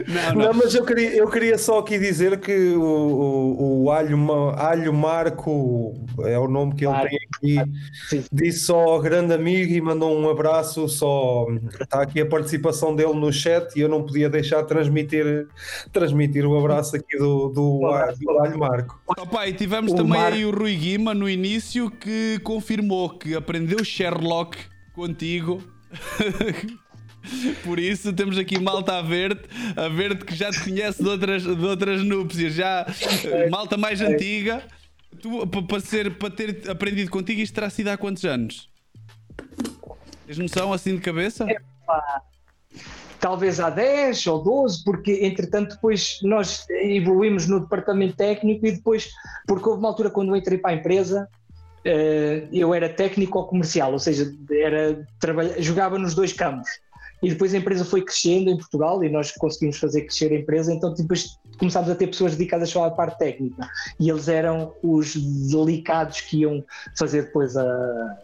C: Não, não. não, mas eu queria, eu queria só aqui dizer que o, o, o Alho, Alho Marco é o nome que ele Marco. tem aqui. Sim. Disse só ao grande amigo e mandou um abraço. Só está aqui a participação dele no chat e eu não podia deixar de transmitir, transmitir o abraço aqui do, do, do Alho Marco.
B: Opa, e tivemos o também Marco... aí o Rui Guima no início que confirmou que aprendeu Sherlock contigo. (laughs) Por isso temos aqui malta a ver-te, a ver-te que já te conhece de outras, de outras núpcias, já malta mais antiga. Tu, para, ser, para ter aprendido contigo, isto terá sido há quantos anos? Tens noção assim de cabeça? É,
D: talvez há 10 ou 12, porque entretanto depois nós evoluímos no departamento técnico e depois, porque houve uma altura quando eu entrei para a empresa, eh, eu era técnico ou comercial, ou seja, era, jogava nos dois campos e depois a empresa foi crescendo em Portugal e nós conseguimos fazer crescer a empresa, então depois começámos a ter pessoas dedicadas só à parte técnica. E eles eram os delicados que iam fazer depois a,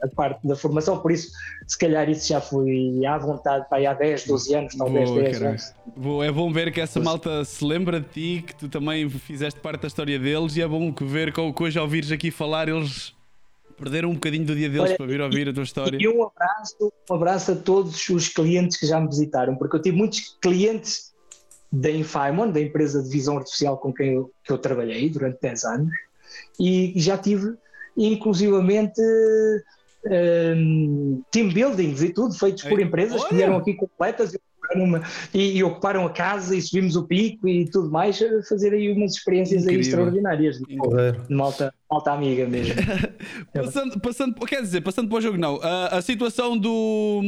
D: a parte da formação, por isso se calhar isso já foi à vontade para há 10, 12 anos, talvez Boa, 10 anos.
B: Boa, é bom ver que essa malta se lembra de ti, que tu também fizeste parte da história deles e é bom ver que hoje ao vires aqui falar eles perderam um bocadinho do dia deles Olha, para vir ouvir a tua história.
D: E um abraço, um abraço a todos os clientes que já me visitaram, porque eu tive muitos clientes da Infimon, da empresa de visão artificial com quem eu, que eu trabalhei durante 10 anos, e já tive inclusivamente um, team buildings e tudo, feitos por empresas Olha. que vieram aqui completas numa, e, e, ocuparam a casa e subimos o pico e tudo mais, fazer aí umas experiências aí extraordinárias de, de malta, malta amiga mesmo. (laughs)
B: passando, passando, quer dizer, passando para o jogo, não. A, a situação do,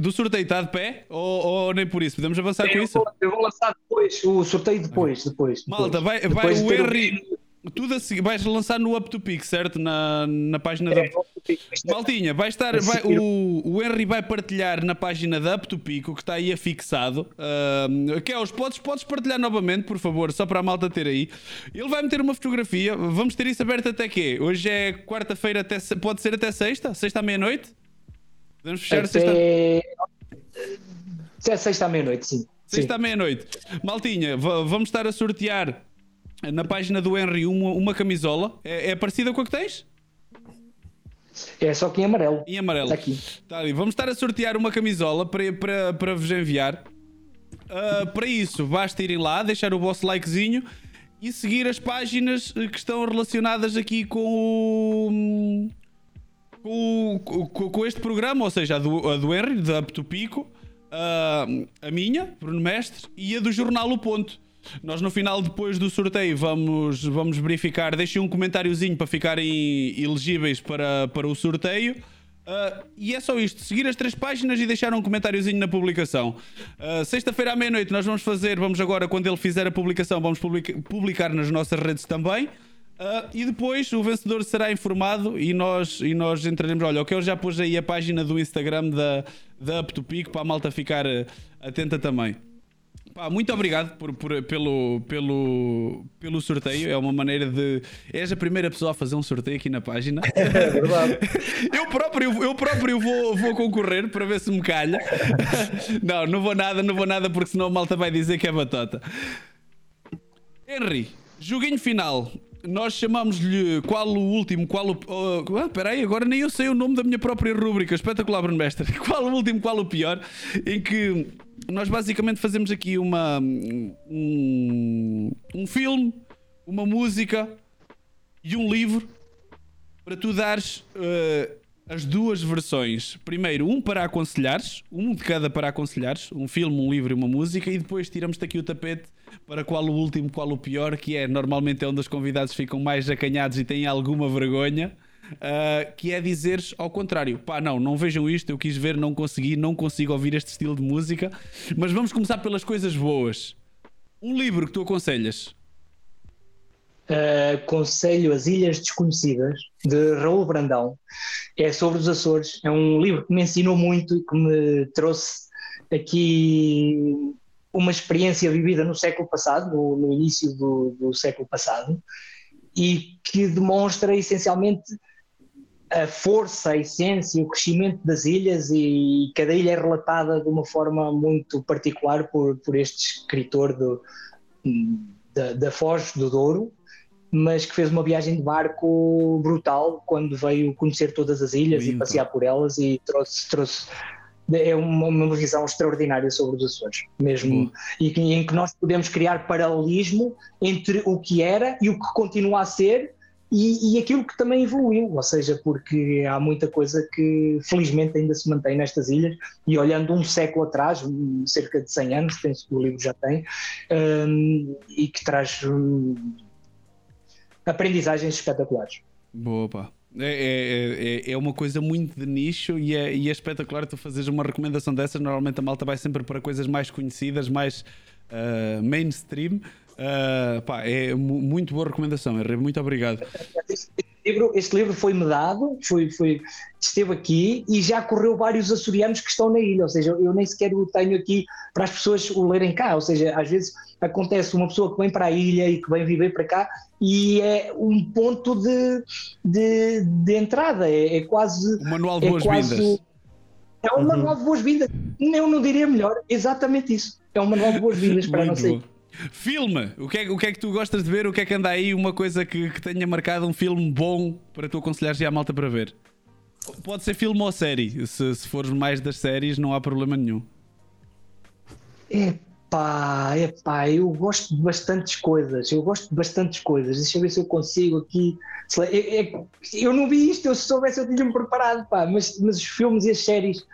B: do sorteio está de pé ou, ou, nem por isso? Podemos avançar eu com isso?
D: Vou, eu vou lançar depois, o sorteio depois. depois,
B: Malta, vai, vai o Henry. Tudo a seguir, vais lançar no Up to Peak, certo? Na, na página da.
D: É,
B: Maltinha, vai estar. Vai, o, o Henry vai partilhar na página da Up to Peak o que está aí afixado. Uh, que é os podes, podes partilhar novamente, por favor, só para a malta ter aí. Ele vai meter uma fotografia. Vamos ter isso aberto até quê? Hoje é quarta-feira, até, pode ser até sexta? Sexta à meia-noite?
D: Podemos fechar até... sexta? É sexta à meia-noite, sim.
B: Sexta à meia-noite. Maltinha, vamos estar a sortear na página do Henry uma, uma camisola. É, é, parecida com a que tens?
D: É só que em amarelo.
B: Em amarelo. Está aqui. Tá ali. Vamos estar a sortear uma camisola para, para, para vos enviar. Uh, para isso, basta irem lá, deixar o vosso likezinho e seguir as páginas que estão relacionadas aqui com o. Com, com, com este programa, ou seja, a do, a do Henry, da Up to Pico, uh, a minha, Bruno Mestre, e a do jornal O Ponto. Nós no final, depois do sorteio, vamos, vamos verificar. Deixem um comentáriozinho para ficarem elegíveis para, para o sorteio. Uh, e é só isto: seguir as três páginas e deixar um comentáriozinho na publicação. Uh, Sexta-feira à meia-noite, nós vamos fazer, vamos agora, quando ele fizer a publicação, vamos publica publicar nas nossas redes também. Uh, e depois o vencedor será informado e nós, e nós entraremos. Olha, o que eu já pus aí a página do Instagram da, da Up Pico para a malta ficar atenta também. Pá, muito obrigado por, por, pelo, pelo, pelo sorteio. É uma maneira de. És a primeira pessoa a fazer um sorteio aqui na página. (laughs)
C: É verdade. (laughs)
B: eu próprio, eu próprio vou, vou concorrer para ver se me calha. (laughs) não, não vou nada, não vou nada, porque senão a malta vai dizer que é batata. Henry, joguinho final. Nós chamamos-lhe qual o último, qual o. Oh, ah, peraí, agora nem eu sei o nome da minha própria rúbrica. Espetacular, Bruno Mestre. Qual o último, qual o pior? Em que nós basicamente fazemos aqui uma um, um filme, uma música e um livro para tu dares uh, as duas versões. Primeiro, um para aconselhares, um de cada para aconselhares, um filme, um livro e uma música, e depois tiramos-te aqui o tapete para qual o último, qual o pior, que é normalmente é onde os convidados ficam mais acanhados e têm alguma vergonha uh, que é dizeres ao contrário: pá, não, não vejam isto, eu quis ver, não consegui, não consigo ouvir este estilo de música. Mas vamos começar pelas coisas boas. Um livro que tu aconselhas?
D: Uh, aconselho As Ilhas Desconhecidas, de Raul Brandão. É sobre os Açores. É um livro que me ensinou muito e que me trouxe aqui uma experiência vivida no século passado, no, no início do, do, século passado, e que demonstra essencialmente a força, a essência, o crescimento das ilhas e cada ilha é relatada de uma forma muito particular por, por este escritor do, da, da Foz do Douro, mas que fez uma viagem de barco brutal quando veio conhecer todas as ilhas e passear por elas e trouxe, trouxe é uma, uma visão extraordinária sobre os Açores, mesmo, e que, em que nós podemos criar paralelismo entre o que era e o que continua a ser e, e, aquilo que também evoluiu, ou seja, porque há muita coisa que felizmente ainda se mantém nestas ilhas e olhando um século atrás, cerca de 100 anos, penso que o livro já tem, um, e que traz um, aprendizagens espetaculares.
B: Boa, pá. É, é, é, é, uma coisa muito de nicho e é, e é espetacular tu fazeres uma recomendação dessas. Normalmente a malta vai sempre para coisas mais conhecidas, mais uh, mainstream. Uh, pá, é muito boa recomendação. Muito obrigado.
D: Este livro, este livro foi-me dado, foi, foi, esteve aqui e já correu vários açorianos que estão na ilha. Ou seja, eu nem sequer o tenho aqui para as pessoas o lerem cá. Ou seja, às vezes acontece uma pessoa que vem para a ilha e que vem viver para cá e é um ponto de, de, de entrada. É, é quase.
B: O manual de é boas-vindas.
D: É um uhum. manual de boas-vindas. Eu não diria melhor, exatamente isso. É um manual de boas-vindas para não sei.
B: Filme! O que, é, o que é que tu gostas de ver? O que é que anda aí? Uma coisa que, que tenha marcado um filme bom para tu aconselhares já a malta para ver? Pode ser filme ou série. Se, se fores mais das séries, não há problema nenhum.
D: Epá, epá, eu gosto de bastantes coisas. Eu gosto de bastantes coisas. Deixa eu ver se eu consigo aqui. Eu, eu não vi isto, eu se soubesse eu tinha-me preparado, pá, mas, mas os filmes e as séries.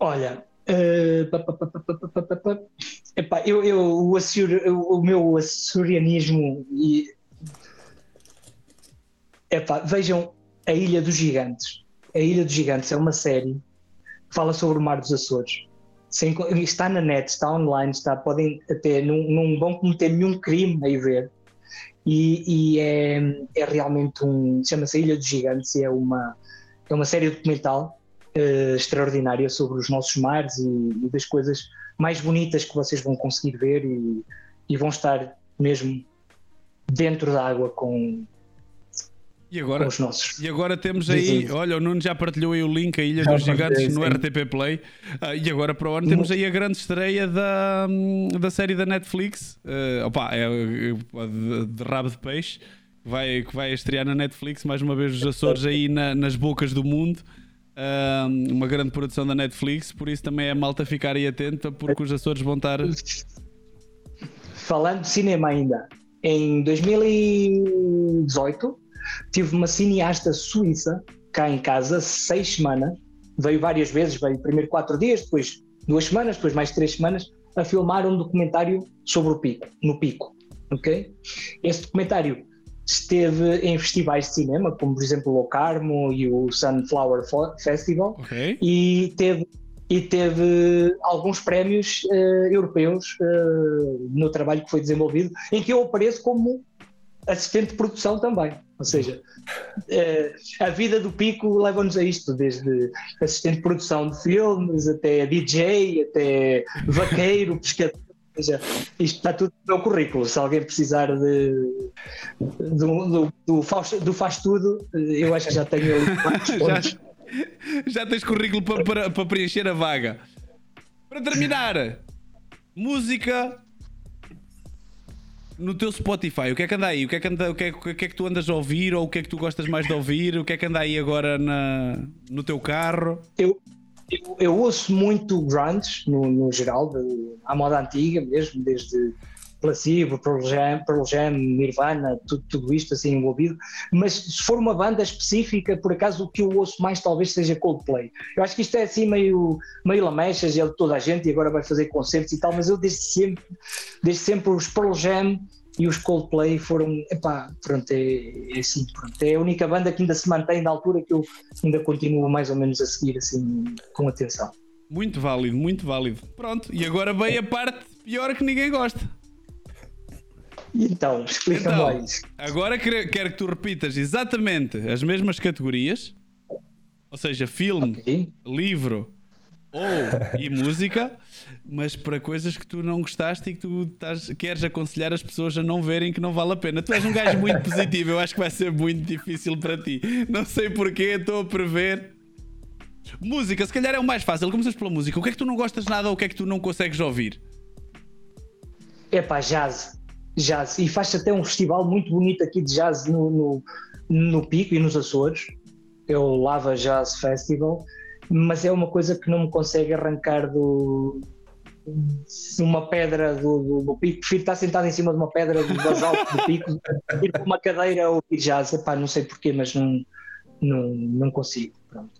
D: Olha, Epá, eu, eu, o, Assur, o meu açorianismo e epá, vejam a Ilha dos Gigantes. A Ilha dos Gigantes é uma série que fala sobre o Mar dos Açores. sem, está na net, está online, está, podem até, não, vão cometer nenhum crime aí ver. E, e é, é realmente um. chama-se Ilha dos Gigantes, é uma, é uma série documental uh, extraordinária sobre os nossos mares e, e, das coisas mais bonitas que vocês vão conseguir ver e, e vão estar mesmo dentro da água com,
B: e agora,
D: os nossos.
B: E agora temos aí, olha, o Nuno já partilhou aí o link, a Ilha já dos Gigantes, no. RTP Play. Uh, e agora para o ano temos aí a grande estreia da, da série da Netflix. Uh, opa, é, é de, de rabo de peixe. Vai, que vai estrear na Netflix, mais uma vez os Açores aí na, nas bocas do mundo. Uh, uma grande produção da Netflix, por isso também é malta ficar aí atenta, porque os Açores vão estar.
D: Falando de cinema ainda, em 2018 tive uma cineasta suíça cá em casa, seis semanas, veio várias vezes, veio primeiro quatro dias, depois duas semanas, depois mais três semanas, a filmar um documentário sobre o Pico, no Pico, ok? Esse documentário esteve em festivais de cinema, como por exemplo o Locarmo e o Sunflower Festival, okay. e teve e teve alguns prémios uh, europeus uh, no trabalho que foi desenvolvido, em que eu apareço como assistente de produção também. Ou seja, uh, a vida do Pico leva-nos a isto, desde assistente de produção de filmes, até DJ, até vaqueiro, pescador. Seja, isto está tudo no meu currículo. Se alguém precisar de, do, do, do, faz, do faz tudo, eu acho que já tenho (laughs)
B: já, já tens currículo para, para, para preencher a vaga. Para terminar, música no teu Spotify, o que é que anda aí? O que é que, anda, o que, é, o que é que tu andas a ouvir? Ou o que é que tu gostas mais de ouvir? O que é que anda aí agora na, no teu carro?
D: Eu, eu, eu ouço muito grunge, no, no geral, de, à moda antiga mesmo, desde Placebo, Pearl Jam, Jam Nirvana, tudo, tudo isto assim envolvido, mas se for uma banda específica, por acaso o que eu ouço mais talvez seja Coldplay. Eu acho que isto é assim meio, meio lamechas, ele toda a gente e agora vai fazer concertos e tal, mas eu desde sempre, desde sempre os Pearl Jam e os Coldplay foram, epá, pronto, é, é assim, pronto, é a única banda que ainda se mantém da altura que eu ainda continuo mais ou menos a seguir assim com atenção.
B: Muito válido, muito válido. Pronto, e agora vem a parte pior que ninguém gosta.
D: Então, explica então, mais.
B: Agora quero, quero que tu repitas exatamente as mesmas categorias, ou seja, filme, okay. livro ou e música, mas para coisas que tu não gostaste e que tu estás, queres aconselhar as pessoas a não verem que não vale a pena. Tu és um gajo muito (laughs) positivo, eu acho que vai ser muito difícil para ti. Não sei porquê, estou a prever. Música, se calhar é o mais fácil. Começas pela música. O que é que tu não gostas nada ou o que é que tu não consegues ouvir?
D: É pá, jazz jazz e faz até um festival muito bonito aqui de jazz no, no, no Pico e nos Açores, é o Lava Jazz Festival, mas é uma coisa que não me consegue arrancar do, de uma pedra do, do, do, pico, prefiro estar sentado em cima de uma pedra do basalto do pico, ir para uma cadeira ou ir jazz, Epá, não sei porquê, mas não, não, não consigo. Pronto.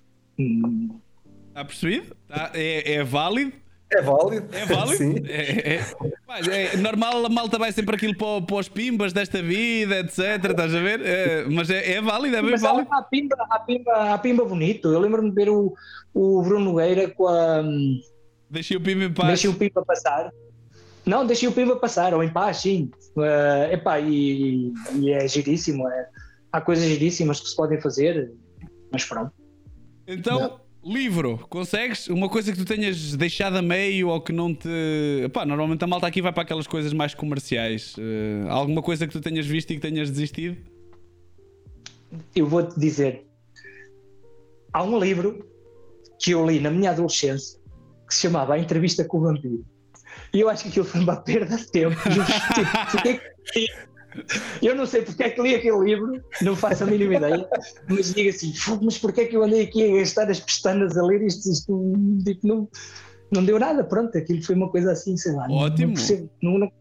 B: Está percebido? Tá, é, é válido
C: é válido.
B: É válido? Sim. É, é, é, normal, a malta vai sempre aquilo para, para os pimbas desta vida, etc. Estás a ver? É, mas é, é válido, é bem mas válido.
D: Há pimba, há, pimba, há pimba bonito. Eu lembro-me de ver o, o Bruno Nogueira com a.
B: Deixei o pimba em paz.
D: Deixei o pimba passar. Não, deixei o pimba passar, ou em paz, sim. Uh, epá, e, e é giríssimo. É, há coisas giríssimas que se podem fazer, mas pronto.
B: Então. Não. Livro, consegues? Uma coisa que tu tenhas deixado a meio ou que não te. Pá, normalmente a malta aqui vai para aquelas coisas mais comerciais. Uh, alguma coisa que tu tenhas visto e que tenhas desistido?
D: Eu vou-te dizer. Há um livro que eu li na minha adolescência que se chamava A Entrevista com o Vampiro. E eu acho que aquilo foi uma perda de tempo. (laughs) Eu eu não sei porque é que li aquele livro, não faço a mínima ideia, mas digo assim, mas porque é que eu andei aqui a gastar as pestanas a ler isto? isto tipo, não, não deu nada, pronto, aquilo foi uma coisa assim, sei lá.
B: Ótimo.
D: Não, percebo, não,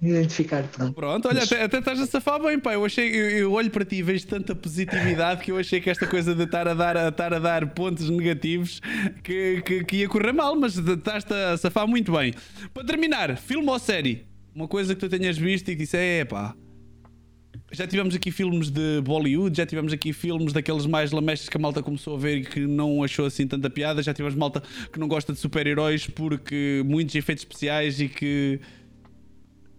D: não identificar, pronto.
B: Olha, até, até estás a safar bem, pá. Eu achei, eu, eu, olho para ti e vejo tanta positividade que eu achei que esta coisa de estar a dar, a, estar a dar pontos negativos que, que, que ia correr mal, mas estás a safar muito bem. Para terminar, filme ou série? Uma coisa que tu tenhas visto e que disse, é pá já tivemos aqui filmes de Bollywood, já tivemos aqui filmes daqueles mais lamestes que a malta começou a ver e que não achou assim tanta piada. Já tivemos malta que não gosta de super-heróis porque muitos efeitos especiais e que.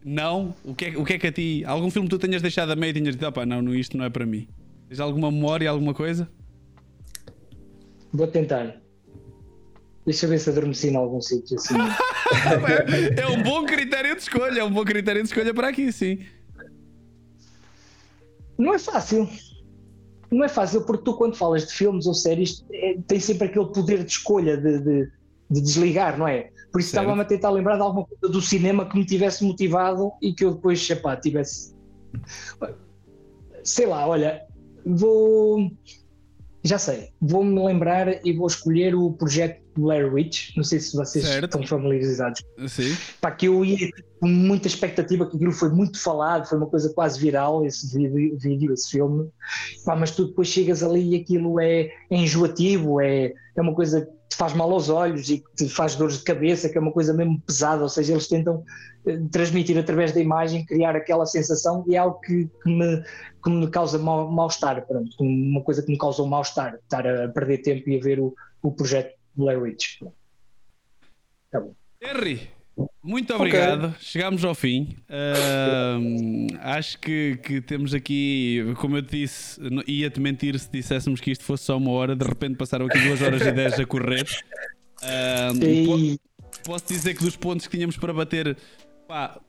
B: Não? O que, é, o que é que a ti. Algum filme que tu tenhas deixado a meio e tenhas dito, opá, não, isto não é para mim? Tens alguma memória, alguma coisa?
D: Vou tentar. Deixa eu ver se adormeci em algum sítio assim. (laughs)
B: é um bom critério de escolha, é um bom critério de escolha para aqui, sim.
D: Não é fácil. Não é fácil porque tu, quando falas de filmes ou séries, é, tens sempre aquele poder de escolha de, de, de desligar, não é? Por isso estava-me a tentar lembrar de alguma coisa do cinema que me tivesse motivado e que eu depois, epá, tivesse. Sei lá, olha, vou. Já sei, vou-me lembrar e vou escolher o projeto Blair Witch. Não sei se vocês certo. estão familiarizados.
B: Sim.
D: Pá, que eu ia com muita expectativa, que aquilo foi muito falado, foi uma coisa quase viral, esse vídeo, vídeo esse filme. Pá, mas tu depois chegas ali e aquilo é, é enjoativo, é, é uma coisa te faz mal aos olhos e que te faz dores de cabeça, que é uma coisa mesmo pesada. Ou seja, eles tentam eh, transmitir através da imagem, criar aquela sensação e é algo que, que me, que me causa mal-estar. Mal uma coisa que me causa um mal-estar, estar a perder tempo e a ver o, o projeto Blair Witch. Tá bom.
B: Henry, muito obrigado. Okay. Chegámos ao fim. Uh, acho que, que, temos aqui, como eu te disse, ia-te mentir se disséssemos que isto fosse só uma hora. De repente passaram aqui duas horas e dez a correr. Uh, posso dizer que dos pontos que tínhamos para bater, pá,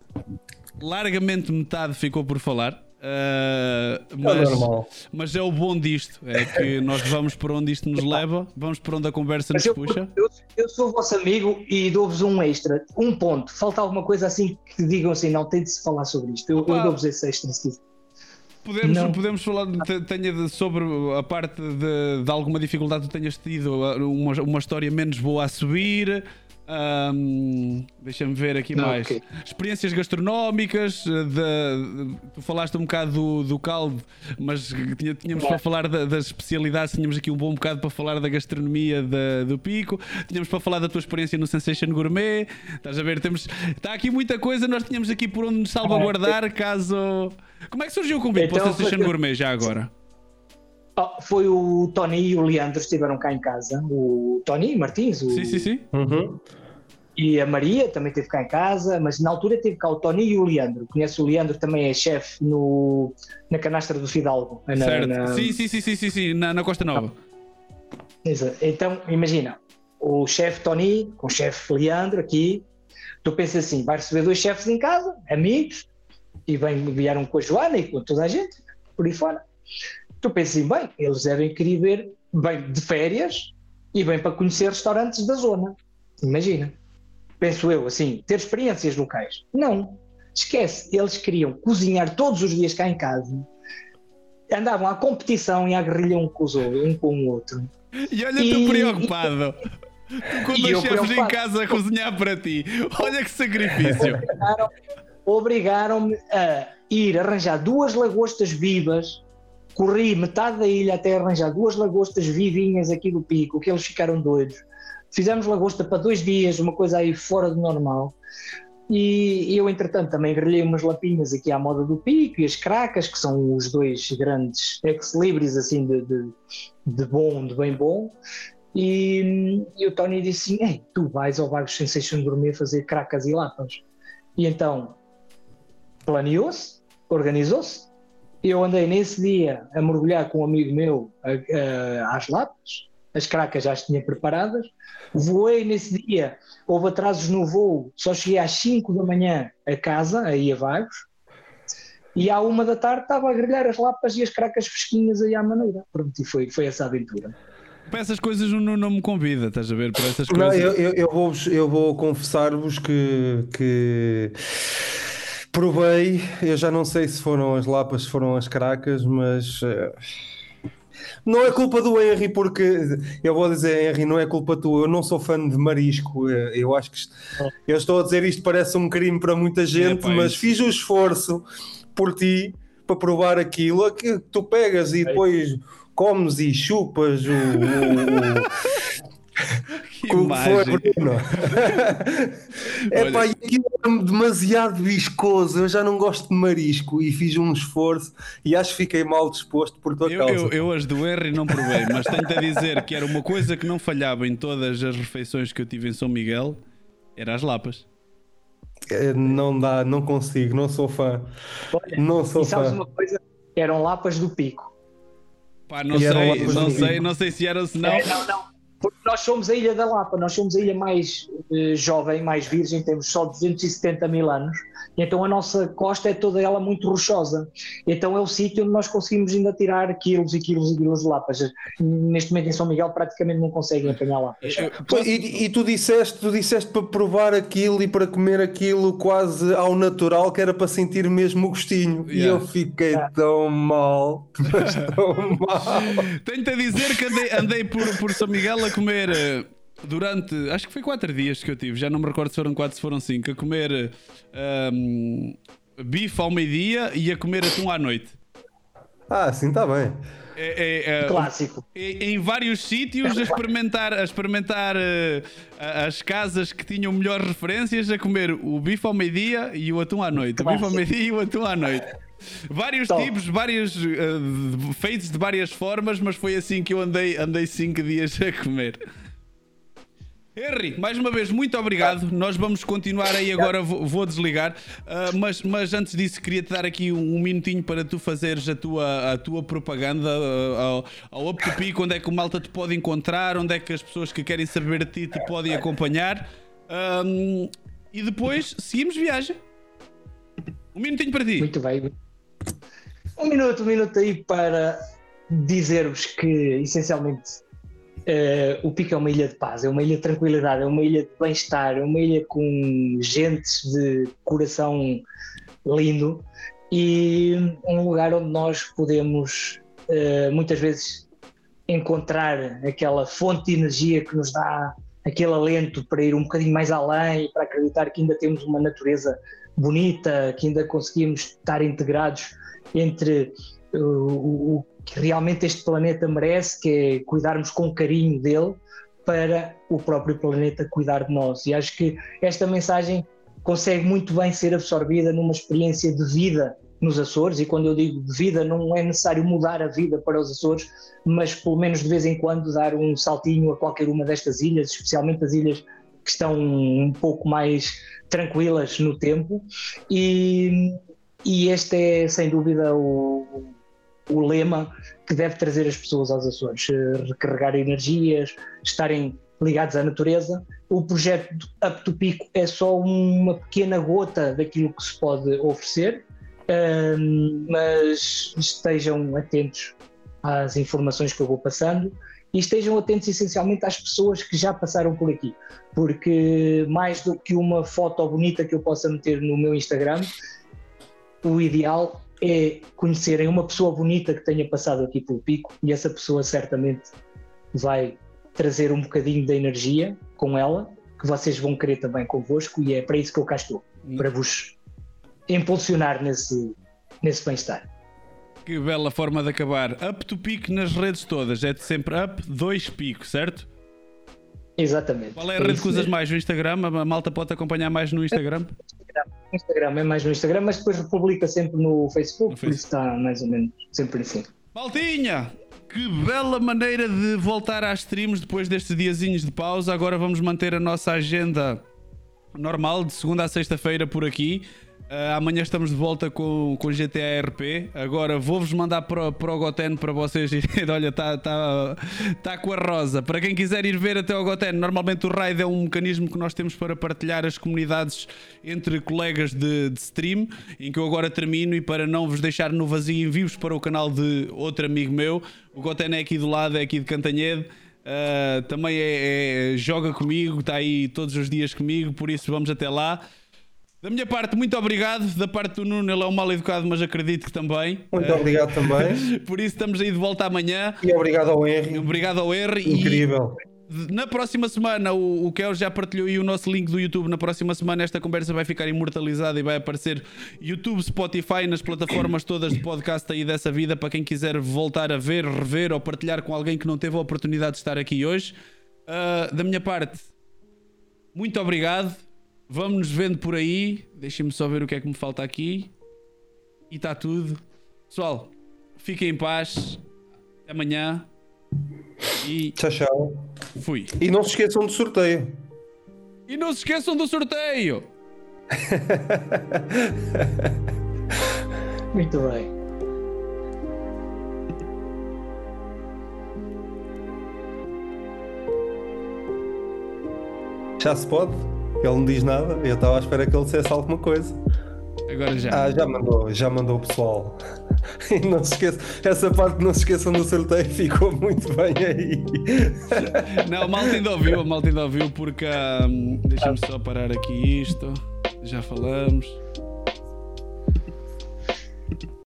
B: largamente metade ficou por falar. Uh, mas, é mas é o bom disto, é que (laughs) nós vamos por onde isto nos leva, vamos por onde a conversa nos
D: eu,
B: puxa.
D: Eu, eu, sou o vosso amigo e dou-vos um extra, um ponto. Falta alguma coisa assim que digam assim, não, tem de se falar sobre isto. Eu, eu dou-vos esse extra
B: Podemos, podemos falar tenha sobre a parte de, de alguma dificuldade que tenhas tido, uma, uma história menos boa a subir. Um, Deixa-me ver aqui Não, mais. Okay. Experiências gastronómicas. De, tu falaste um bocado do, do caldo, mas tinha, tínhamos para falar da, das especialidades. Tínhamos aqui um bom bocado para falar da gastronomia da, do Pico. Tínhamos para falar da tua experiência no Sensation Gourmet. Estás a ver? Temos, está aqui muita coisa. Nós tínhamos aqui por onde nos salvaguardar. Caso. Como é que surgiu o convite então, para o Sensation (laughs) Gourmet já agora?
D: Oh, foi o Tony e o Leandro estiveram cá em casa. O Tony Martins. O...
B: Sim, sim, sim.
C: Uhum.
D: E a Maria também esteve cá em casa, mas na altura teve cá o Tony e o Leandro. Conhece o Leandro, também é chefe no, na canastra do Fidalgo. Na,
B: certo. Na... Sim, sim, sim, sim, sim, sim, na, na Costa Nova.
D: Exato. Então, imagina, o chefe Tony com o chefe Leandro aqui, tu pensas assim, vai receber dois chefes em casa, amigos, e vem, vieram com a Joana e com toda a gente, por aí fora tu pensas assim, bem, eles devem querer ver, bem de férias e bem para conhecer restaurantes da zona. Imagina. Penso eu, assim, ter experiências locais. Não. Esquece, eles queriam cozinhar todos os dias cá em casa. Andavam à competição e à guerrilha um com, os, um com o outro.
B: E olha tu preocupado. Tu com dois chefes em casa a cozinhar para ti. Olha que sacrifício.
D: Obrigaram-me a ir arranjar duas lagostas vivas corri metade da ilha até arranjar duas lagostas vivinhas aqui do pico, que eles ficaram doidos. Fizemos lagosta para dois dias, uma coisa aí fora do normal. E eu, entretanto, também grelhei umas lapinhas aqui à moda do pico e as cracas, que são os dois grandes ex-libris, assim, de, de, de, bom, de bem bom. E, e o Tony disse assim: Ei, tu vais ao Vagos Sensation Gourmet fazer cracas e lapas. E então planeou-se, organizou-se, eu andei nesse dia a mergulhar com um amigo meu a, a, às lapas, as cracas já as tinha preparadas, voei nesse dia, houve atrasos no voo, só cheguei às 5 da manhã a casa, aí a Vagos, e à uma da tarde estava a grelhar as lapas e as cracas fresquinhas aí à maneira. Pronto, e foi, foi essa aventura.
B: Para essas coisas não, não me convida, estás a ver? Para essas coisas.
C: Não, eu, eu, eu vou, eu vou confessar-vos que, que Provei, eu já não sei se foram as lapas, se foram as caracas, mas uh, não é culpa do Henry, porque eu vou dizer, Henry, não é culpa tua, eu não sou fã de marisco. Eh, eu acho que eu estou a dizer isto parece um crime para muita gente, é, mas fiz o esforço por ti para provar aquilo que tu pegas e depois comes e chupas o, o (laughs) (laughs)
B: Que
C: Com o que foi. Bruno? (laughs) é pá, e aquilo era demasiado viscoso. Eu já não gosto de marisco e fiz um esforço e acho que fiquei mal disposto por tua
B: Eu,
C: causa.
B: eu, eu as do Henry não provei, mas tenho-te a dizer que era uma coisa que não falhava em todas as refeições que eu tive em São Miguel, era as lapas.
C: Eh, Não dá, não consigo, não sou fã.
D: Olha,
C: Não sou
D: e sabes
C: fã.
D: uma coisa? Eram lapas do pico.
B: Pá, não
C: E eram
B: sei, não sei, não sei se era ou se não.
D: É, não, não. Porque nós somos a ilha da Lapa, nós somos a ilha mais eh, jovem, mais virgem, temos só 270 mil anos, então a nossa costa é toda ela muito rochosa. Então é o sítio onde nós conseguimos ainda tirar quilos e quilos e quilos de lapas. Neste momento em São Miguel praticamente não conseguem apanhar lapas.
C: E, e tu disseste, tu disseste para provar aquilo e para comer aquilo quase ao natural, que era para sentir mesmo o gostinho. E
B: Yeah.
C: eu fiquei tão mal, mas (laughs) tão mal.
B: Tenho-te a dizer que andei, andei por, por São Miguel a comer eh, durante. Acho que foi 4 dias que eu tive, já não me recordo se foram 4 se foram 5. A comer um, bife ao meio-dia e a comer atum à noite.
C: Ah, sim, está bem.
B: É- é, é,
D: Clássico.
B: em em vários sítios a experimentar, a experimentar a- as casas que tinham melhores referências a comer o bife ao meio-dia e o atum à noite. O bife ao meio-dia e o atum à noite. Vários
D: Top.
B: tipos, vários de- feitos de várias formas, mas foi assim que eu andei, andei cinco dias a comer. Henry, mais uma vez, muito obrigado. Nós vamos continuar aí agora, vou, vou desligar. Ah, mas, mas antes disso, queria-te dar aqui um, um minutinho para tu fazeres a tua, a tua propaganda ah, ao, ao Up to Peak, onde é que o malta te pode encontrar, onde é que as pessoas que querem saber de ti te podem acompanhar. Ahm, e depois seguimos viagem. Um minutinho para ti.
D: Muito bem. Um minuto, um minuto aí para dizer-vos que, essencialmente, eh, o Pico é uma ilha de paz, é uma ilha de tranquilidade, é uma ilha de bem-estar, é uma ilha com gentes de coração lindo e um lugar onde nós podemos, eh, muitas vezes, encontrar aquela fonte de energia que nos dá aquele alento para ir um bocadinho mais além e para acreditar que ainda temos uma natureza bonita, que ainda conseguimos estar integrados entre uh, o, o que realmente este planeta merece, que é cuidarmos com carinho dele, para o próprio planeta cuidar de nós. E acho que esta mensagem consegue muito bem ser absorvida numa experiência de vida nos Açores, e quando eu digo de vida, não é necessário mudar a vida para os Açores, mas pelo menos de vez em quando dar um saltinho a qualquer uma destas ilhas, especialmente as ilhas que estão um pouco mais tranquilas no tempo. E, e este é, sem dúvida, o, o lema que deve trazer as pessoas aos Açores: eh, recarregar energias, estarem ligados à natureza. O projeto Up to Pico é só uma pequena gota daquilo que se pode oferecer, ahm, mas estejam atentos às informações que eu vou passando e estejam atentos essencialmente às pessoas que já passaram por aqui, porque mais do que uma foto bonita que eu possa meter no meu Instagram, o ideal é conhecerem uma pessoa bonita que tenha passado aqui pelo pico e essa pessoa certamente vai trazer um bocadinho de energia com ela, que vocês vão querer também convosco e é para isso que eu cá estou, para vos impulsionar nesse, nesse bem-estar.
B: Que bela forma de acabar. Up to Peak nas redes todas. É de sempre up, dois pico, certo?
D: Exatamente.
B: Qual é a rede
D: isso
B: que usas
D: mesmo.
B: mais? O Instagram? A malta pode acompanhar mais no Instagram?
D: Instagram é mais no Instagram, mas depois republica sempre no Facebook,
B: No
D: por isso está mais ou menos sempre assim.
B: Maltinha! Que bela maneira de voltar às streams depois destes diazinhos de pausa. Agora vamos manter a nossa agenda normal, de segunda a sexta-feira por aqui. Ah, amanhã estamos de volta com, com GTA RP. Agora vou-vos mandar para, para o Goten para vocês (laughs) irem. Olha, está tá, tá com a rosa. Para quem quiser ir ver até o Goten, normalmente o raid é um mecanismo que nós temos para partilhar as comunidades entre colegas de, de stream, em que eu agora termino e para não vos deixar no vazio, envio-vos para o canal de outro amigo meu. O Goten é aqui do lado, é aqui de Cantanhede. Uh, também é, é- joga comigo, está aí todos os dias comigo, por isso vamos até lá. Da minha parte, muito obrigado. Da parte do Nuno, ele é um mal educado, mas acredito que também.
C: Muito obrigado também. (laughs)
B: Por isso estamos aí de volta amanhã.
C: E obrigado ao Henry.
B: Obrigado ao R. e-
C: Incrível.
B: na próxima semana, o, o Kel já partilhou aí o nosso link do YouTube. Na próxima semana, esta conversa vai ficar imortalizada e vai aparecer YouTube, Spotify, nas plataformas todas de podcast aí dessa vida. Para quem quiser voltar a ver, rever ou partilhar com alguém que não teve a oportunidade de estar aqui hoje. Uh, da minha parte, muito obrigado. Vamos nos vendo por aí. Deixem-me só ver o que é que me falta aqui. E está tudo. Pessoal, fiquem em paz. Até amanhã. E
C: Tchau, tchau.
B: fui.
C: E não se esqueçam do sorteio.
B: E não se esqueçam do sorteio. (laughs)
D: Muito bem.
C: Já se pode? Ele não diz nada. Eu estava à espera que ele dissesse alguma coisa.
B: Agora já.
C: Ah, já mandou, já mandou o pessoal. (laughs) E não se esqueça, essa parte não se esqueçam do sorteio, ficou muito bem aí. (laughs)
B: Não, a malta ainda ouviu, a malta ainda ouviu porque hum, deixa-me só parar aqui isto. Já falamos.